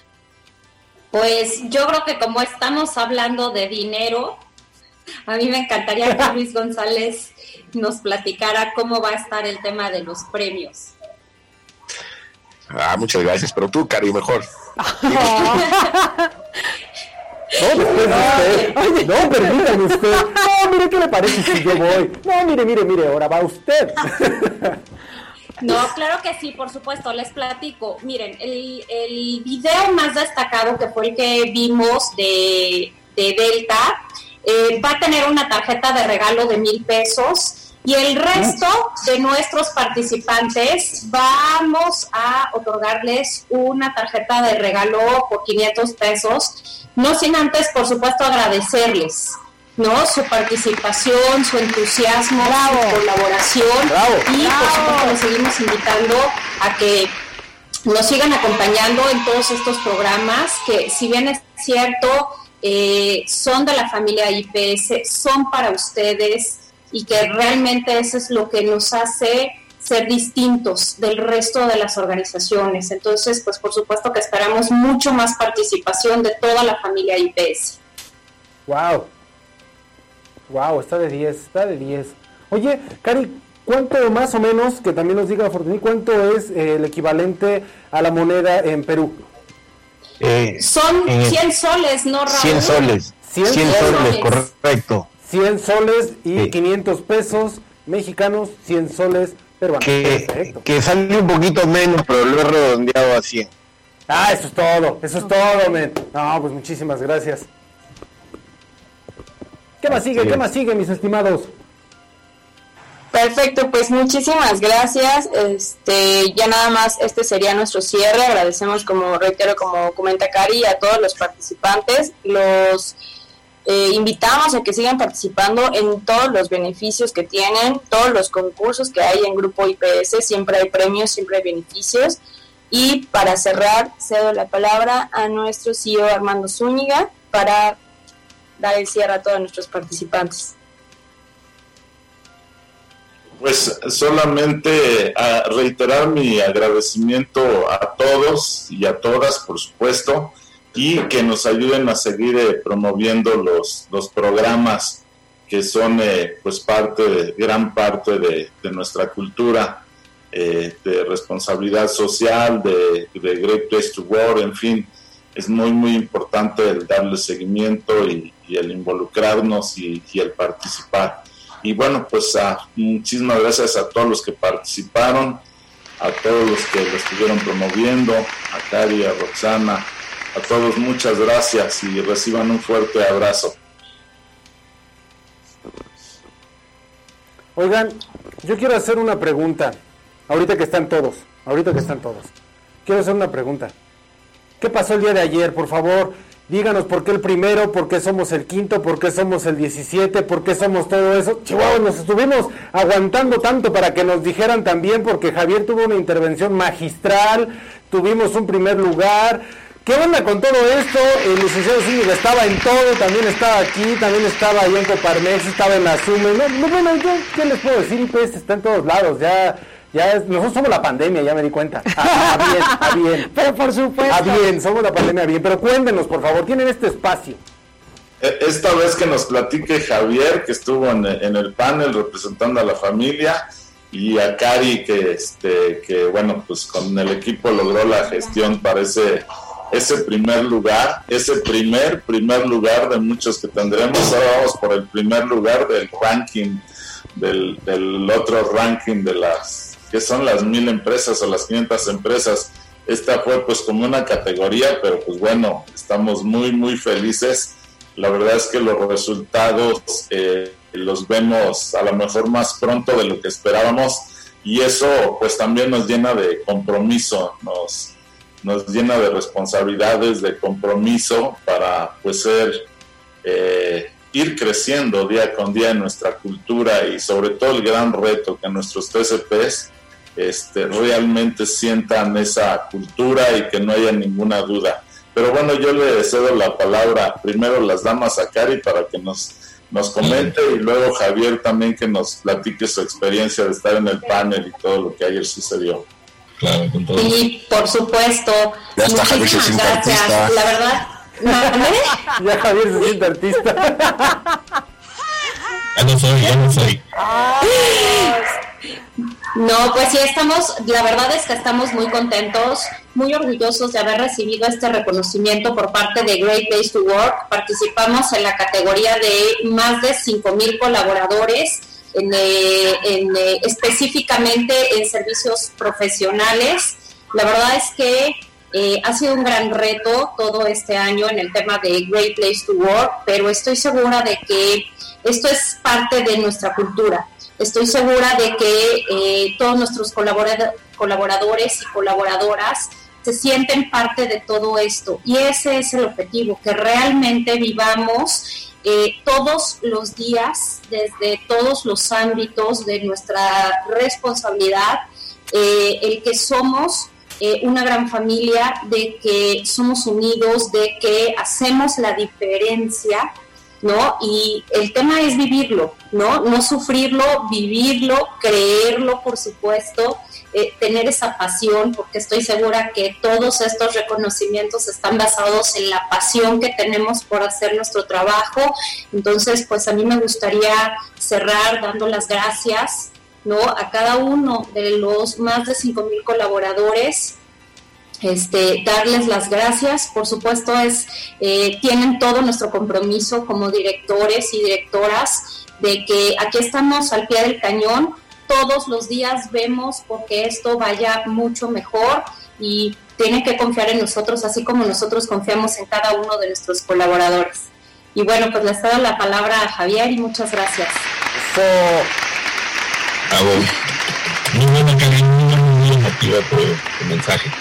Pues yo creo que como estamos hablando de dinero, a mí me encantaría que Luis González nos platicara cómo va a estar el tema de los premios. Ah, muchas gracias, pero tú, Cari, mejor. No, después usted. Ay, no, permítame usted. No, mire qué le parece si yo voy. No, mire, mire, mire, ahora va usted. No, claro que sí, por supuesto, les platico. Miren, el, el video más destacado que fue el que vimos de, de Delta eh, va a tener una tarjeta de regalo de mil pesos y el resto de nuestros participantes vamos a otorgarles una tarjeta de regalo por 500 pesos, no sin antes, por supuesto, agradecerles. ¿no? Su participación, su entusiasmo, su colaboración. Y por supuesto les seguimos invitando a que nos sigan acompañando en todos estos programas que si bien es cierto, eh, son de la familia IPS, son para ustedes y que realmente eso es lo que nos hace ser distintos del resto de las organizaciones. Entonces, pues por supuesto que esperamos mucho más participación de toda la familia IPS. Wow. Wow, está de 10, está de 10. Oye, Cari, ¿cuánto más o menos, que también nos diga Fortuny, cuánto es eh, el equivalente a la moneda en Perú? Eh, Son en el- 100 soles, ¿no, Raúl? 100 soles. 100 100 soles, correcto. 100 soles y 500 pesos mexicanos, 100 soles peruanos. Que, Perfecto. que sale un poquito menos, pero lo he redondeado a 100. Ah, eso es todo, eso es todo, men. No, pues muchísimas gracias. ¿Qué más sigue? ¿Qué más sigue, mis estimados? Perfecto, pues muchísimas gracias. Este, ya nada más este sería nuestro cierre. Agradecemos, como reitero, como comenta Cari, a todos los participantes. Los eh, invitamos a que sigan participando en todos los beneficios que tienen, todos los concursos que hay en Grupo IPS. Siempre hay premios, siempre hay beneficios. Y para cerrar, cedo la palabra a nuestro CEO Armando Zúñiga para dar el cierre a todos nuestros participantes. Pues solamente a reiterar mi agradecimiento a todos y a todas, por supuesto, y que nos ayuden a seguir eh, promoviendo los, los programas que son eh, pues parte, de, gran parte de, nuestra cultura eh, de responsabilidad social, de, de Great Place to Work, en fin, es muy, muy importante el darle seguimiento y, el involucrarnos y, el participar. Y bueno, pues ah, muchísimas gracias a todos los que participaron, a todos los que lo estuvieron promoviendo, a Cari, a Roxana, A todos muchas gracias y reciban un fuerte abrazo. Oigan, yo quiero hacer una pregunta. Ahorita que están todos, ahorita que están todos. Quiero hacer una pregunta. ¿Qué pasó el día de ayer? Por favor, díganos por qué el primero, por qué somos el quinto, por qué somos el 17, por qué somos todo eso. Chihuahua, nos estuvimos aguantando tanto para que nos dijeran también, porque Javier tuvo una intervención magistral, tuvimos un primer lugar. ¿Qué onda con todo esto? El licenciado Zúñiga estaba en todo, también estaba aquí, también estaba ahí en Coparmex, estaba en la SUME. No, no, bueno, yo, ¿qué les puedo decir? IPS está en todos lados, ya, ya es- nosotros somos la pandemia, ya me di cuenta. Ah, ah, bien, ah, bien. Pero por supuesto. Ah, bien, somos la pandemia, bien. Pero cuéntenos, por favor, tienen este espacio. E- Esta vez que nos platique Javier, que estuvo en, en el panel representando a la familia, y a Cari, que, este, que bueno, pues con el equipo logró la gestión para ese, ese primer lugar, ese primer, primer lugar de muchos que tendremos. Ahora vamos por el primer lugar del ranking, del, del otro ranking de las, que son las mil empresas o las 500 empresas. Esta fue pues como una categoría, pero pues bueno, estamos muy, muy felices. La verdad es que los resultados eh, los vemos a lo mejor más pronto de lo que esperábamos y eso pues también nos llena de compromiso, nos, nos llena de responsabilidades, de compromiso para pues ser, eh, ir creciendo día con día en nuestra cultura y sobre todo el gran reto que nuestros TCPs este, realmente sientan esa cultura y que no haya ninguna duda. Pero bueno, yo le cedo la palabra primero las damas a Cari para que nos, nos comente y luego Javier también que nos platique su experiencia de estar en el panel y todo lo que ayer sucedió. Claro, con todo. Y por supuesto, Ya está, Javier se muchísimas siente gracias. artista. La verdad, ¿mande? Ya Javier se siente artista. Ya no soy, ya no soy. No, pues sí, estamos, la verdad es que estamos muy contentos, muy orgullosos de haber recibido este reconocimiento por parte de Great Place to Work. Participamos en la categoría de más de 5.000 colaboradores, eh, eh, específicamente en servicios profesionales. La verdad es que eh, ha sido un gran reto todo este año en el tema de Great Place to Work, pero estoy segura de que esto es parte de nuestra cultura. Estoy segura de que todos nuestros colaborado- colaboradores y colaboradoras se sienten parte de todo esto y ese es el objetivo, que realmente vivamos eh, todos los días, desde todos los ámbitos de nuestra responsabilidad, eh, el que somos eh, una gran familia, de que somos unidos, de que hacemos la diferencia, ¿no? Y el tema es vivirlo, ¿no? No sufrirlo, vivirlo, creerlo, por supuesto, eh, tener esa pasión, porque estoy segura que todos estos reconocimientos están basados en la pasión que tenemos por hacer nuestro trabajo. Entonces, pues a mí me gustaría cerrar dando las gracias, ¿no? A cada uno de los más de 5.000 colaboradores este, darles las gracias. Por supuesto, es, eh, tienen todo nuestro compromiso como directores y directoras de que aquí estamos al pie del cañón. Todos los días vemos porque esto vaya mucho mejor y tienen que confiar en nosotros, así como nosotros confiamos en cada uno de nuestros colaboradores. Y bueno, pues les cedo la palabra a Javier y muchas gracias. Bravo. Muy buena, muy emotiva por el mensaje.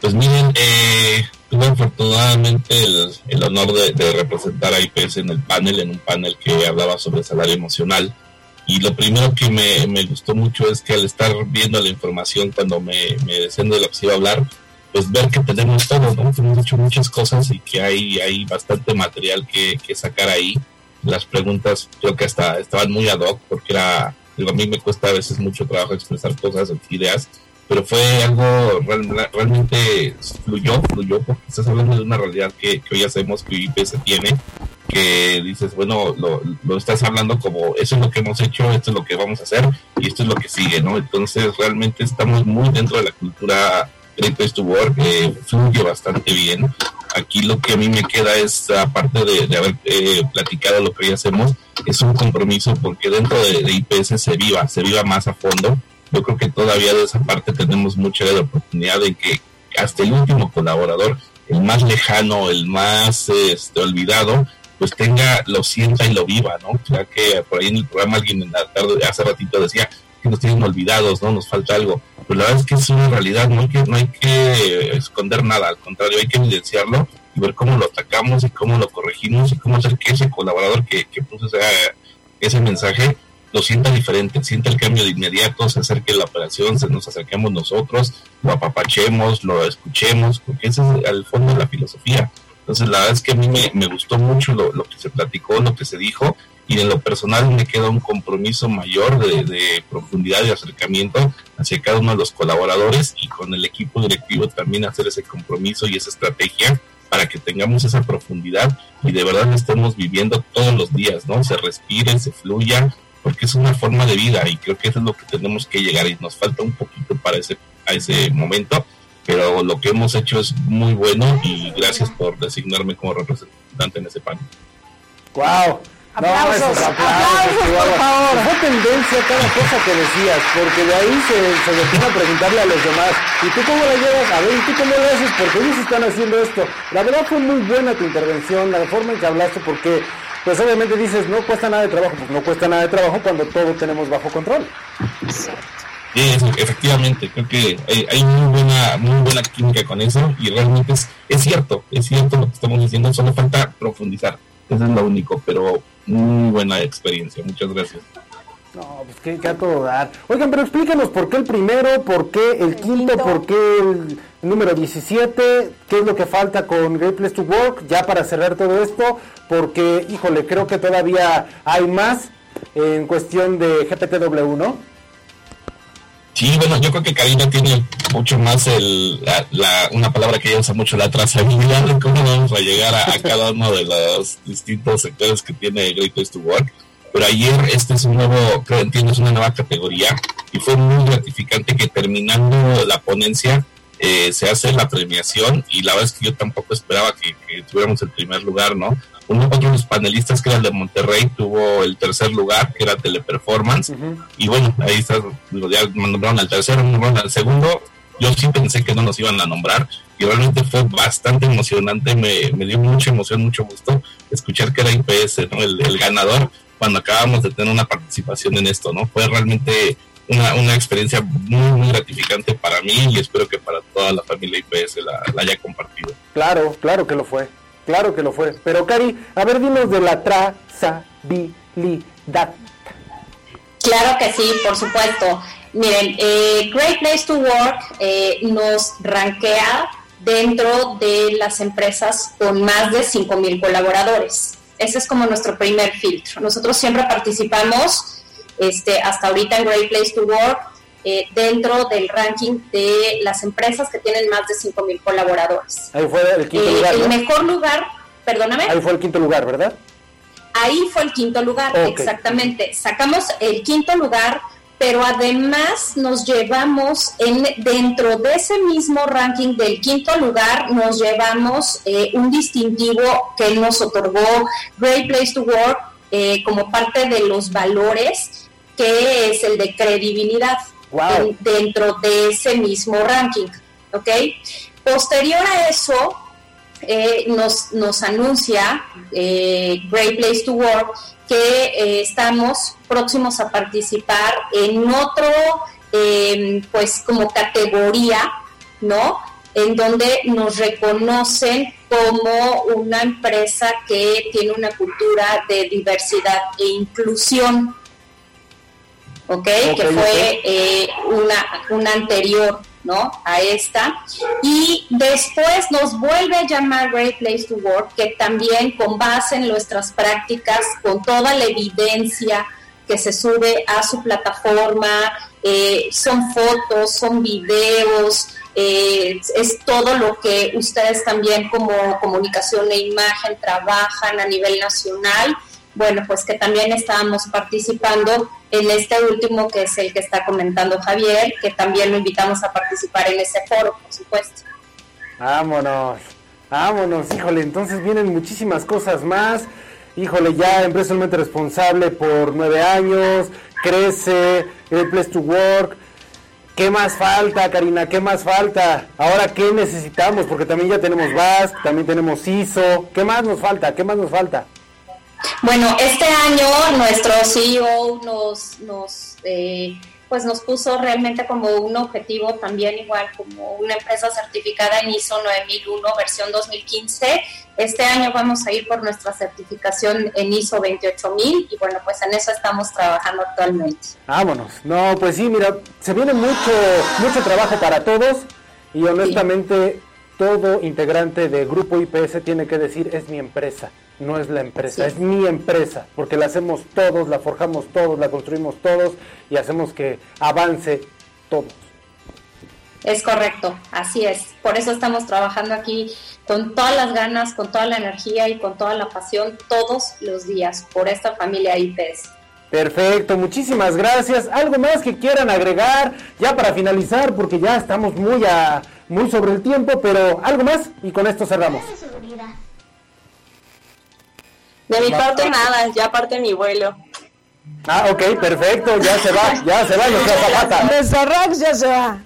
Pues miren, eh, tuve afortunadamente el, el honor de, de representar a IPS en el panel, en un panel que hablaba sobre salario emocional. Y lo primero que me, me gustó mucho es que al estar viendo la información cuando me, me descendo de la que iba a hablar, pues ver que tenemos todo, ¿no? Que hemos hecho muchas cosas y que hay, hay bastante material que, que sacar ahí. Las preguntas creo que hasta estaban muy ad hoc porque era, digo, a mí me cuesta a veces mucho trabajo expresar cosas, ideas, pero fue algo real- realmente fluyó, fluyó, porque estás hablando de una realidad que, que hoy hacemos, que IPS tiene, que dices, bueno, lo, lo estás hablando como eso es lo que hemos hecho, esto es lo que vamos a hacer y esto es lo que sigue, ¿no? Entonces realmente estamos muy dentro de la cultura Great to Work, eh, fluye bastante bien. Aquí lo que a mí me queda es, aparte de, de haber eh, platicado lo que hoy hacemos, es un compromiso porque dentro de, de IPS se viva, se viva más a fondo. Yo creo que todavía de esa parte tenemos mucha oportunidad en que hasta el último colaborador el más lejano, el más este, olvidado, pues tenga, lo sienta y lo viva, ¿no? Ya que por ahí en el programa alguien en la tarde, hace ratito decía que nos tienen olvidados, ¿no? Nos falta algo. Pues la verdad es que es una realidad, no hay que, no hay que esconder nada, al contrario, hay que evidenciarlo y ver cómo lo atacamos y cómo lo corregimos y cómo hacer que ese colaborador que, que puso ese, ese mensaje lo sienta diferente, sienta el cambio de inmediato, se acerque la operación, se nos acerquemos nosotros, lo apapachemos, lo escuchemos, porque ese es al fondo de la filosofía. Entonces, la verdad es que a mí me, gustó mucho lo, que se platicó, lo que se dijo, y en lo personal me queda un compromiso mayor de, profundidad y acercamiento hacia cada uno de los colaboradores y con el equipo directivo también hacer ese compromiso y esa estrategia para que tengamos esa profundidad y de verdad estemos viviendo todos los días, ¿no? Se respire, se fluya, porque es una forma de vida y creo que eso es lo que tenemos que llegar y nos falta un poquito para ese, a ese momento, pero lo que hemos hecho es muy bueno y gracias por designarme como representante en ese panel. ¡Wow! Aplausos, no, aplausos, aplausos, por favor. Fue tendencia cada cosa que decías, porque de ahí se, se a preguntarle a los demás, ¿y tú cómo la llevas? A ver, ¿y tú cómo lo haces? Porque ellos están haciendo esto. La verdad fue muy buena tu intervención, la forma en que hablaste, porque pues obviamente dices, no cuesta nada de trabajo, pues no cuesta nada de trabajo cuando todo tenemos bajo control. Sí, efectivamente, creo que hay, muy buena muy buena química con eso y realmente es, es cierto, es cierto lo que estamos diciendo, solo falta profundizar, eso es lo único, pero muy buena experiencia, muchas gracias. No, pues que, a todo dar. Oigan, pero explícanos por qué el primero, por qué el, quinto, por qué el número 17, qué es lo que falta con Great Place to Work, ya para cerrar todo esto, porque, híjole, creo que todavía hay más en cuestión de GPTW, ¿no? Sí, bueno, yo creo que Karina tiene mucho más el, la, una palabra que ella usa mucho, la trazabilidad de cómo vamos a llegar a, a cada uno de los distintos sectores que tiene Great Place to Work pero ayer este es un nuevo, creo entiendo, es una nueva categoría y fue muy gratificante que terminando la ponencia eh, se hace la premiación y la verdad es que yo tampoco esperaba que, tuviéramos el primer lugar, ¿no? Uno de los panelistas que era el de Monterrey tuvo el tercer lugar, que era Teleperformance, y bueno, ahí está, ya nombraron al tercero, nombraron al segundo, yo sí pensé que no nos iban a nombrar y realmente fue bastante emocionante, me, dio mucha emoción, mucho gusto escuchar que era IPS, ¿no? el, el ganador cuando acabamos de tener una participación en esto, ¿no? Fue realmente una, una experiencia muy, muy gratificante para mí y espero que para toda la familia IPS la, haya compartido. Claro, claro que lo fue, claro que lo fue. Pero Cari, a ver, dinos de la trazabilidad. Claro que sí, por supuesto. Miren, eh, Great Place to Work eh, nos rankea dentro de las empresas con más de 5.000 colaboradores. Ese es como nuestro primer filtro. Nosotros siempre participamos este, hasta ahorita en Great Place to Work eh, dentro del ranking de las empresas que tienen más de 5.000 colaboradores. Ahí fue el quinto eh, lugar. El mejor lugar, perdóname. Ahí fue el quinto lugar, ¿verdad? Ahí fue el quinto lugar, exactamente. Sacamos el quinto lugar pero además nos llevamos en, dentro de ese mismo ranking del quinto lugar, nos llevamos eh, un distintivo que nos otorgó Great Place to Work eh, como parte de los valores, que es el de credibilidad dentro de ese mismo ranking. ¿ok? Posterior a eso, eh, nos, nos anuncia Great Place to Work que eh, estamos próximos a participar en otro, em, pues como categoría, ¿no? En donde nos reconocen como una empresa que tiene una cultura de diversidad e inclusión, ¿ok? que fue eh, una, una anterior ¿no? A esta. Y después nos vuelve a llamar Great Place to Work, que también con base en nuestras prácticas, con toda la evidencia que se sube a su plataforma, eh, son fotos, son videos, eh, es todo lo que ustedes también como comunicación e imagen trabajan a nivel nacional bueno, pues que también estábamos participando en este último que es el que está comentando Javier, que también lo invitamos a participar en ese foro, por supuesto. Vámonos, vámonos, híjole, entonces vienen muchísimas cosas más. Híjole, ya empresarialmente responsable por nueve años, crece, el Place to Work. ¿Qué más falta, Karina? ¿Qué más falta? Ahora, ¿qué necesitamos? Porque también ya tenemos VAS, también tenemos ISO. ¿Qué más nos falta? ¿Qué más nos falta? Bueno, este año nuestro CEO nos, nos eh, pues nos puso realmente como un objetivo también igual como una empresa certificada en ISO 9001 versión 2015. Este año vamos a ir por nuestra certificación en ISO 28000 y bueno, pues en eso estamos trabajando actualmente. Vámonos. No, pues sí, mira, se viene mucho mucho trabajo para todos y honestamente todo integrante de Grupo IPS tiene que decir es mi empresa no es la empresa, es mi empresa, porque la hacemos todos, la forjamos todos, la construimos todos y hacemos que avance todos. Es correcto, así es. Por eso estamos trabajando aquí con todas las ganas, con toda la energía y con toda la pasión todos los días por esta familia IPS. Perfecto, muchísimas gracias. ¿Algo más que quieran agregar ya para finalizar? Porque ya estamos muy, a, muy sobre el tiempo, pero algo más y con esto cerramos. De mi parte nada, ya parte mi vuelo. Ah, ok, perfecto, ya se va, ya se va nuestra zapata. Nuestra Rox ya se va.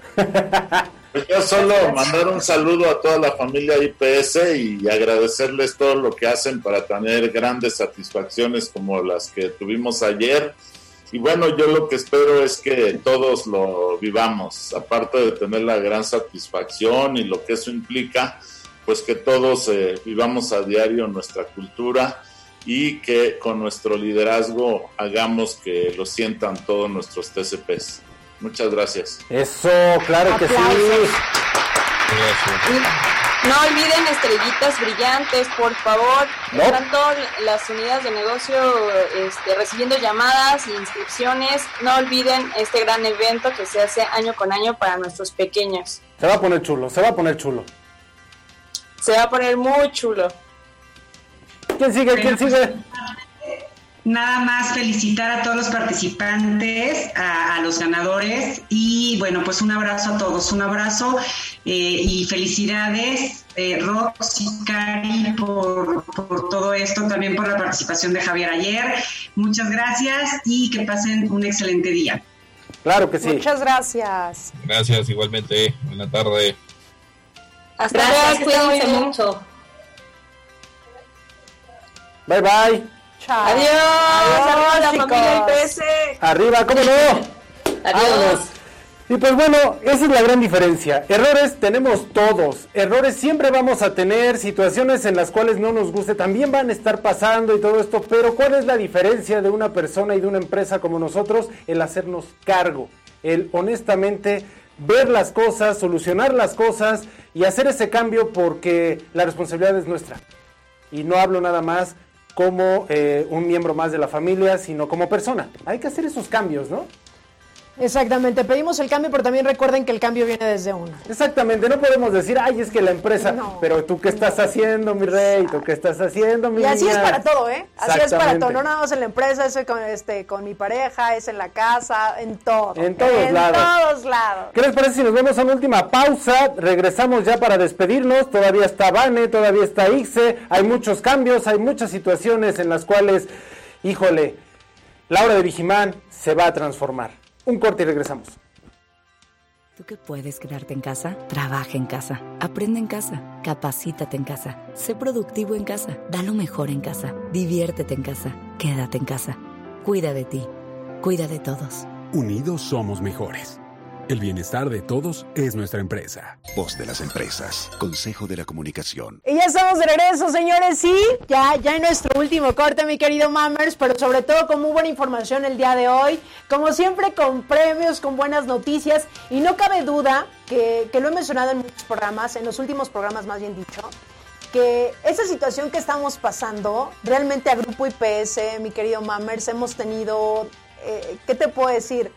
Pues yo solo mandar un saludo a toda la familia IPS y agradecerles todo lo que hacen para tener grandes satisfacciones como las que tuvimos ayer. Y bueno, yo lo que espero es que todos lo vivamos, aparte de tener la gran satisfacción y lo que eso implica, pues que todos eh, vivamos a diario nuestra cultura y que con nuestro liderazgo hagamos que lo sientan todos nuestros TCPs. Muchas gracias. Eso, claro que sí. No olviden estrellitas brillantes, por favor. Están todas las unidades de negocio este, recibiendo llamadas e inscripciones. No olviden este gran evento que se hace año con año para nuestros pequeños. Se va a poner chulo, se va a poner chulo. Se va a poner muy chulo. ¿Quién sigue? ¿Quién sigue? Nada más felicitar a todos los participantes, a, los ganadores y bueno, pues un abrazo a todos, un abrazo eh, y felicidades eh, Rox y Cari por, por todo esto, también por la participación de Javier ayer. Muchas gracias y que pasen un excelente día. Claro que sí. Muchas gracias. Gracias, igualmente. Buena tarde. Hasta luego, cuídense mucho. Bye bye. Chao. Adiós. Adiós, la familia IPS. Arriba, ¿cómo no? Adiós. Y pues bueno, esa es la gran diferencia. Errores tenemos todos. Errores siempre vamos a tener, situaciones en las cuales no nos guste, también van a estar pasando y todo esto. Pero ¿cuál es la diferencia de una persona y de una empresa como nosotros? El hacernos cargo. El honestamente ver las cosas, solucionar las cosas y hacer ese cambio porque la responsabilidad es nuestra. Y no hablo nada más como eh, un miembro más de la familia, sino como persona. Hay que hacer esos cambios, ¿no? Exactamente, pedimos el cambio, pero también recuerden que el cambio viene desde uno. Exactamente, no podemos decir, ay, es que la empresa, pero tú qué estás haciendo, mi rey, tú qué estás haciendo, mi Y así es para todo, ¿eh? Así es para todo, no nada más en la empresa, es con, este, con mi pareja, es en la casa, en todo. En todos lados. En todos lados. ¿Qué les parece si nos vemos a una última pausa? Regresamos ya para despedirnos, todavía está Vane, todavía está Ixe, hay muchos cambios, hay muchas situaciones en las cuales, híjole, la hora de Vigimán se va a transformar. Un corte y regresamos. Tú que puedes quedarte en casa, trabaja en casa, aprende en casa, capacítate en casa, sé productivo en casa, da lo mejor en casa, diviértete en casa, quédate en casa, cuida de ti, cuida de todos. Unidos somos mejores. El bienestar de todos es nuestra empresa. Voz de las empresas. Consejo de la Comunicación. Y ya estamos de regreso, señores. Sí, ya, ya en nuestro último corte, mi querido Mammers, pero sobre todo con muy buena información el día de hoy. Como siempre, con premios, con buenas noticias. Y no cabe duda que, que lo he mencionado en muchos programas, en los últimos programas más bien dicho, que esa situación que estamos pasando, realmente a Grupo IPS, mi querido Mammers, hemos tenido, eh, ¿qué te puedo decir?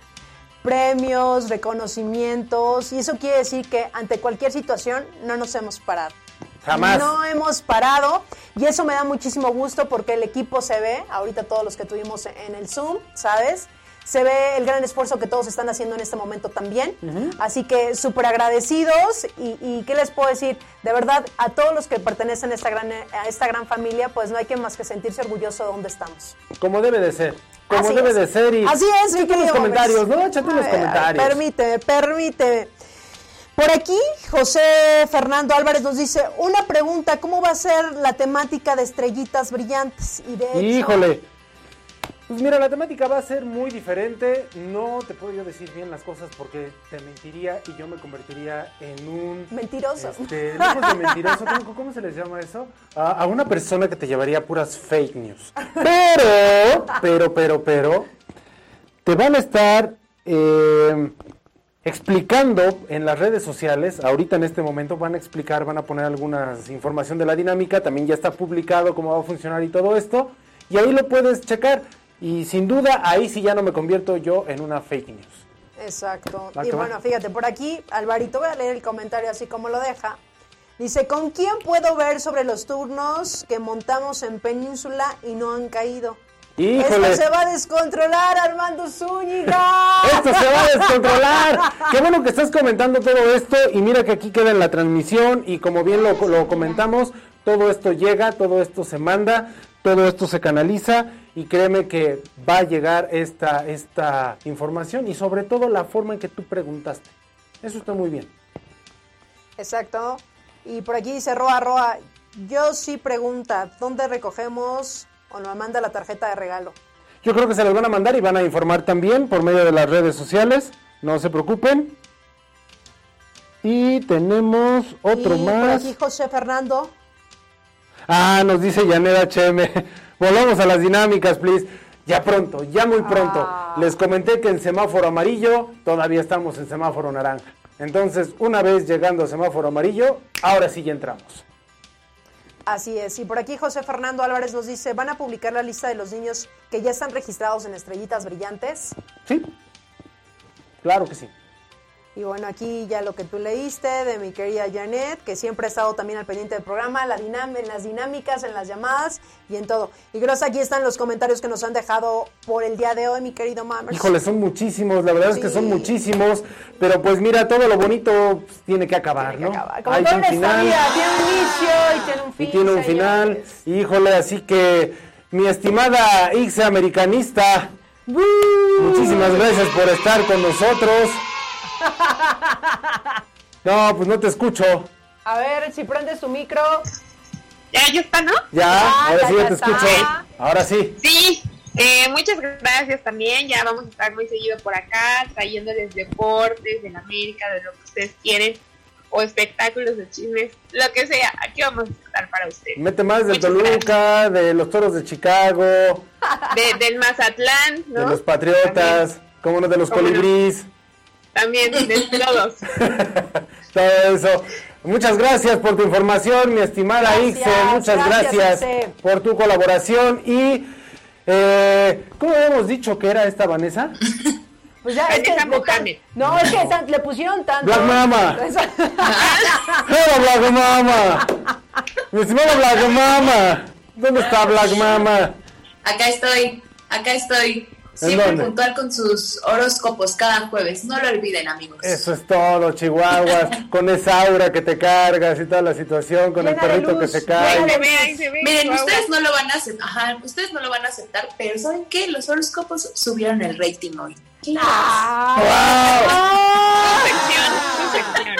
Premios, reconocimientos, y eso quiere decir que ante cualquier situación no nos hemos parado. Jamás. No hemos parado y eso me da muchísimo gusto porque el equipo se ve, ahorita todos los que tuvimos en el Zoom, ¿sabes? Se ve el gran esfuerzo que todos están haciendo en este momento también. Así que súper agradecidos y, y, ¿qué les puedo decir? De verdad, a todos los que pertenecen a esta gran, a esta gran familia, pues no hay que más que sentirse orgulloso de donde estamos. Como debe de ser. Como Así debe es. de ser. Y Así es, mi los comentarios. ¿no? Échate los comentarios. Permíteme, permíteme. Por aquí, José Fernando Álvarez nos dice, una pregunta, ¿cómo va a ser la temática de estrellitas brillantes? Y de hecho, Híjole. Pues mira, la temática va a ser muy diferente. No te puedo yo decir bien las cosas porque te mentiría y yo me convertiría en un... Mentiroso. Este, lejos de mentiroso, ¿cómo, cómo se les llama eso? A, a una persona que te llevaría puras fake news. Pero, pero, pero, pero, te van a estar eh, explicando en las redes sociales, ahorita en este momento van a explicar, van a poner alguna información de la dinámica, también ya está publicado cómo va a funcionar y todo esto, y ahí lo puedes checar. Y sin duda, ahí sí ya no me convierto yo en una fake news. Exacto. Y va. bueno, fíjate, por aquí, Alvarito, voy a leer el comentario así como lo deja. Dice, ¿con quién puedo ver sobre los turnos que montamos en Península y no han caído? ¡Híjole! Esto se va a descontrolar, Armando Zúñiga. Esto se va a descontrolar. Qué bueno que estás comentando todo esto y mira que aquí queda en la transmisión y como bien lo, lo comentamos, todo esto llega, todo esto se manda, todo esto se canaliza y créeme que va a llegar esta, esta información y sobre todo la forma en que tú preguntaste. Eso está muy bien. Exacto. Y por aquí dice Roa Roa, yo sí pregunta, ¿dónde recogemos o nos manda la tarjeta de regalo? Yo creo que se las van a mandar y van a informar también por medio de las redes sociales. No se preocupen. Y tenemos otro y por más. aquí José Fernando, Ah, nos dice Yaneda HM. Volvamos a las dinámicas, please. Ya pronto, ya muy pronto. Ah. Les comenté que en semáforo amarillo todavía estamos en semáforo naranja. Entonces, una vez llegando a semáforo amarillo, ahora sí ya entramos. Así es. Y por aquí José Fernando Álvarez nos dice, ¿van a publicar la lista de los niños que ya están registrados en Estrellitas Brillantes? Sí, claro que sí. Y bueno, aquí ya lo que tú leíste de mi querida Janet, que siempre ha estado también al pendiente del programa, la en las dinámicas, en las llamadas y en todo. Y gracias, aquí están los comentarios que nos han dejado por el día de hoy, mi querido Mammers. Híjole, son muchísimos, la verdad es que son muchísimos, pero pues mira, todo lo bonito pues, tiene que acabar, ¿no? Como Hay un final. vida, tiene un inicio y tiene un fin. y tiene un final. señores. Híjole, así que mi estimada Ixe americanista, muchísimas gracias por estar con nosotros. No, pues no te escucho. A ver, si prendes tu micro. Ya, ya está, ¿no? Ya, ahora sí ya te está. escucho. Ahora sí. Sí, eh, muchas gracias también. Ya vamos a estar muy seguido por acá, trayéndoles deportes de la América, de lo que ustedes quieren, o espectáculos de chismes, lo que sea. Aquí vamos a estar para ustedes. Mete más de Muchas Toluca, de los toros de Chicago, de De- del Mazatlán, ¿no? los patriotas, como uno de los ¿Cómo no? También de todos. todo eso. Muchas gracias por tu información, mi estimada Gracias, Ixe. Muchas gracias, por tu colaboración. Y, eh, ¿cómo habíamos dicho que era esta Vanessa? Pues ya, es que Mohamed. no, es que tan- le pusieron tanto. Black Mama. ¡Hola, Black Mama! Mi estimada Black Mama. ¿Dónde está Black Mama? Acá estoy, acá estoy. Siempre dónde? puntual con sus horóscopos cada jueves. No lo olviden, amigos. Eso es todo, Chihuahuas, con esa aura que te cargas y toda la situación, con el perrito luz, que se cae. de Se ve, ahí se ve. Miren, Chihuahua. ustedes no lo van a aceptar, ajá, ustedes no lo van a aceptar, pero ¿saben qué? Los horóscopos subieron el rating hoy. Sección, tu sección.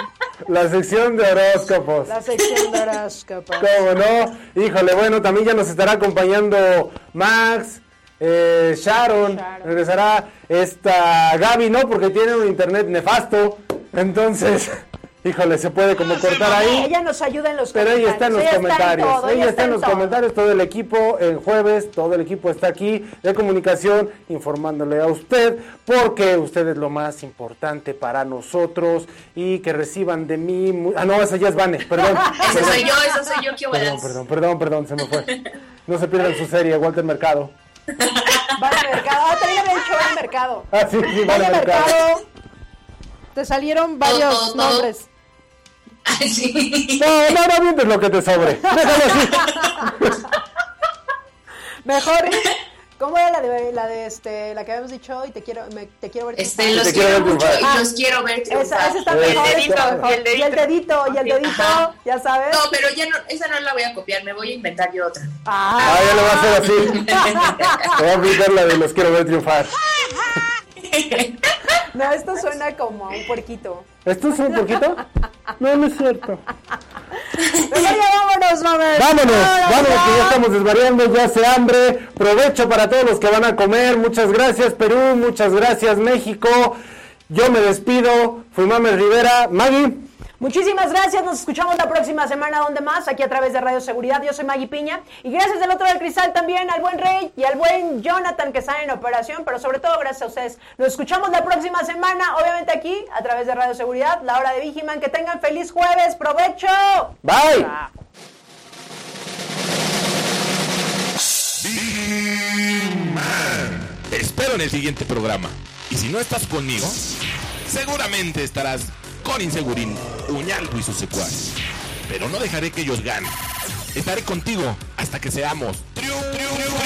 La sección de horóscopos. La sección de horóscopos. ¿Cómo no? Híjole, bueno, también ya nos estará acompañando Max, eh, Sharon, Sharon. regresará esta Gaby, ¿no? Porque tiene un internet nefasto, entonces, híjole, se puede como cortar ahí. Ella nos ayuda en los Pero ella está en los comentarios. comentarios. todo, ella está en los todo. comentarios. Todo el equipo el jueves, todo el equipo está aquí de comunicación informándole a usted porque usted es lo más importante para nosotros y que reciban de mí. Ah, no, esa ya es Vane, perdón. Eso soy yo, eso soy yo, qué Perdón, perdón, perdón, perdón, se me fue. No se pierdan su serie, Walter Mercado. Al mercado. Ah, también había dicho mercado. Ah, sí, sí, Mercado. mercado. Te salieron varios Todo, todo. nombres. Ay, sí. No, no, no mientes lo que te sobre. Déjalo así. Mejor, ¿Cómo era la de la de este la que habíamos dicho y te quiero me, te quiero ver Este, los quiero mucho y los quiero ver triunfar. Esa, esa está Y el mejor, dedito, y el mejor. Y el dedito, y el dedito, Ajá. ya sabes. No, pero ya no, esa no la voy a copiar, me voy a inventar yo otra. Ah, ya lo va a hacer así. Te voy a aplicar la de los quiero ver triunfar. No, esto suena como a un puerquito. ¿Esto es un poquito? No, no es cierto. Mejor vámonos, mames. Vámonos, vámonos, que ya estamos desvariando, ya hace hambre. Provecho para todos los que van a comer. Muchas gracias, Perú. Muchas gracias, México. Yo me despido. Fui Mames Rivera. Maggie. Muchísimas gracias, nos escuchamos la próxima semana donde más, aquí a través de Radio Seguridad. Yo soy Maggie Piña y gracias del otro del cristal también al buen Rey y al buen Jonathan que están en operación, pero sobre todo gracias a ustedes. Nos escuchamos la próxima semana, obviamente aquí a través de Radio Seguridad, la hora de Vigiman. Que tengan feliz jueves, provecho. Bye. Espero en el siguiente programa. Y si no estás conmigo, seguramente estarás con Insegurín, Uñalco y sus secuaces. Pero no dejaré que ellos ganen. Estaré contigo hasta que seamos triunfadores.